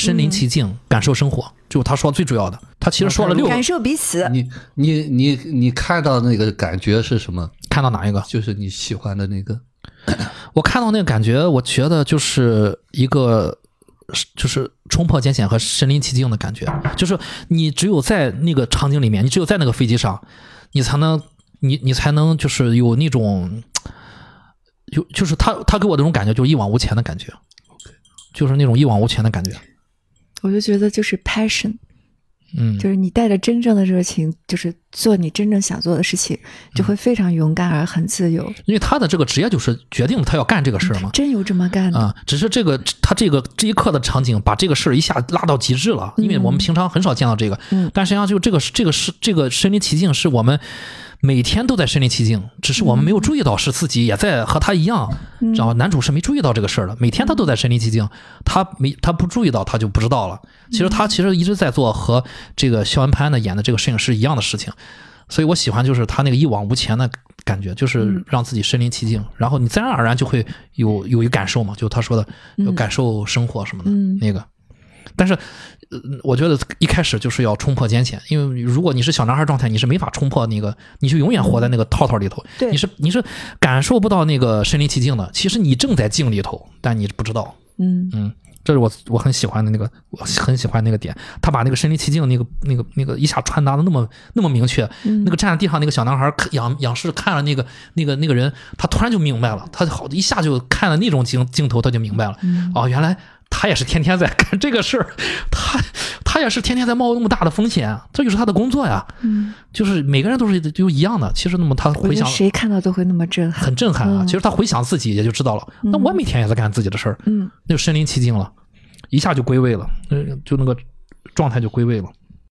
身临其境，感受生活”，就他说最主要的。他其实说了六个感，受彼此。你你你你看到那个感觉是什么？看到哪一个？就是你喜欢的那个。我看到那个感觉，我觉得就是一个，就是冲破艰险和身临其境的感觉。就是你只有在那个场景里面，你只有在那个飞机上，你才能，你你才能就是有那种，有就是他他给我那种感觉，就是一往无前的感觉，就是那种一往无前的感觉。我就觉得就是 passion，嗯，就是你带着真正的热情，就是做你真正想做的事情，就会非常勇敢而很自由。因为他的这个职业就是决定了他要干这个事儿嘛。真有这么干的？啊，只是这个他这个这一刻的场景，把这个事儿一下拉到极致了，因为我们平常很少见到这个，嗯但实际上就这个这个是这个身临其境，是我们每天都在身临其境，只是我们没有注意到是自己也在和他一样，嗯。然后男主是没注意到这个事儿的，每天他都在身临其境，他没他不注意到他就不知道了。其实他其实一直在做和这个肖恩潘的演的这个摄影师一样的事情，所以我喜欢就是他那个一往无前的感觉，就是让自己身临其境，然后你自然而然就会有有一感受嘛，就他说的有感受生活什么的、嗯。那个。但是，呃，我觉得一开始就是要冲破艰险，因为如果你是小男孩状态，你是没法冲破那个，你就永远活在那个套套里头，对你是你是感受不到那个身临其境的。其实你正在境里头，但你不知道。嗯嗯，这是我我很喜欢的那个，我很喜欢那个点。他把那个身临其境那个那个那个一下传达的那么那么明确。嗯那个站在地上那个小男孩看仰仰视看了那个那个那个人，他突然就明白了，他好一下就看了那种镜镜头，他就明白了。嗯哦，原来他也是天天在干这个事儿，他他也是天天在冒那么大的风险，这就是他的工作呀。嗯，就是每个人都是就一样的。其实那么他回想谁看到都会那么震撼。很震撼啊。嗯其实他回想自己也就知道了，那我每天也在干自己的事儿，嗯那就身临其境了，一下就归位了，嗯，就那个状态就归位了。